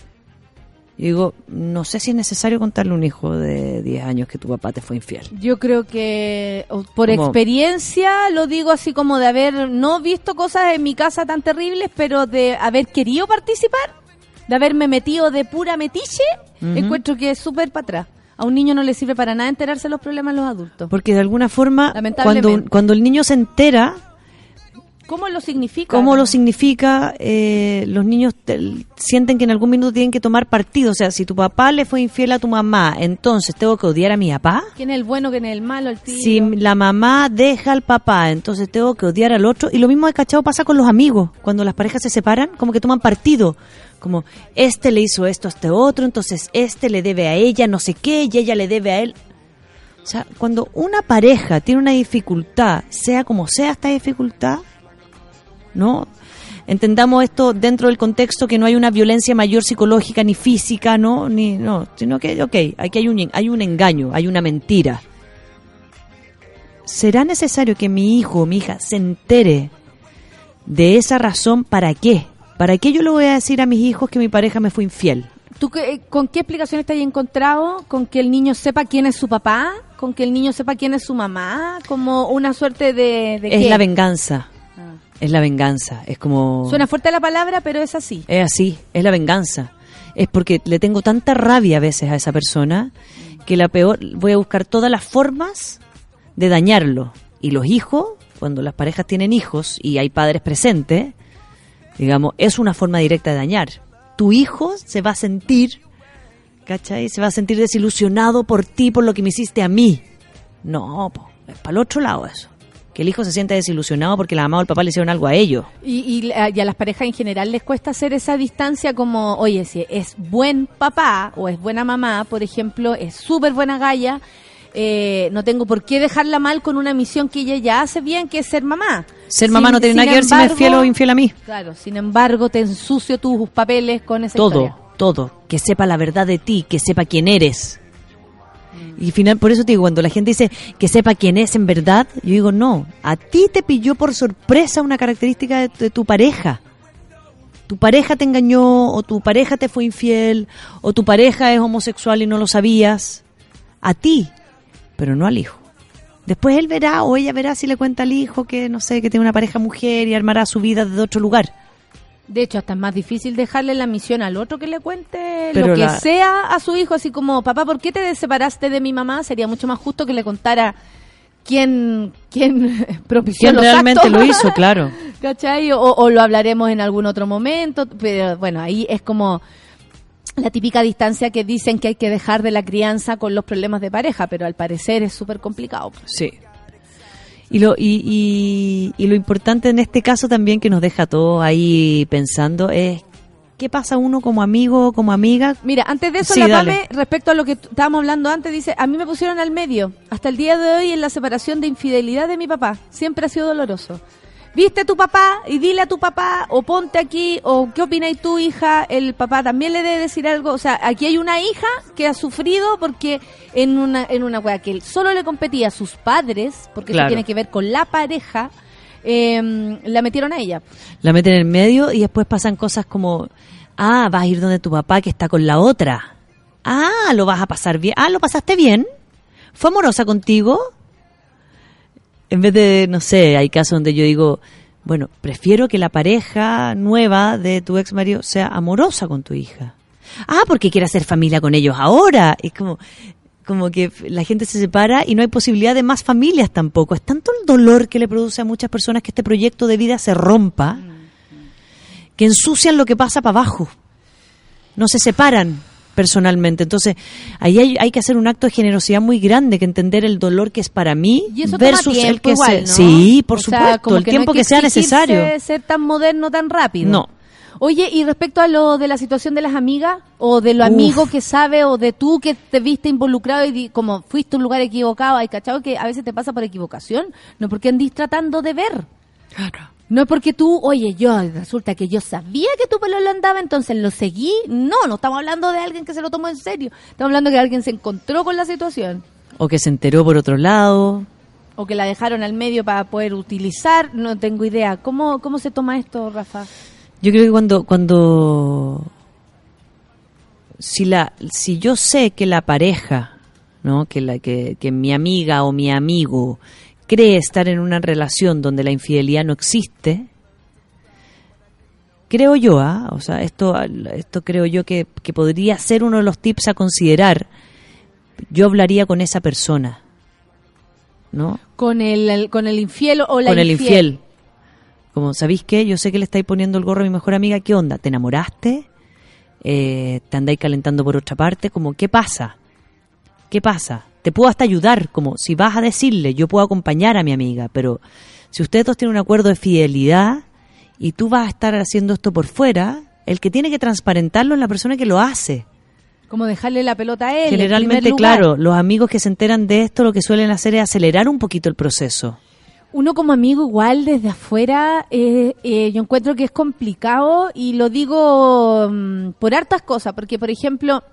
Y digo, no sé si es necesario contarle a un hijo de 10 años que tu papá te fue infiel. Yo creo que por Como- experiencia lo digo así como de haber no visto cosas en mi casa tan terribles, pero de haber querido participar, de haberme metido de pura metiche, Ujú. encuentro que es súper para atrás. A un niño no le sirve para nada enterarse de los problemas de los adultos. Porque de alguna forma, cuando, cuando el niño se entera, ¿Cómo lo significa? cómo lo significa, eh, los niños te- sienten que en algún minuto tienen que tomar partido. O sea, si tu papá le fue infiel a tu mamá, entonces tengo que odiar a mi papá. ¿Quién es el bueno, quién es el malo, el tío? Si la mamá deja al papá, entonces tengo que odiar al otro. Y lo mismo de cachado pasa con los amigos. Cuando las parejas se separan, como que toman partido. Como, este le hizo esto a este otro, entonces este le debe a ella no sé qué, y ella le debe a él. O sea, cuando una pareja tiene una dificultad, sea como sea esta dificultad, ¿no? Entendamos esto dentro del contexto que no hay una violencia mayor psicológica ni física, ¿no? Ni, no, sino que, ok, aquí hay un, hay un engaño, hay una mentira. ¿Será necesario que mi hijo o mi hija se entere de esa razón para qué? ¿Para qué yo le voy a decir a mis hijos que mi pareja me fue infiel? ¿Tú qué- con qué explicación te has encontrado? ¿Con que el niño sepa quién es su papá? ¿Con que el niño sepa quién es su mamá? ¿Como una suerte de, de Es qué? la venganza. Es la venganza. Es como... Suena fuerte la palabra, pero es así. Es así, es la venganza. Es porque le tengo tanta rabia a veces a esa persona que la peor, voy a buscar todas las formas de dañarlo. Y los hijos, cuando las parejas tienen hijos y hay padres presentes, digamos, es una forma directa de dañar. Tu hijo se va a sentir, ¿cachai? Se va a sentir desilusionado por ti, por lo que me hiciste a mí. No, po, es para el otro lado eso. Que el hijo se sienta desilusionado porque la mamá o el papá le hicieron algo a ellos. Y, y la- y a las parejas en general les cuesta hacer esa distancia como, oye, si es buen papá o es buena mamá, por ejemplo, es súper buena galla, eh, no tengo por qué dejarla mal con una misión que ella ya hace bien, que es ser mamá. Ser Sin- mamá no tiene nada que ver si me es fiel o infiel a mí. Claro, sin embargo, te ensucio tus papeles con esa todo, historia. todo, que sepa la verdad de ti, que sepa quién eres. Y final, por eso te digo, cuando la gente dice que sepa quién es en verdad, yo digo, no, a ti te pilló por sorpresa una característica de, de tu pareja. Tu pareja te engañó, o tu pareja te fue infiel, o tu pareja es homosexual y no lo sabías. A ti, pero no al hijo. Después él verá o ella verá si le cuenta al hijo que, no sé, que tiene una pareja mujer y armará su vida desde otro lugar. De hecho, hasta es más difícil dejarle la misión al otro que le cuente Pero lo que la- sea a su hijo, así como, papá, ¿por qué te separaste de mi mamá? Sería mucho más justo que le contara quién, quién propició ¿Quién los realmente actos. lo hizo? Claro. ¿Cachai? O, o lo hablaremos en algún otro momento, pero bueno, ahí es como la típica distancia que dicen que hay que dejar de la crianza con los problemas de pareja, pero al parecer es súper complicado. Sí. Y lo, y, y, y lo importante en este caso también que nos deja a todos ahí pensando es qué pasa uno como amigo o como amiga. Mira, antes de eso, Sí, la dale. Pame, respecto a lo que estábamos hablando antes, dice, a mí me pusieron al medio. Hasta el día de hoy en la separación de infidelidad de mi papá. Siempre ha sido doloroso. ¿Viste a tu papá? Y dile a tu papá, o ponte aquí, o qué opináis tu hija, el papá también le debe decir algo. O sea, aquí hay una hija que ha sufrido porque en una, en una wea que él solo le competía a sus padres, porque eso tiene que ver con la pareja, eh, la metieron a ella. La meten en el medio y después pasan cosas como, ah, vas a ir donde tu papá que está con la otra. Ah, lo vas a pasar bien. Ah, lo pasaste bien. ¿Fue amorosa contigo? En vez de, no sé, hay casos donde yo digo, bueno, prefiero que la pareja nueva de tu ex marido sea amorosa con tu hija. Ah, porque quiere hacer familia con ellos ahora. Es como, como que la gente se separa y no hay posibilidad de más familias tampoco. Es tanto el dolor que le produce a muchas personas que este proyecto de vida se rompa, que ensucian lo que pasa para abajo. No se separan personalmente. Entonces, ahí hay, hay que hacer un acto de generosidad muy grande, que entender el dolor que es para mí Y eso toma versus el que igual, se- ¿no? Sí, por O sea, supuesto, el no tiempo hay que, sea exigirse necesario. ser tan moderno tan rápido. No. Oye, y respecto a lo de la situación de las amigas, o de lo Uf. amigo que sabe, o de tú que te viste involucrado y di- como fuiste a un lugar equivocado, hay cachado que a veces te pasa por equivocación, no porque andís tratando de ver. No es porque tú, oye, yo resulta que yo sabía que tu pelo lo andaba, entonces lo seguí. No, no estamos hablando de alguien que se lo tomó en serio. Estamos hablando de que alguien se encontró con la situación. O que se enteró por otro lado. O que la dejaron al medio para poder utilizar. No tengo idea. ¿Cómo, cómo se toma esto, Rafa? Yo creo que cuando, cuando si la, si yo sé que la pareja, ¿no? Que la, que, que mi amiga o mi amigo cree estar en una relación donde la infidelidad no existe, creo yo, ¿ah? o sea, esto, esto creo yo que, que podría ser uno de los tips a considerar. yo hablaría con esa persona, ¿no? Con el, el- con el infiel o la con el infiel. Como, ¿sabéis qué? Yo sé que le estáis poniendo el gorro a mi mejor amiga. ¿Qué onda? ¿Te enamoraste? Eh, ¿Te andáis calentando por otra parte? Como, ¿qué pasa? ¿Qué pasa? Te puedo hasta ayudar. Como, si vas a decirle, yo puedo acompañar a mi amiga. Pero si ustedes dos tienen un acuerdo de fidelidad y tú vas a estar haciendo esto por fuera, el que tiene que transparentarlo es la persona que lo hace. Como dejarle la pelota a él. en Generalmente, claro, los amigos que se enteran de esto lo que suelen hacer es acelerar un poquito el proceso. Uno como amigo igual desde afuera, eh, eh, yo encuentro que es complicado y lo digo mm, por hartas cosas, porque por ejemplo,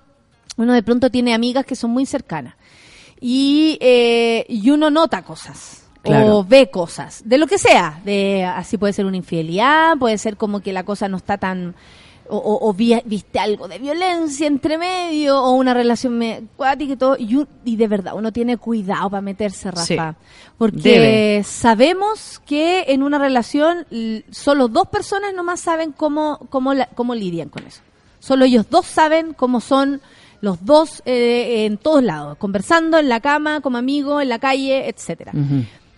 uno de pronto tiene amigas que son muy cercanas y, eh, y uno nota cosas. Claro. O ve cosas, de lo que sea, de así puede ser una infidelidad, puede ser como que la cosa no está tan, o, o- o vi- viste algo de violencia entre medio, o una relación me- cuática y todo, y, un- y de verdad, uno tiene cuidado para meterse, Rafa. Sí. Porque Debe. sabemos que en una relación solo dos personas nomás saben cómo, cómo, la- cómo lidian con eso. Solo ellos dos saben cómo son los dos eh, en todos lados, conversando en la cama, como amigos, en la calle, etcétera.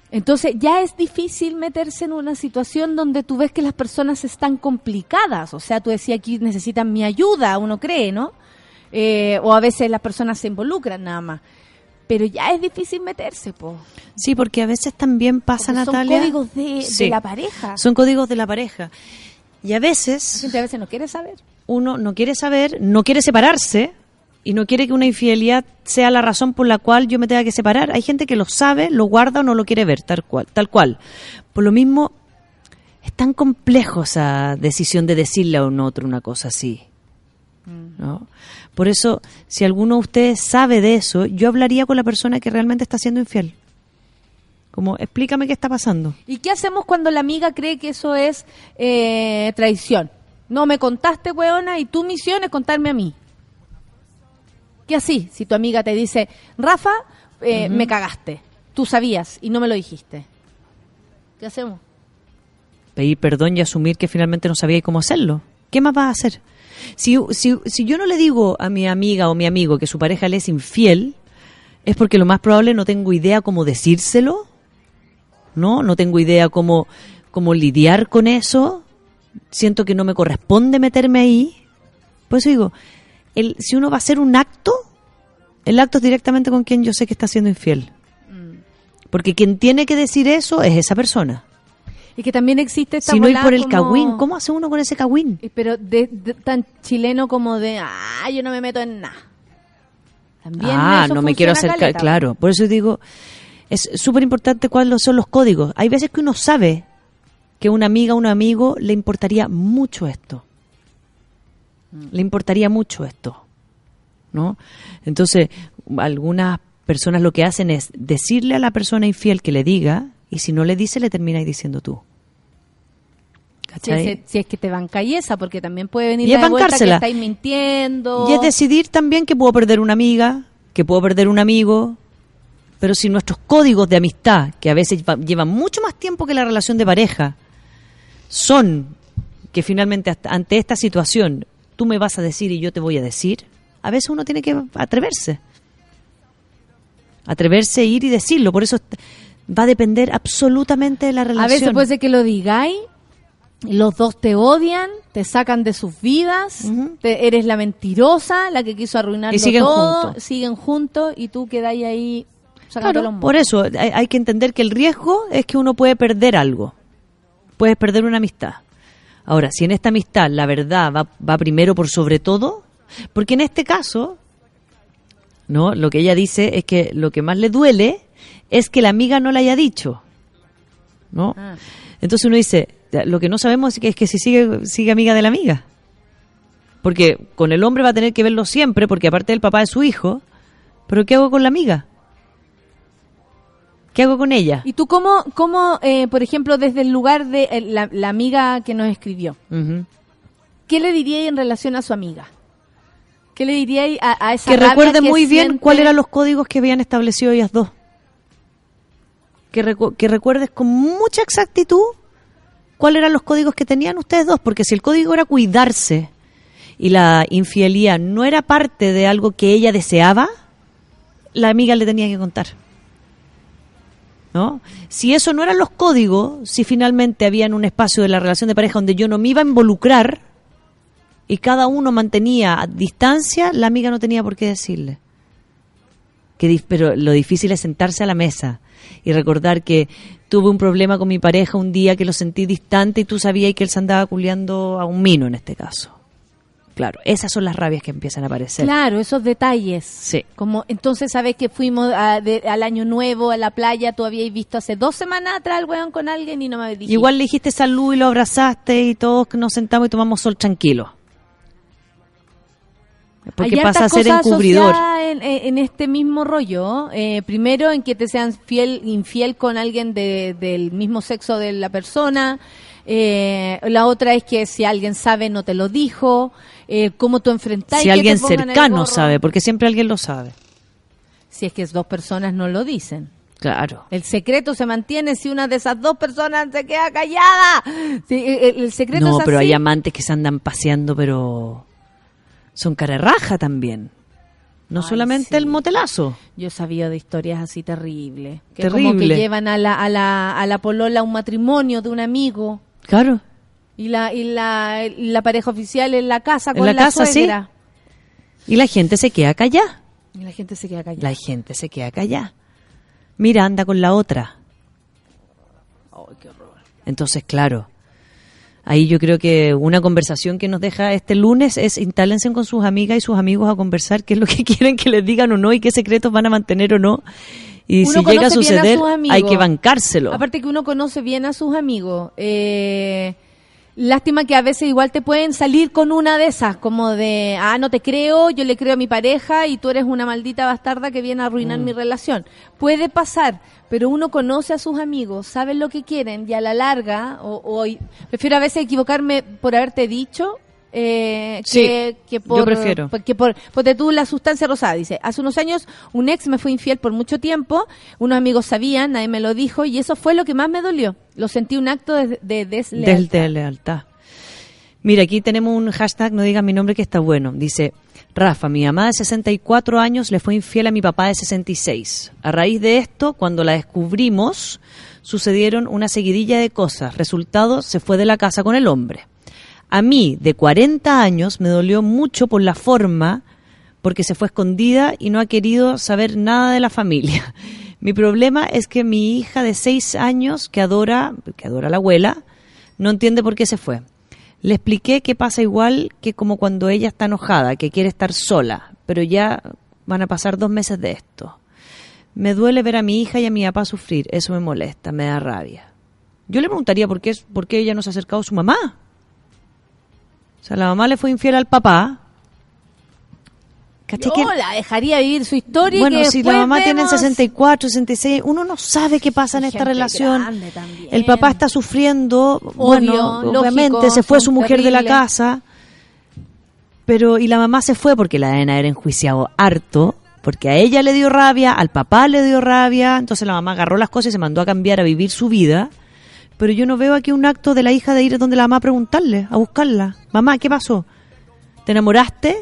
Entonces ya es difícil meterse en una situación donde tú ves que las personas están complicadas. O sea, tú decías aquí necesitan mi ayuda, uno cree, ¿no? Eh, o a veces las personas se involucran nada más. Pero ya es difícil meterse, po. Sí, porque a veces también pasa, Porque son Natalia. códigos de, la pareja. Son códigos de la pareja. Y a La veces gente a veces no quiere saber. uno no quiere saber, no quiere separarse y no quiere que una infidelidad sea la razón por la cual yo me tenga que separar. Hay gente que lo sabe, lo guarda o no lo quiere ver, tal cual. Tal cual. Por lo mismo, es tan complejo esa decisión de decirle a un otro una cosa así. ¿no? Por eso, si alguno de ustedes sabe de eso, yo hablaría con la persona que realmente está siendo infiel. Como, explícame qué está pasando. ¿Y qué hacemos cuando la amiga cree que eso es eh, traición? No me contaste, weona, y tu misión es contarme a mí. ¿Qué así? Si tu amiga te dice, Rafa, eh, me cagaste. Tú sabías y no me lo dijiste. ¿Qué hacemos? pedir perdón y asumir que finalmente no sabía cómo hacerlo. ¿Qué más vas a hacer? Si, si, si yo no le digo a mi amiga o mi amigo que su pareja le es infiel, es porque lo más probable no tengo idea cómo decírselo, ¿no? No tengo idea cómo, cómo lidiar con eso, siento que no me corresponde meterme ahí. Por eso digo, el, si uno va a hacer un acto, el acto es directamente con quien yo sé que está siendo infiel. Porque quien tiene que decir eso es esa persona. Y que también existe esta Si no ir por el como- cagüín, ¿cómo hace uno con ese cagüín? Pero de, de- tan chileno como de, ah, yo no me meto en nada. También ah, eso no me quiero acercar, caleta. claro. Por eso digo, es súper importante cuáles son los códigos. Hay veces que uno sabe que una amiga o un amigo le importaría mucho esto. Le importaría mucho esto. ¿No? Entonces, algunas personas lo que hacen es decirle a la persona infiel que le diga, y si no le dice, le termináis diciendo tú. Si si es que te bancáis esa, porque también puede venir Y la de vuelta que estáis mintiendo. Y es decidir también que puedo perder una amiga, que puedo perder un amigo, pero si nuestros códigos de amistad, que a veces va- llevan mucho más tiempo que la relación de pareja, son que finalmente ante esta situación tú me vas a decir y yo te voy a decir, a veces uno tiene que atreverse. Atreverse a ir y decirlo, por eso va a depender absolutamente de la relación. A veces puede ser que lo digáis, los dos te odian, te sacan de sus vidas, te- eres la mentirosa, la que quiso arruinarlo Y siguen todo, juntos. siguen juntos y tú quedáis ahí Claro, los por eso hay, hay que entender que el riesgo es que uno puede perder algo. Puedes perder una amistad. Ahora, si en esta amistad la verdad va, va primero por sobre todo, porque en este caso, no, lo que ella dice es que lo que más le duele es que la amiga no le haya dicho. ¿No? Ah. Entonces uno dice, lo que no sabemos es que, es que si sigue, sigue amiga de la amiga. Porque con el hombre va a tener que verlo siempre, porque aparte del papá de su hijo, pero ¿qué hago con la amiga? ¿Qué hago con ella? ¿Y tú cómo, cómo eh, por ejemplo, desde el lugar de eh, la, la amiga que nos escribió, qué le diríais en relación a su amiga? ¿Qué le diríais a, a esa Que recuerde que muy bien cuáles eran los códigos que habían establecido ellas dos. Que, recu- que recuerdes con mucha exactitud cuáles eran los códigos que tenían ustedes dos, porque si el código era cuidarse y la infidelidad no era parte de algo que ella deseaba, la amiga le tenía que contar. ¿No? Si eso no eran los códigos, si finalmente había un espacio de la relación de pareja donde yo no me iba a involucrar y cada uno mantenía a distancia, la amiga no tenía por qué decirle. Que pero lo difícil es sentarse a la mesa y recordar que tuve un problema con mi pareja un día que lo sentí distante y tú sabías que él se andaba culeando a un mino en este caso. Claro, esas son las rabias que empiezan a aparecer. Claro, esos detalles. Sí. Como, entonces, ¿sabes que fuimos a- de- al año nuevo a la playa? Tú habías visto hace dos semanas atrás al weón con alguien y no me dijiste. Igual le dijiste salud y lo abrazaste y todos nos sentamos y tomamos sol tranquilo. Porque Hay pasa a ser encubridor. en- en este mismo rollo. Eh, primero, en que te sean fiel, infiel con alguien de- del mismo sexo de la persona. Eh, la otra es que si alguien sabe, no te lo dijo. Eh, cómo tú enfrentas Si alguien cercano sabe, porque siempre alguien lo sabe. Si es que dos personas no lo dicen. Claro. El secreto se mantiene si una de esas dos personas se queda callada. Sí, el, el secreto No, es pero así. hay amantes que se andan paseando, pero son cara de raja también. No Ay, solamente sí. el motelazo. Yo sabido de historias así terribles. Que como que Terrible. llevan a la, a, la, a la polola a un matrimonio de un amigo Claro. Y la, y la, la pareja oficial en la casa En con la la, casa, sí. suegra. Y la gente se queda callada. Y la gente se queda callada. La gente se queda callada. Mira, anda con la otra. Entonces, claro, ahí yo creo que una conversación que nos deja este lunes es instálense con sus amigas y sus amigos a conversar qué es lo que quieren que les digan o no y qué secretos van a mantener o no. Y Uno si llega a suceder, hay que bancárselo. Aparte que uno conoce bien a sus amigos. Eh, lástima que a veces igual te pueden salir con una de esas, como de, ah, no te creo, yo le creo a mi pareja y tú eres una maldita bastarda que viene a Mm. arruinar mi relación. Puede pasar, pero uno conoce a sus amigos, sabe lo que quieren y a la larga, o, o- prefiero a veces equivocarme por haberte dicho. Eh, Sí, que, que yo por, prefiero. que por, ponte tú la sustancia rosada. Dice, hace unos años un ex me fue infiel por mucho tiempo, unos amigos sabían, nadie me lo dijo y eso fue lo que más me dolió. Lo sentí un acto de, de deslealtad. Del de lealtad. Mira, aquí tenemos un hashtag, no digan mi nombre que está bueno. Dice, Rafa, mi mamá de 64 años le fue infiel a mi papá de 66. A raíz de esto, cuando la descubrimos, sucedieron una seguidilla de cosas. Resultado, se fue de la casa con el hombre. A mí, de 40 años, me dolió mucho por la forma, porque se fue escondida y no ha querido saber nada de la familia. Mi problema es que mi hija de 6 años, que adora, que adora a la abuela, no entiende por qué se fue. Le expliqué que pasa igual que como cuando ella está enojada, que quiere estar sola, pero ya van a pasar dos meses de esto. Me duele ver a mi hija y a mi papá sufrir, eso me molesta, me da rabia. Yo le preguntaría por qué, por qué ella no se ha acercado a su mamá. O sea, la mamá le fue infiel al papá. ¿Cachai Yo que- la dejaría vivir su historia. y bueno, que si la mamá tiene vemos- 64, 66, uno no sabe qué pasa en Y esta relación. El papá está sufriendo, bueno, lógico, obviamente se fue su mujer de la casa, pero y la mamá se fue porque la deben haber enjuiciado harto, porque a ella le dio rabia, al papá le dio rabia, entonces la mamá agarró las cosas y se mandó a cambiar a vivir su vida. Pero yo no veo aquí un acto de la hija de ir donde la mamá a preguntarle, a buscarla. Mamá, ¿qué pasó? ¿Te enamoraste?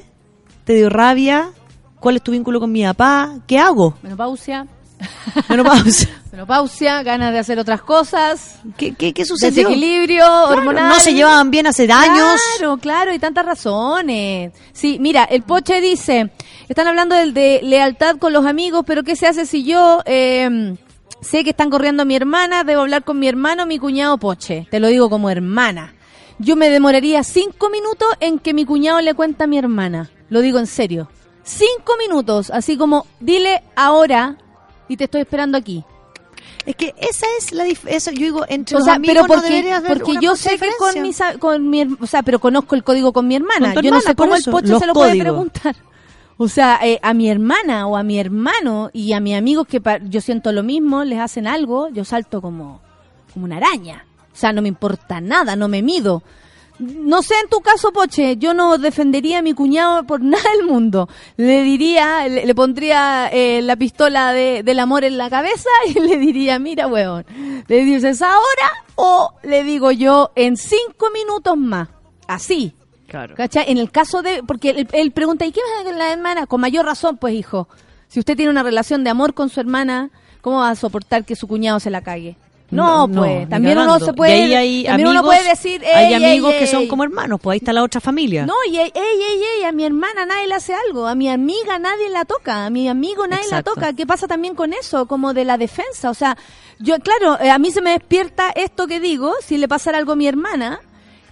¿Te dio rabia? ¿Cuál es tu vínculo con mi papá? ¿Qué hago? Menopausia. Menopausia. Menopausia, ganas de hacer otras cosas. ¿Qué, qué, qué sucedió? Desequilibrio Claro, hormonal. No se llevaban bien hace años. Claro, claro, hay tantas razones. Sí, mira, el Poche dice, están hablando del de lealtad con los amigos, pero ¿qué se hace si yo eh, sé que están corriendo a mi hermana, debo hablar con mi hermano, mi cuñado Poche? Te lo digo como hermana. Yo me demoraría cinco minutos en que mi cuñado le cuenta a mi hermana. Lo digo en serio. Cinco minutos, así como, dile ahora y te estoy esperando aquí. Es que esa es la diferencia. Yo digo, entre O los sea, amigos pero no porque, debería haber porque una yo sé que con mis, con mi, o sea, pero conozco el código con mi hermana. Con yo no sé cómo el pocho se lo puede preguntar. O sea, eh, a mi hermana o a mi hermano y a mis amigos que yo siento lo mismo, les hacen algo, yo salto como, como una araña. O sea, no me importa nada, no me mido. No sé en tu caso, Poche, yo no defendería a mi cuñado por nada del mundo. Le diría, le, le pondría eh, la pistola de- del amor en la cabeza y le diría, mira, weón, le dices ahora o le digo yo en cinco minutos más. Así. Claro. ¿Cachai? En el caso de, porque él, él pregunta, ¿y qué pasa con la hermana? Con mayor razón, pues hijo. Si usted tiene una relación de amor con su hermana, ¿cómo va a soportar que su cuñado se la cague? No, pues, también uno se puede, Y ahí hay también uno amigos- puede decir, hay "Ey, ey, amigos que ey". son como hermanos, pues ahí está la otra familia. No, y ey, ey, ey, ey, a mi hermana nadie le hace algo, a mi amiga nadie la toca, a mi amigo nadie Exacto. la toca. ¿Qué pasa también con eso? Como de la defensa, o sea, yo, claro, eh, a mí se me despierta esto que digo, si le pasara algo a mi hermana,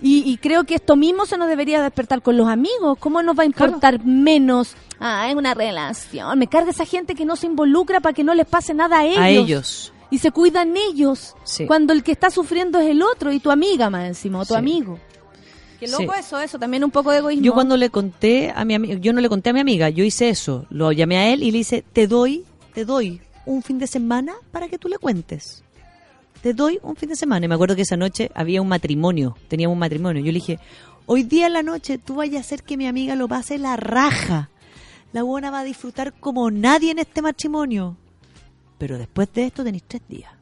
y, y creo que esto mismo se nos debería despertar con los amigos. ¿Cómo nos va a importar menos? Ah, es una relación. Me carga esa gente que no se involucra para que no les pase nada a ellos. A ellos. Y se cuidan ellos. Sí. Cuando el que está sufriendo es el otro y tu amiga más encima, o tu Sí. amigo. Qué loco Sí. eso, eso, también un poco de egoísmo. Yo cuando le conté a mi amiga, yo no le conté a mi amiga, yo hice eso, lo llamé a él y le hice, te doy, te doy un fin de semana para que tú le cuentes. Te doy un fin de semana. Y me acuerdo que esa noche había un matrimonio, teníamos un matrimonio. Yo le dije, hoy día en la noche tú vayas a hacer que mi amiga lo pase la raja. La buena va a disfrutar como nadie en este matrimonio. Pero después de esto tenéis tres días.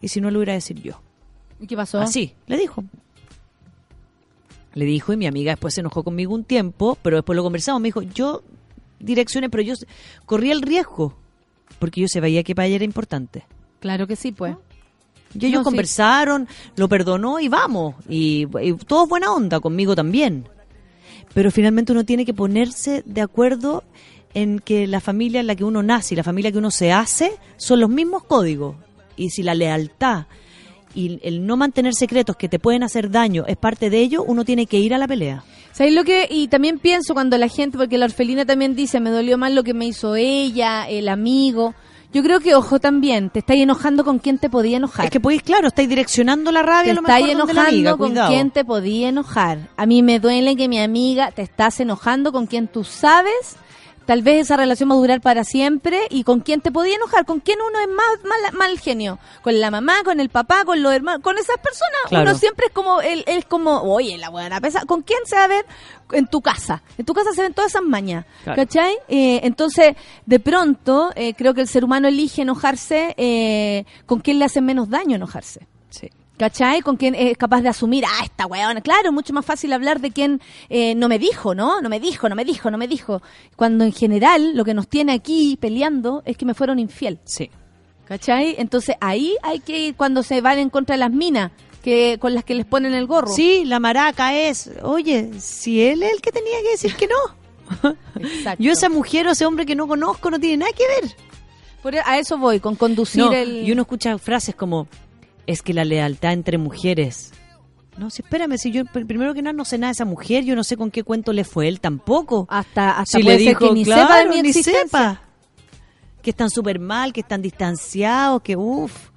Y si no lo hubiera a decir yo. ¿Y qué pasó? Así, le dijo. Le dijo y mi amiga después se enojó conmigo un tiempo, pero después lo conversamos. Me dijo, yo direccioné, pero yo corría el riesgo, porque yo se veía que para ella era importante. Claro que sí, pues. Y ellos No, sí. conversaron, lo perdonó y vamos. Y, y todo es buena onda, conmigo también. Pero finalmente uno tiene que ponerse de acuerdo en que la familia en la que uno nace y la familia que uno se hace son los mismos códigos. Y si la lealtad y el no mantener secretos que te pueden hacer daño es parte de ello, uno tiene que ir a la pelea. ¿Sabes lo que? Y también pienso cuando la gente, porque la orfelina también dice, me dolió más lo que me hizo ella, el amigo. Yo creo que, ojo, también, te estáis enojando con quien te podía enojar. Es que podéis, claro, estáis direccionando la rabia te a lo estáis mejor donde la enojando amiga, con cuidado. quien te podía enojar. A mí me duele que mi amiga te estás enojando con quien tú sabes. Tal vez esa relación va a durar para siempre y con quien te podía enojar, con quien uno es más mal, mal genio, con la mamá, con el papá, con los hermanos, con esas personas. Claro. Uno siempre es como, él, es como, oye, la buena pesa. ¿Con quién se va a ver? En tu casa. En tu casa se ven todas esas mañas. Claro. ¿Cachai? Eh, entonces, de pronto, eh, creo que el ser humano elige enojarse eh, con quien le hace menos daño enojarse. Sí. ¿Cachai? Con quien es capaz de asumir, ah, esta weona. Claro, mucho más fácil hablar de quien eh, no me dijo, ¿no? No me dijo, no me dijo, no me dijo. Cuando en general lo que nos tiene aquí peleando es que me fueron infiel. Sí. ¿Cachai? Entonces ahí hay que ir cuando se van en contra de las minas que con las que les ponen el gorro. Sí, la maraca es, oye, si él es el que tenía que decir que no. Exacto. Yo esa mujer o ese hombre que no conozco no tiene nada que ver. Por- e, a eso voy, con conducir No, el... Y uno escucha frases como, es que la lealtad entre mujeres. No, si espérame, si yo pr- primero que nada no sé nada de esa mujer, yo no sé con qué cuento le fue él tampoco. Hasta, hasta si puede le ser que ni claro, sepa de mi ni sepa. Que están súper mal, que están distanciados, que uff.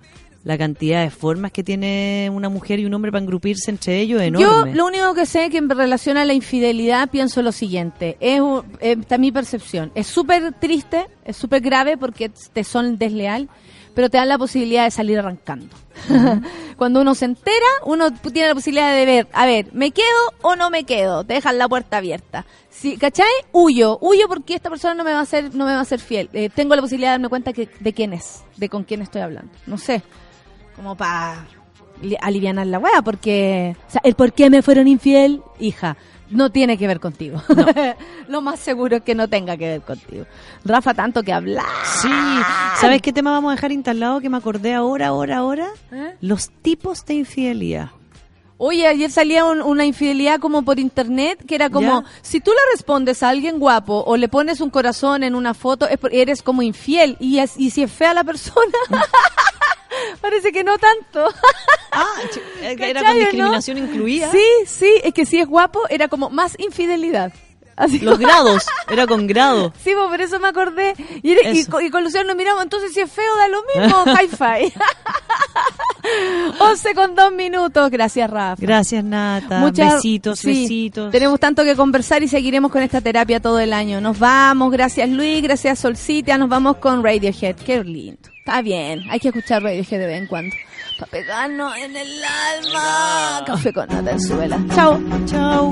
La cantidad de formas que tiene una mujer y un hombre para engrupirse entre ellos es Yo enorme. lo único que sé que en relación a la infidelidad pienso lo siguiente, es eh, está mi percepción, es súper triste, es súper grave porque te son desleal, pero te dan la posibilidad de salir arrancando. Cuando uno se entera, uno tiene la posibilidad de ver, a ver, ¿me quedo o no me quedo? Te dejan la puerta abierta. Sí, ¿Cachai? Huyo, huyo porque esta persona no me va a hacer, no me va a hacer fiel. Eh, tengo la posibilidad de darme cuenta que, de quién es, de con quién estoy hablando. No sé, como para aliviar la wea, porque o sea, el por qué me fueron infiel, hija, no tiene que ver contigo. Lo más seguro es que no tenga que ver contigo. Rafa, tanto que hablar. Sí, ¿sabes qué tema vamos a dejar instalado que me acordé ahora, ahora, ahora? ¿Eh? Los tipos de infidelidad. Oye, ayer salía un- una infidelidad como por internet, que era como, Ya. si tú le respondes a alguien guapo o le pones un corazón en una foto, es eres como infiel. Y, es- y si es fea la persona, parece que no tanto. Ah, era ¿Cachai, con no? discriminación incluida. Sí, sí, es que si es guapo, era como más infidelidad. Así Los grados, era con grado. Sí, pues, por eso me acordé. Y, y, Eso. co- y con Luciano nos miramos, entonces si es feo da lo mismo, hi-fi. 11 con 2 minutos, gracias Rafa. Gracias, Nata. Muchas- besitos, sí, besitos. Tenemos tanto que conversar y seguiremos con esta terapia todo el año. Nos vamos, gracias Luis, gracias Solcitia, nos vamos con Radiohead. Qué lindo. Está bien, hay que escuchar Radiohead de vez en cuando. Para pegarnos en el alma. Café con nata en su vela. Chao. Chao.